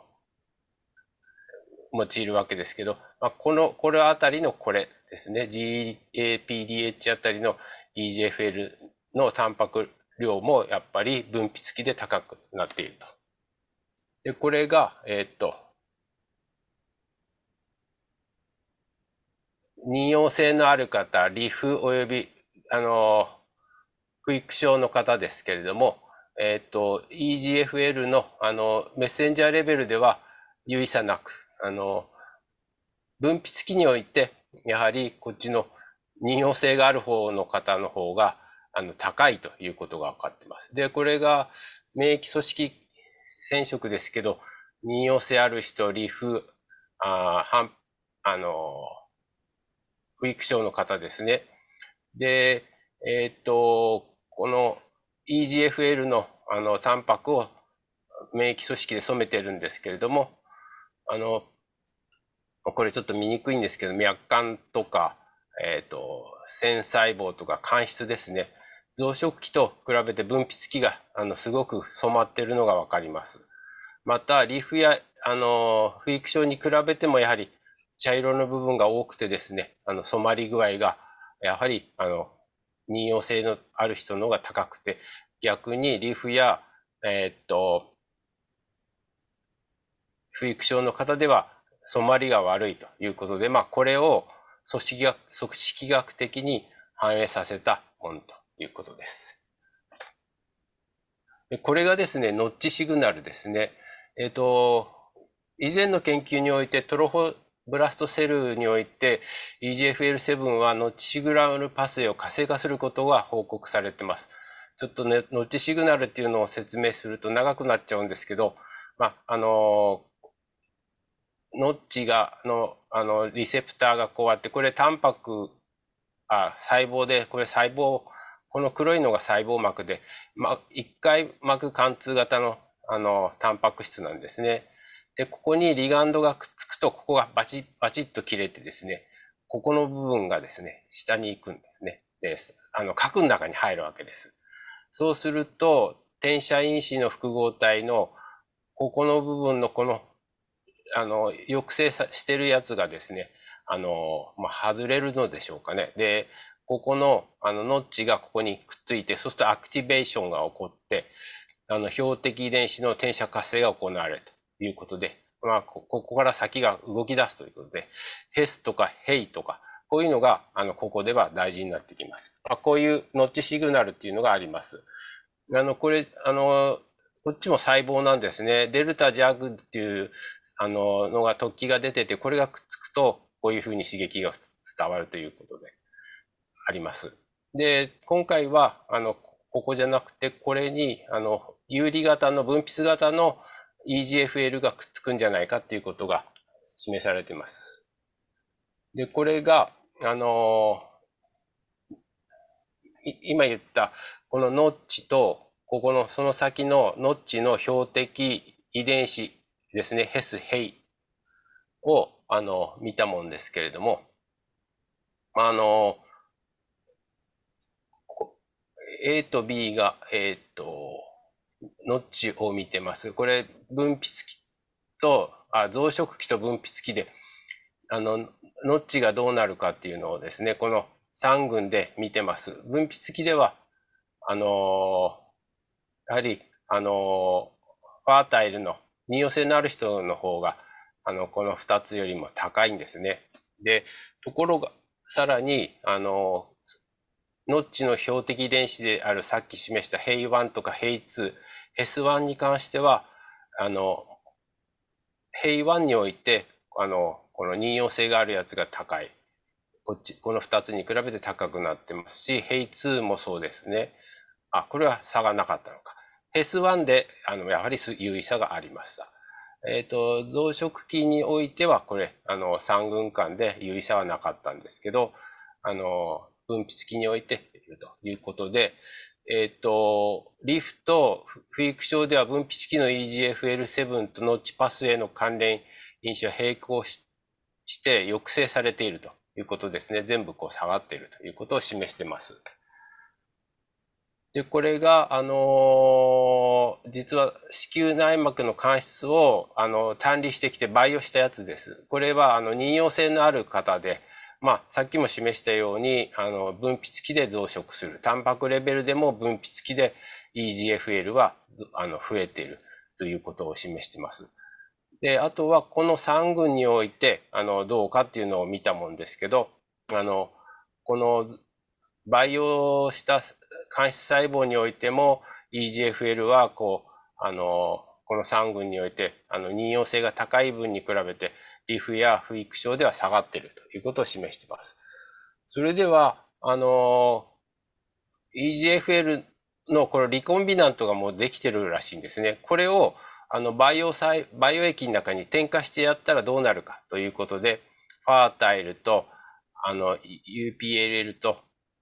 Speaker 5: 用いるわけですけど、まあ、この、これあたりのこれですね。GAPDH あたりの EGFL のタンパク量もやっぱり分泌期で高くなっていると。で、これが、えー、っと、妊用性のある方、リフ及び、あの、不育症の方ですけれども、えっ、と、EGFL の、あの、メッセンジャーレベルでは有意差なく、あの、分泌期において、やはりこっちの妊用性がある方の方の方が、あの、高いということが分かってます。で、これが免疫組織染色ですけど、妊用性ある人、リフ、ああの、不育症の方ですね。で、えー、っと、この EGFL のあのタンパクを免疫組織で染めてるんですけれども、あの、これちょっと見にくいんですけど、脈管とか、えっ、と、線細胞とか間質ですね。増殖期と比べて分泌期があのすごく染まっているのがわかります。また、リーフやあの不育症に比べてもやはり茶色の部分が多くてですね、あの染まり具合がやはりあの妊用性のある人の方が高くて、逆にリーフや、えー、っと、不育症の方では染まりが悪いということで、まあ、これを組織学組織学的に反映させたものということです。これがですね、ノッチシグナルですね。えっ、ー、と、以前の研究においてトロフォブラストセルにおいて EGFL7 はノッチシグナルパスウェイを活性化することが報告されてます。ちょっとね、ノッチシグナルっていうのを説明すると長くなっちゃうんですけど、まあ、あのノッチが、の、あの、リセプターがこうあって、これタンパク、あ、細胞で、これ細胞、この黒いのが細胞膜で、ま、一回膜貫通型の、あの、タンパク質なんですね。で、ここにリガンドがくっつくと、ここがバチッ、バチッと切れてですね、ここの部分がですね、下に行くんですね。で、あの、核の中に入るわけです。そうすると、転写因子の複合体の、ここの部分のこのあの、抑制してるやつがですね、あの、まあ、外れるのでしょうかね。で、ここの、あの、ノッチがここにくっついて、そうするとアクティベーションが起こって、あの、標的遺伝子の転写活性が行われるということで、まあ、ここから先が動き出すということで、ヘスとかヘイとか、こういうのが、あの、ここでは大事になってきます。まあ、こういうノッチシグナルっていうのがあります。あの、これ、あの、こっちも細胞なんですね。デルタジャグっていうあの、のが突起が出てて、これがくっつくと、こういうふうに刺激が伝わるということであります。で、今回は、あの、ここじゃなくて、これに、あの、有利型の分泌型の EGFL がくっつくんじゃないかっていうことが示されています。で、これが、あの今言った、このノッチと、ここの、その先のノッチの標的遺伝子ですね、ヘス・ヘイを、あの、見たもんですけれども、あの、A と B が、えっ、と、ノッチを見てます。これ、分泌器と、あ増殖器と分泌器で、あの、ノッチがどうなるかっていうのをですね、この3群で見てます。分泌器では、あのやはり、あのファータイルの妊用性のある人の方が、あの、この2つよりも高いんですね。で、ところが、さらに、あの、 Notch の標的遺伝子であるさっき示したヘイ1とかヘイ2、S1 に関しては、あの、 HEY1において、あの、この妊孕性があるやつが高い。こっち、この2つに比べて高くなってますし、 HEY2もそうですね。あ、これは差がなかったのか。 HES1 で、あの、やはり有意差がありました。えっ、ー、と、増殖期においては、これ、あの、3群間で優位差はなかったんですけど、あの、分泌期においてということで、えっ、ー、と、リフとフィーク症では分泌期の EGFL7 とノッチパスウェイの関連因子は並行して抑制されているということですね。全部こう下がっているということを示しています。で、これが、あのー、実は子宮内膜の間質を、あの、単理してきて培養したやつです。これは、あの、妊用性のある方で、まあ、さっきも示したように、あの、分泌期で増殖する。タンパクレベルでも分泌期で EGFL は、あの、増えているということを示しています。で、あとは、この3群において、あの、どうかっていうのを見たもんですけど、あの、この培養した間質細胞においても EGFL はこう、あの、この3群において、あの、妊用性が高い分に比べて、リフや不育症では下がっているということを示しています。それでは、あの、EGFL のこのリコンビナントがもうできてるらしいんですね。これを、あの、バイオ細、バイオ液の中に添加してやったらどうなるかということで、ファータイルと、あの、UPLL と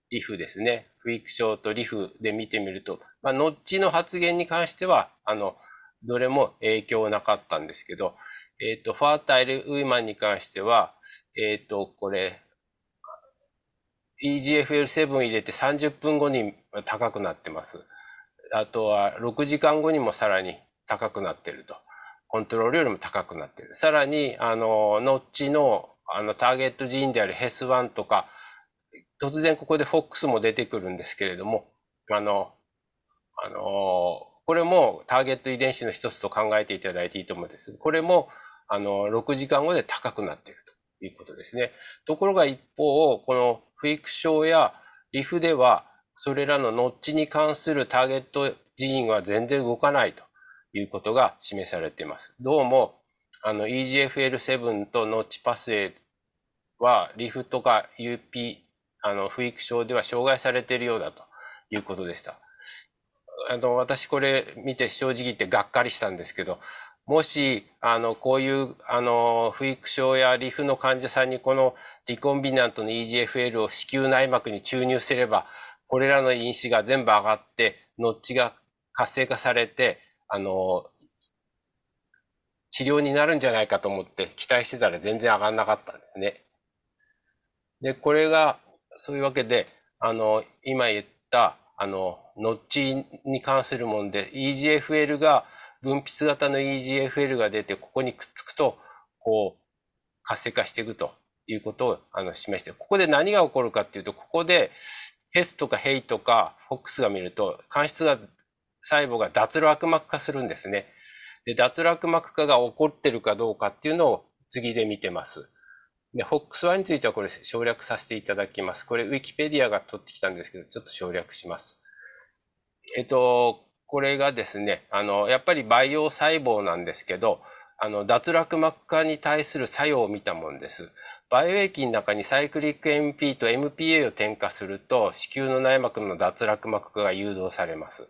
Speaker 5: リフですね。フィクションとリフで見てみると、まあ、ノッチの発言に関しては、あの、どれも影響なかったんですけど、えっ、ー、と、ファータイル・ウイマンに関しては、えっ、ー、と、これ、EGFL7 入れて30分後に高くなってます。あとは6時間後にもさらに高くなってると。コントロールよりも高くなってる。さらに、あの、ノッチのあのターゲットジーンであるヘス1とか、突然ここで FOX も出てくるんですけれども、あの、あの、これもターゲット遺伝子の一つと考えていただいていいと思うんです。これも、あの、6時間後で高くなっているということですね。ところが一方、このフィク症やリフでは、それらのノッチに関するターゲットジーンは全然動かないということが示されています。どうも、あの EGFL7 とノッチパスウェイはリフとか UP、あの不育症では障害されているようだということでした。あの私これ見て正直言ってがっかりしたんですけど、もし、あの、こういう、あの、不育症やリフの患者さんにこのリコンビナントの EGFL を子宮内膜に注入すれば、これらの因子が全部上がって、ノッチが活性化されて、あの、治療になるんじゃないかと思って期待してたら全然上がんなかったんですね。で、これが、そういうわけで、あの、今言った、あの、ノッチに関するもんで、EGFL が分泌型の EGFL が出て、ここにくっつくと、こう、活性化していくということをあの示して、ここで何が起こるかっていうと、ここでヘスとかヘイとかフォックスが見ると、間質が細胞が脱落膜化するんですね。で、脱落膜化が起こってるかどうかっていうのを次で見てます。で、FOX1 についてはこれ省略させていただきます。これウィキペディアが取ってきたんですけど、ちょっと省略します。えっと、これがですね、あの、やっぱり培養細胞なんですけど、あの、脱落膜化に対する作用を見たものです。培養液の中にサイクリック MP と MPA を添加すると、子宮の内膜の脱落膜化が誘導されます。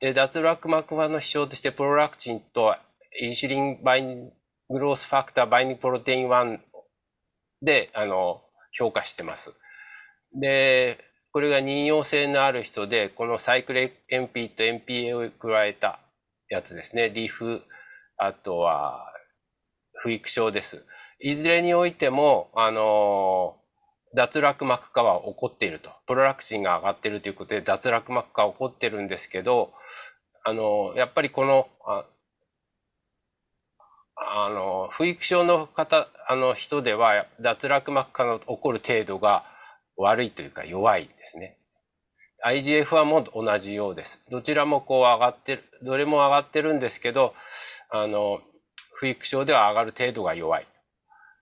Speaker 5: で、脱落膜化の指標として、プロラクチンとinsulin binding growth factor binding protein 1で、あの、評価してます。で、これが妊孕性のある人で、このサイクレ MP と MPA を加えたやつですね。 RIF、あとは、不育症です。いずれにおいても、あの、脱落膜化は起こっていると。プロラクチンが上がっているということで、脱落膜化は起こってるんですけど、あの、やっぱりこの、ああの、不育症の方、あの人では、脱落膜化の起こる程度が悪いというか弱いですね。IGF も同じようです。どちらもこう上がってる、どれも上がってるんですけど、あの、不育症では上がる程度が弱い。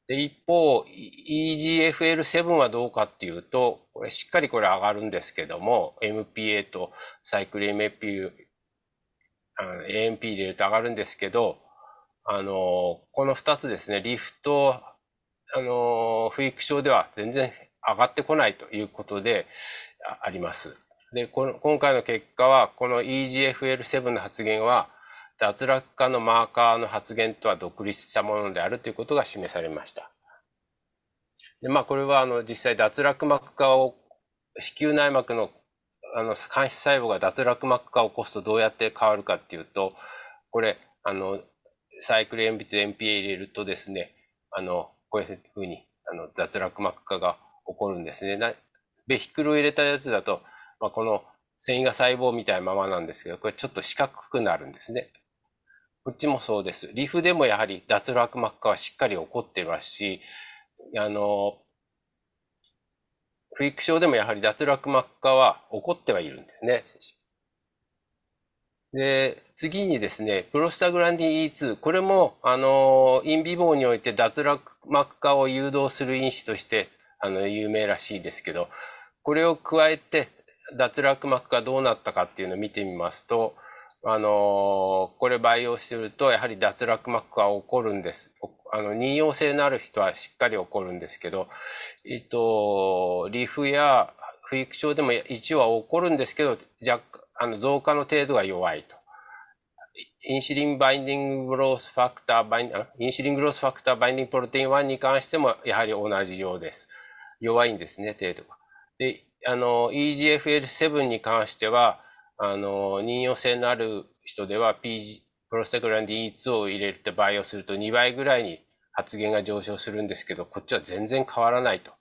Speaker 5: で、一方、EGFL7 はどうかっていうと、これしっかりこれ上がるんですけども、MPA とサイクル MAP、AMP 入れると上がるんですけど、あの、この二つですね、リフト、あの、不育症では全然上がってこないということであります。で、この今回の結果は、この EGFL7 の発言は、脱落化のマーカーの発言とは独立したものであるということが示されました。でまあ、これはあの実際脱落膜化を、子宮内膜のあの間質細胞が脱落膜化を起こすとどうやって変わるかっていうと、これ、あの、サイクル塩ビと NPA 入れるとですね、あの、こういうふうにあの脱落膜化が起こるんですね。なベヒクルを入れたやつだと、まあ、この繊維が細胞みたいなままなんですけど、これちょっと四角くなるんですね。こっちもそうです。リフでもやはり脱落膜化はしっかり起こってますし、あの、フリック症でもやはり脱落膜化は起こってはいるんですね。で、次にですね、プロスタグランディン E2。これも、あの、インビボーにおいて脱落膜化を誘導する因子としてあの、有名らしいですけど、これを加えて、脱落膜がどうなったかっていうのを見てみますと、あのこれ培養してると、やはり脱落膜が起こるんです。あの、妊孕性のある人はしっかり起こるんですけど、えっと、 RIF や不育症でも一応は起こるんですけど、若あの増加の程度が弱いと。 insulin binding growth factor イン、 insulin growth factor binding protein 1に関してもやはり同じようです。弱いんですね、程度が。で、あの、EGFL7 に関しては、あの、妊孕性のある人では PG、プロステグランディ E2 を入れて培養すると2倍ぐらいに発現が上昇するんですけど、こっちは全然変わらないと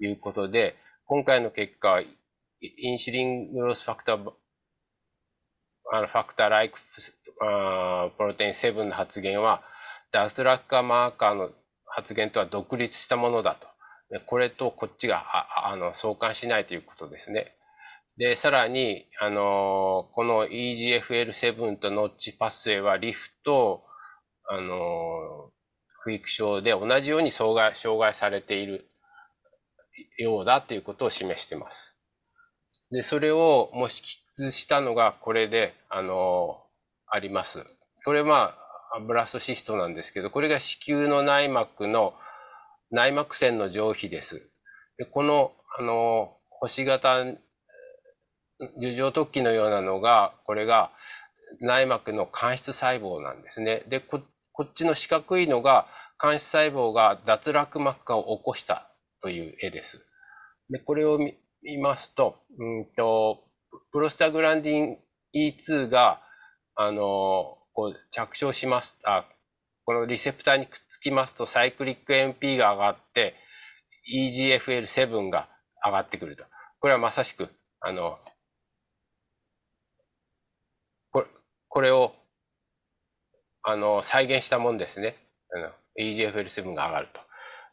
Speaker 5: いうことで、今回の結果、インシュリングロスファクター、あのファクターライクあプロテイン7の発現は、脱落化マーカーの発現とは独立したものだとこれとこっちがあの相関しないということですね。で、さらに、あのこの EGFL7 とノッチパスウェイはリフと、あの不育症で同じように障害障害されているようだということを示しています。で、それをもし出したのがこれで、あの、あります。これまあ、ブラストシストなんですけど、これが子宮の内膜の内膜線の上皮です。でこの、あの、星型、樹状突起のようなのが、これが内膜の間質細胞なんですね。で、ここっちの四角いのが、間質細胞が脱落膜化を起こしたという絵です。で、これを見ますと、うんと、プロスタグランディン E2 が、あの、こう着床します。あ、このリセプターにくっつきますと、サイクリック MP が上がって、EGFL7 が上がってくると。これはまさしく、あの、これこれを、あの、再現したもんですね。EGFL7 が上がると。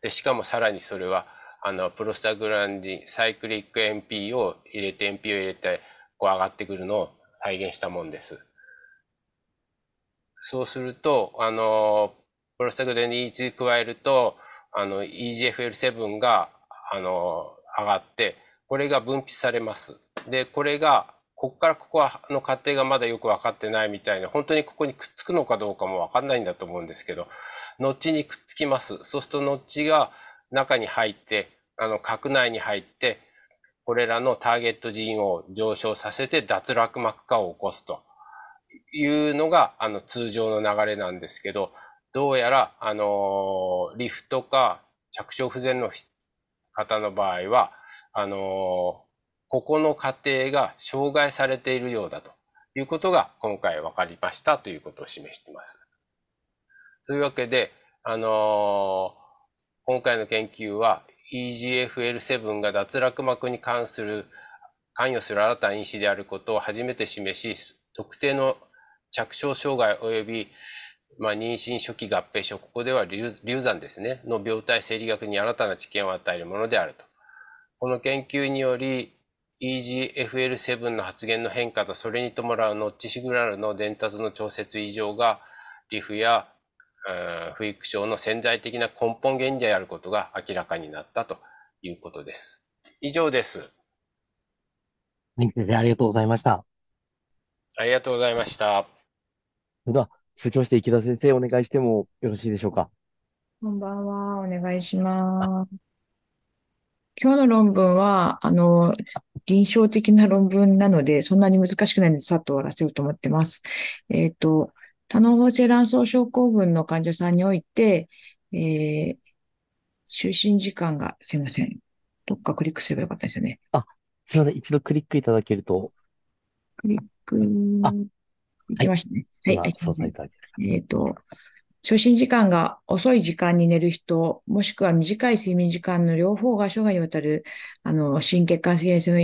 Speaker 5: で、しかもさらにそれは、あの、プロスタグランディン、サイクリック MP を入れて、MP を入れて、こう上がってくるのを再現したもんです。そうすると、あの、プロスタグランディン E2 加えると、あの、EGFL7 が、あの、上がって、これが分泌されます。で、これが、ここからここはの過程がまだよく分かってないみたいな、本当にここにくっつくのかどうかも分かんないんだと思うんですけど、ノッチにくっつきます。そうするとノッチが中に入って、あの、核内に入って、これらのターゲットジーンを上昇させて脱落膜化を起こすというのが、あの、通常の流れなんですけど、どうやら、あの、リフトか着床不全の方の場合は、あの、ここの過程が障害されているようだということが今回分かりましたということを示しています。というわけで、あの今回の研究は EGFL7 が脱落膜に関する関与する新たな因子であることを初めて示し、特定の着床障害及び、まあ、妊娠初期合併症、ここでは流産ですね、の病態生理学に新たな知見を与えるものであると。この研究により、EGFL7 の発現の変化とそれに伴うノッチシグナルの伝達の調節異常が、リフや不育症の潜在的な根本原因であることが明らかになったということです。以上です。
Speaker 1: 先生、ありがとうございました。
Speaker 5: ありがとうございました。
Speaker 1: それでは、続きまして池田先生、お願いしてもよろしいでしょうか？
Speaker 6: こんばんは。お願いします。今日の論文は、あの、臨床的な論文なので、そんなに難しくないので、さっと終わらせようと思ってます。えっ、ー、と、多脳包性卵巣症候群の患者さんにおいて、えー、就寝時間が、すいません。どっかクリックすればよかったですよね。
Speaker 1: あ、すいません。一度クリックいただけると。
Speaker 6: クリック、あ、いきましたね。はい。はい、操作いただける。えっ、ー、と、初診時間が遅い時間に寝る人、もしくは短い睡眠時間の両方が生涯にわたる、あの、心血管性の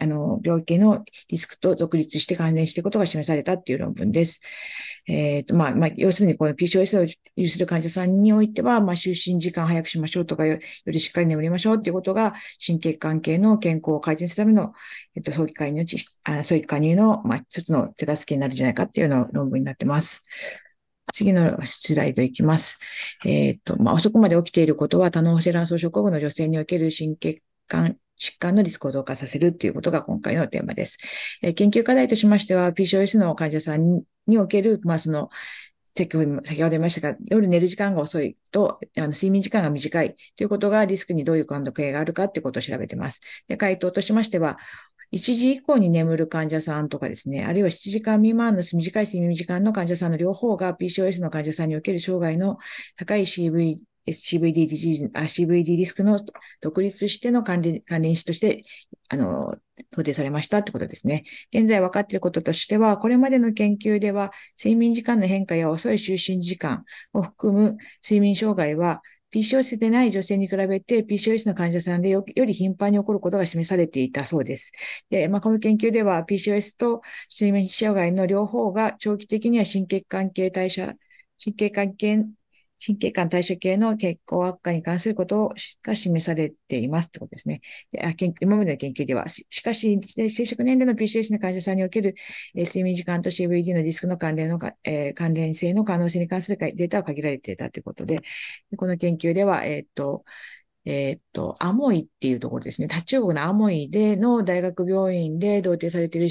Speaker 6: あの病気のリスクと独立して関連していることが示されたっていう論文です。えっ、ー、と、まあ、まあ、要するにこの PCOS を有する患者さんにおいては、まあ、就寝時間早くしましょうとかよ、よりしっかり眠りましょうっていうことが、心血管系の健康を改善するための、えっと、早期介入あ早期加入の、まあ、一つの手助けになるんじゃないかっていうの論文になってます。次のスライドいきます。えっ、ー、と、まあ、遅くまで起きていることは、多脳性卵巣症候群の女性における心血管疾患のリスクを増加させるということが今回のテーマです。えー、研究課題としましては、PCOS の患者さんにおける、まあ、その、先ほど言いましたが、夜寝る時間が遅いと、あの睡眠時間が短いということがリスクにどういう関係があるかということを調べています。で、回答としましては、1時以降に眠る患者さんとかですね、あるいは7時間未満の短い睡眠時間の患者さんの両方が PCOS の患者さんにおける生涯の高い CV CVD ディジーズ、CVD リスクの独立しての関連、関連死として、あの、想定されましたってことですね。現在分かっていることとしては、これまでの研究では、睡眠時間の変化や遅い就寝時間を含む睡眠障害は、PCOS でない女性に比べて PCOS の患者さんでより頻繁に起こることが示されていたそうです。で、まあ、この研究では PCOS と睡眠障害の両方が長期的には神経関係代謝、神経関係神経管代謝系の血行悪化に関することが示されていますってことですね。今までの研究では、しかし、生殖年齢の PCS の患者さんにおける、睡眠時間と CVD のリスクの関連のえー、関連性の可能性に関するデータは限られていたということで、この研究では、えっ、と、えっと、アモイっていうところですね。中国のアモイでの大学病院で同定されている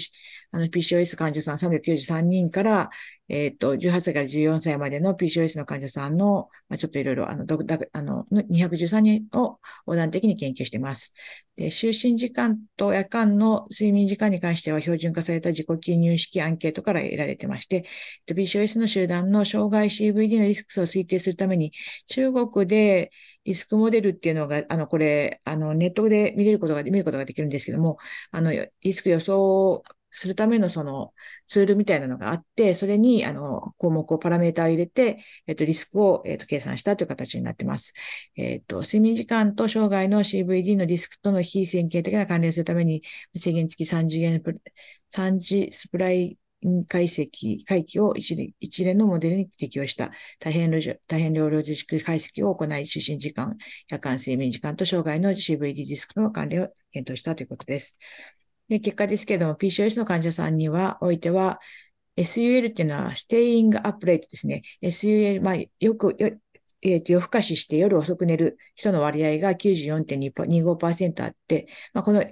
Speaker 6: あの PCOS 患者さん393人から、えっと、18歳から14歳までの PCOS の患者さんの、まあ、ちょっといろいろ、あの、あの、213人を横断的に研究しています。で、就寝時間と夜間の睡眠時間に関しては標準化された自己記入式アンケートから得られてまして、PCOS の集団の障害 CVD のリスクを推定するために、中国でリスクモデルっていうのが、あの、これ、あの、ネットで見れることが、見ることができるんですけども、あの、リスク予想するためのそのツールみたいなのがあって、それにあの項目をパラメータを入れて、えっと、リスクを、えっと、計算したという形になってます。えっと、睡眠時間と生涯の CVD のリスクとの非線形的な関連するために、制限付き3次元、3次スプライ解析、回帰を一連のモデルに適用した大変大変量量自粛解析を行い、就寝時間、夜間睡眠時間と障害の CVD ディスクの関連を検討したということです。で、結果ですけれども、PCOS の患者さんには、おいては、SUL っていうのは、ステイングアップレートですね。SUL、まあ、よく、えー、と夜更かしして夜遅く寝る人の割合が94.25%あって、まあ、この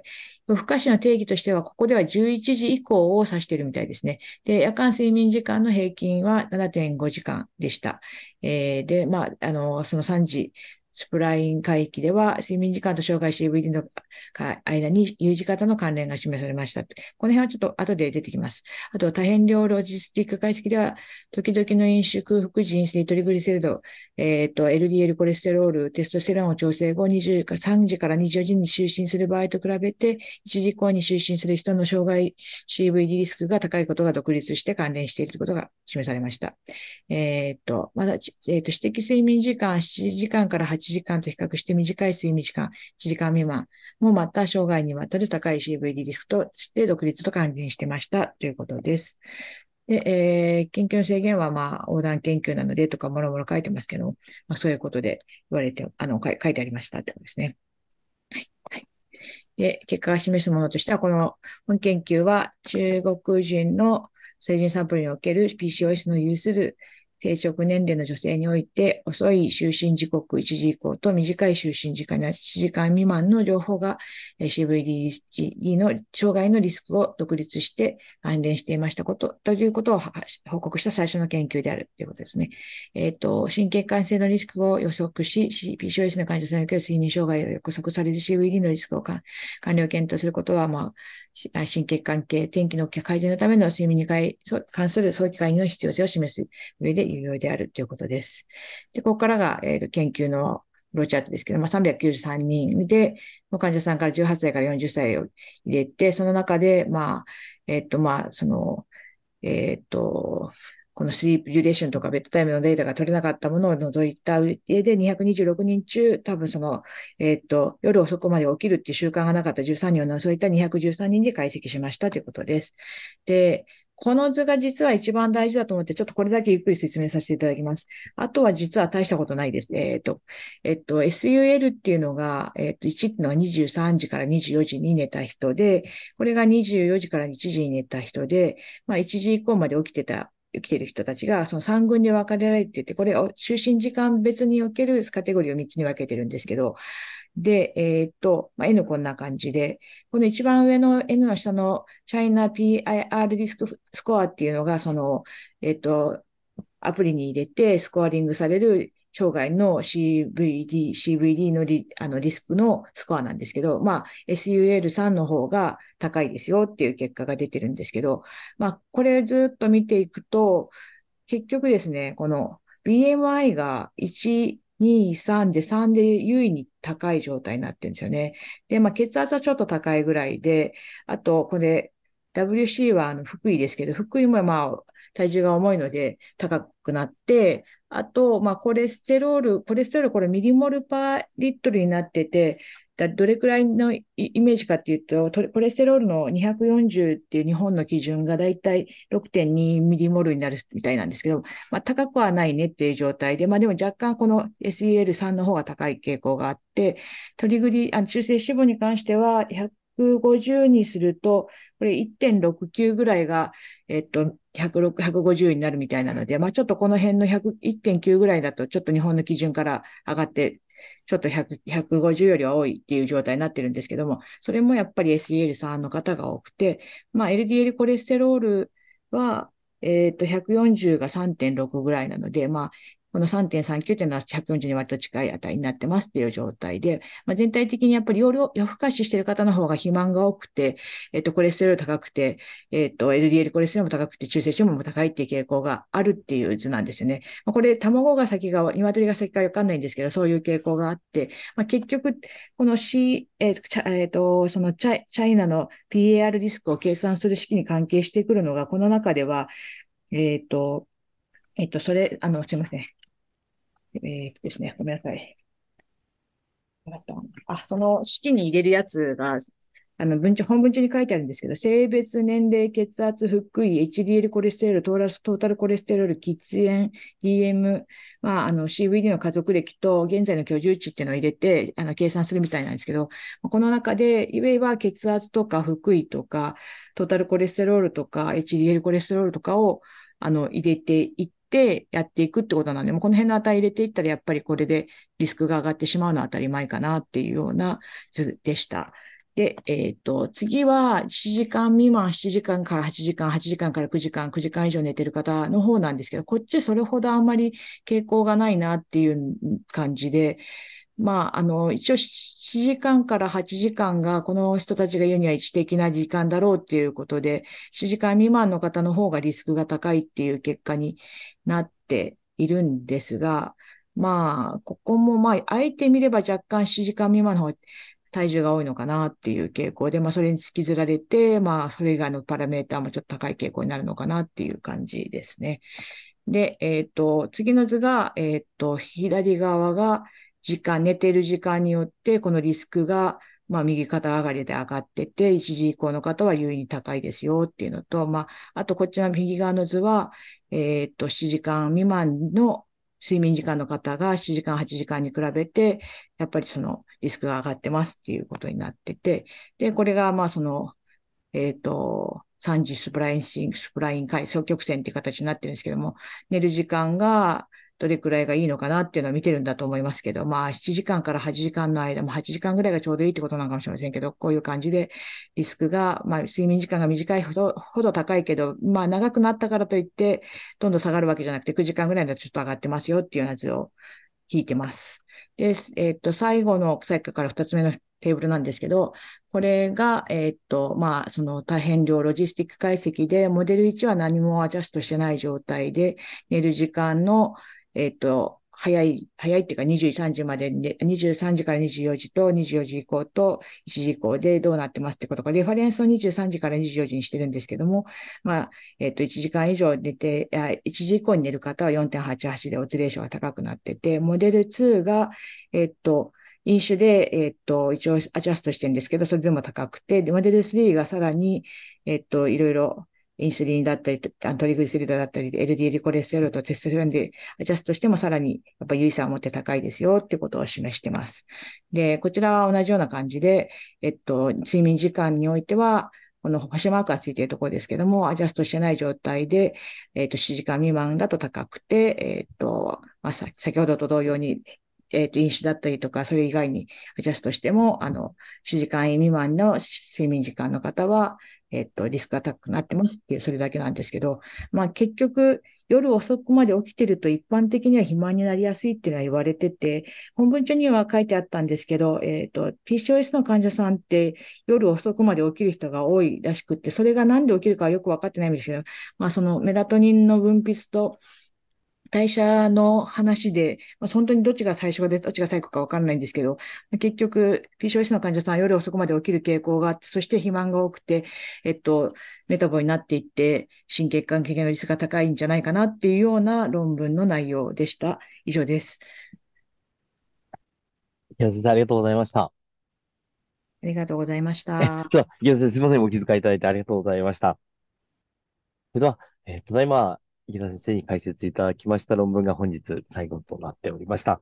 Speaker 6: 夜更かしの定義としては、ここでは11時以降を指しているみたいですね。で、夜間睡眠時間の平均は7.5時間でした。えー、で、まあ、あの、その3時スプライン海域では、睡眠時間と障害 CVD の間に U 字型の関連が示されました。この辺はちょっと後で出てきます。あと、多変量ロジスティック解析では、時々の飲酒、空腹時、性トリグリセリド、えっ、ー、と、LDL コレステロール、テストステロンを調整後、23時から24時に就寝する場合と比べて、1時以降に就寝する人の障害 CVD リスクが高いことが独立して関連しているということが示されました。えっ、ー、と、まだ、えっ、ー、と、指摘睡眠時間7時間から8 1時間と比較して短い睡眠時間、1時間未満もまた生涯にわたる高い CVD リスクとして独立と関連してましたということです。で、えー、研究の制限は、まあ、横断研究なのでとか、もろもろ書いてますけど、まあ、そういうことで言われて、あの、書いてありましたってことですね。はい。はい。で、結果が示すものとしては、この本研究は中国人の成人サンプルにおける PCOS の有する生殖年齢の女性において、遅い就寝時刻1時以降と短い就寝時間7時間未満の両方が CVD の障害のリスクを独立して関連していましたこと、ということを報告した最初の研究であるということですね。えっ、ー、と、神経感染のリスクを予測し、PCOS の患者さんにおける睡眠障害を予測される CVD のリスクを完了検討することは、まあ、神経関係、天気の改善のための睡眠に関する早期介入の必要性を示す上で有用であるということです。で、ここからが、えー、研究のローチャートですけど、まあ、393人で、患者さんから18歳から40歳を入れて、その中で、まあ、えっ、と、まあ、その、えっ、と、このスリープデュレーションとかベッドタイムのデータが取れなかったものを除いた上で226人中、多分その、えっ、と、夜遅くまで起きるっていう習慣がなかった13人を除いた213人で解析しましたということです。で、この図が実は一番大事だと思って、ちょっとこれだけゆっくり説明させていただきます。あとは実は大したことないです。えっ、と、えっ、と、SUL っていうのが、えっ、と、1っていうのが23時から24時に寝た人で、これが24時から1時に寝た人で、まあ1時以降まで起きてた生きてる人たちが、その3群に分かれられていて、これを就寝時間別におけるカテゴリーを3つに分けてるんですけど、で、えー、っと、まあ、N こんな感じで、この一番上の N の下のチャイナ PIR リスクスコアっていうのが、その、えー、っと、アプリに入れてスコアリングされる生涯の CVD、CVD のリあのリスクのスコアなんですけど、まあ、SUL3 の方が高いですよっていう結果が出てるんですけど、まあ、これずっと見ていくと、結局ですね、この BMI が1、2、3で3で優位に高い状態になってるんですよね。で、まあ、血圧はちょっと高いぐらいで、あと、これ、WC はあの福井ですけど、福井もまあ、体重が重いので高くなって、あと、まあ、コレステロール、コレステロール、これミリモルパーリットルになってて、どれくらいのイメージかっていうと、コレステロールの240っていう日本の基準がだいたい6.2ミリモルになるみたいなんですけど、まあ、高くはないねっていう状態で、まあ、でも若干この SEL3 の方が高い傾向があって、トリグリ、あ中性脂肪に関しては150にすると、これ1.69ぐらいが、えっと、106、150になるみたいなので、まあちょっとこの辺の100、1.9ぐらいだと、ちょっと日本の基準から上がってちょっと100 150よりは多いっていう状態になってるんですけども、それもやっぱり SDL3 の方が多くて、まあ、LDL コレステロールは、えっと、140が3.6ぐらいなので、まあ、この3.39というのは140に割と近い値になってますっていう状態で、まあ、全体的にやっぱり夜夜更かししている方の方が肥満が多くて、えっと、コレステロール高くて、えっと、LDL コレステロールも高くて、中性脂肪も高いっていう傾向があるっていう図なんですよね。まあ、これ、卵が先が、鶏が先かわかんないんですけど、そういう傾向があって、まあ、結局、この C、えっと、えっと、そのチャチャイナの PAR リスクを計算する式に関係してくるのが、この中では、えっと、えっと、それ、あの、すいません。えー、ですね、ごめんなさい。あ、その式に入れるやつが、あの、文本文中に書いてあるんですけど、性別、年齢、血圧、腹囲、HDL コレステロール、トーラス、トータルコレステロール、喫煙、DM、まあ、あの、CVD の家族歴と現在の居住地っていうのを入れて、あの、計算するみたいなんですけど、この中で、いわゆる血圧とか腹囲とか、トータルコレステロールとか、HDL コレステロールとかを、あの、入れていってやっていくってことなんで、もうこの辺の値入れていったら、やっぱりこれでリスクが上がってしまうのは当たり前かなっていうような図でした。で、えっ、ー、と、次は7時間未満、7時間から8時間、8時間から9時間、9時間以上寝てる方の方なんですけど、こっちそれほどあんまり傾向がないなっていう感じで、まあ、あの、一応7時間から8時間がこの人たちが言うには一的な時間だろうっていうことで、7時間未満の方の方がリスクが高いっていう結果になっているんですが、まあ、ここもまあ、あえてみれば若干7時間未満の方体重が多いのかなっていう傾向で、まあ、それに突きずられて、まあ、それ以外のパラメーターもちょっと高い傾向になるのかなっていう感じですね。で、えっ、ー、と、次の図が、えっ、ー、と、左側が、時間、寝てる時間によって、このリスクが、まあ、右肩上がりで上がってて、1時以降の方は優位に高いですよっていうのと、まあ、あとこっちの右側の図は、えー、っと、7時間未満の睡眠時間の方が7時間、8時間に比べて、やっぱりそのリスクが上がってますっていうことになってて、で、これがまあその、えっ、と、3時スプラインシング、スプライン回、双曲線っていう形になってるんですけども、寝る時間がどれくらいがいいのかなっていうのを見てるんだと思いますけど、まあ、7時間から8時間の間も8時間ぐらいがちょうどいいってことなのかもしれませんけど、こういう感じでリスクが、まあ、睡眠時間が短いほど、ほど高いけど、まあ、長くなったからといって、どんどん下がるわけじゃなくて、9時間ぐらいだとちょっと上がってますよっていうような図を引いてます。で、えっ、と、最後の、さっきから2つ目のテーブルなんですけど、これが、えっと、まあ、その大変量ロジスティック解析で、モデル1は何もアジャストしてない状態で、寝る時間の、えっ、と、早い、早いっていうか23時までで、23時から24時と24時以降と1時以降でどうなってますってことか、レファレンスを23時から24時にしてるんですけども、まあ、えっ、と、1時間以上寝て、1時以降に寝る方は4.88でオツレーションが高くなってて、モデル2が、えっ、と、飲酒で、えっ、と、一応アジャストしてるんですけど、それでも高くて、で、モデル3がさらに、えっ、と、いろいろインスリンだったり、トリグリセリドだったり、LDL コレステロールとテストステロンでアジャストしてもさらにやっぱ有意差を持って高いですよってことを示してます。で、こちらは同じような感じで、えっと、睡眠時間においては、この星マークがついているところですけども、アジャストしてない状態で、えっと、7時間未満だと高くて、えっと、まあ、先ほどと同様に、えっ、と、飲酒だったりとか、それ以外にアジャストしても、あの、7時間未満の睡眠時間の方は、えっと、リスクが高くなってますっていう、それだけなんですけど、まあ結局、夜遅くまで起きてると一般的には肥満になりやすいっていうのは言われてて、本文中には書いてあったんですけど、えっと、PCOS の患者さんって夜遅くまで起きる人が多いらしくって、それがなんで起きるかはよくわかってないんですけど、まあそのメラトニンの分泌と、代謝の話で、まあ、本当にどっちが最初がで、どっちが最後かわかんないんですけど、結局、PCOS の患者さんは夜遅くまで起きる傾向があって、そして肥満が多くて、えっと、メタボになっていって、心血管系のリスクが高いんじゃないかなっていうような論文の内容でした。以上です。
Speaker 1: 先生、ありがとうございました。あ
Speaker 6: りがとうございました。
Speaker 1: じゃすみません。お気遣いいただいてありがとうございました。それでは、えー、ただいま、池田先生に解説いただきました論文が本日最後となっておりました。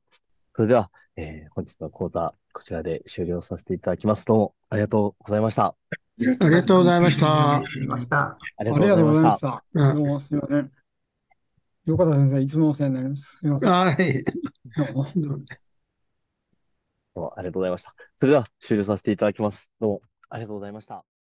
Speaker 1: それでは、えー、本日の講座、こちらで終了させていただきます。どうもありがとうございました。
Speaker 2: ありがとうございました。あ
Speaker 1: りがとうございました。
Speaker 7: どうもすみません。よかった先生、いつもお世話になります。すみません。
Speaker 2: はい。
Speaker 1: ありがとうございました。それでは終了させていただきます。どうもありがとうございました。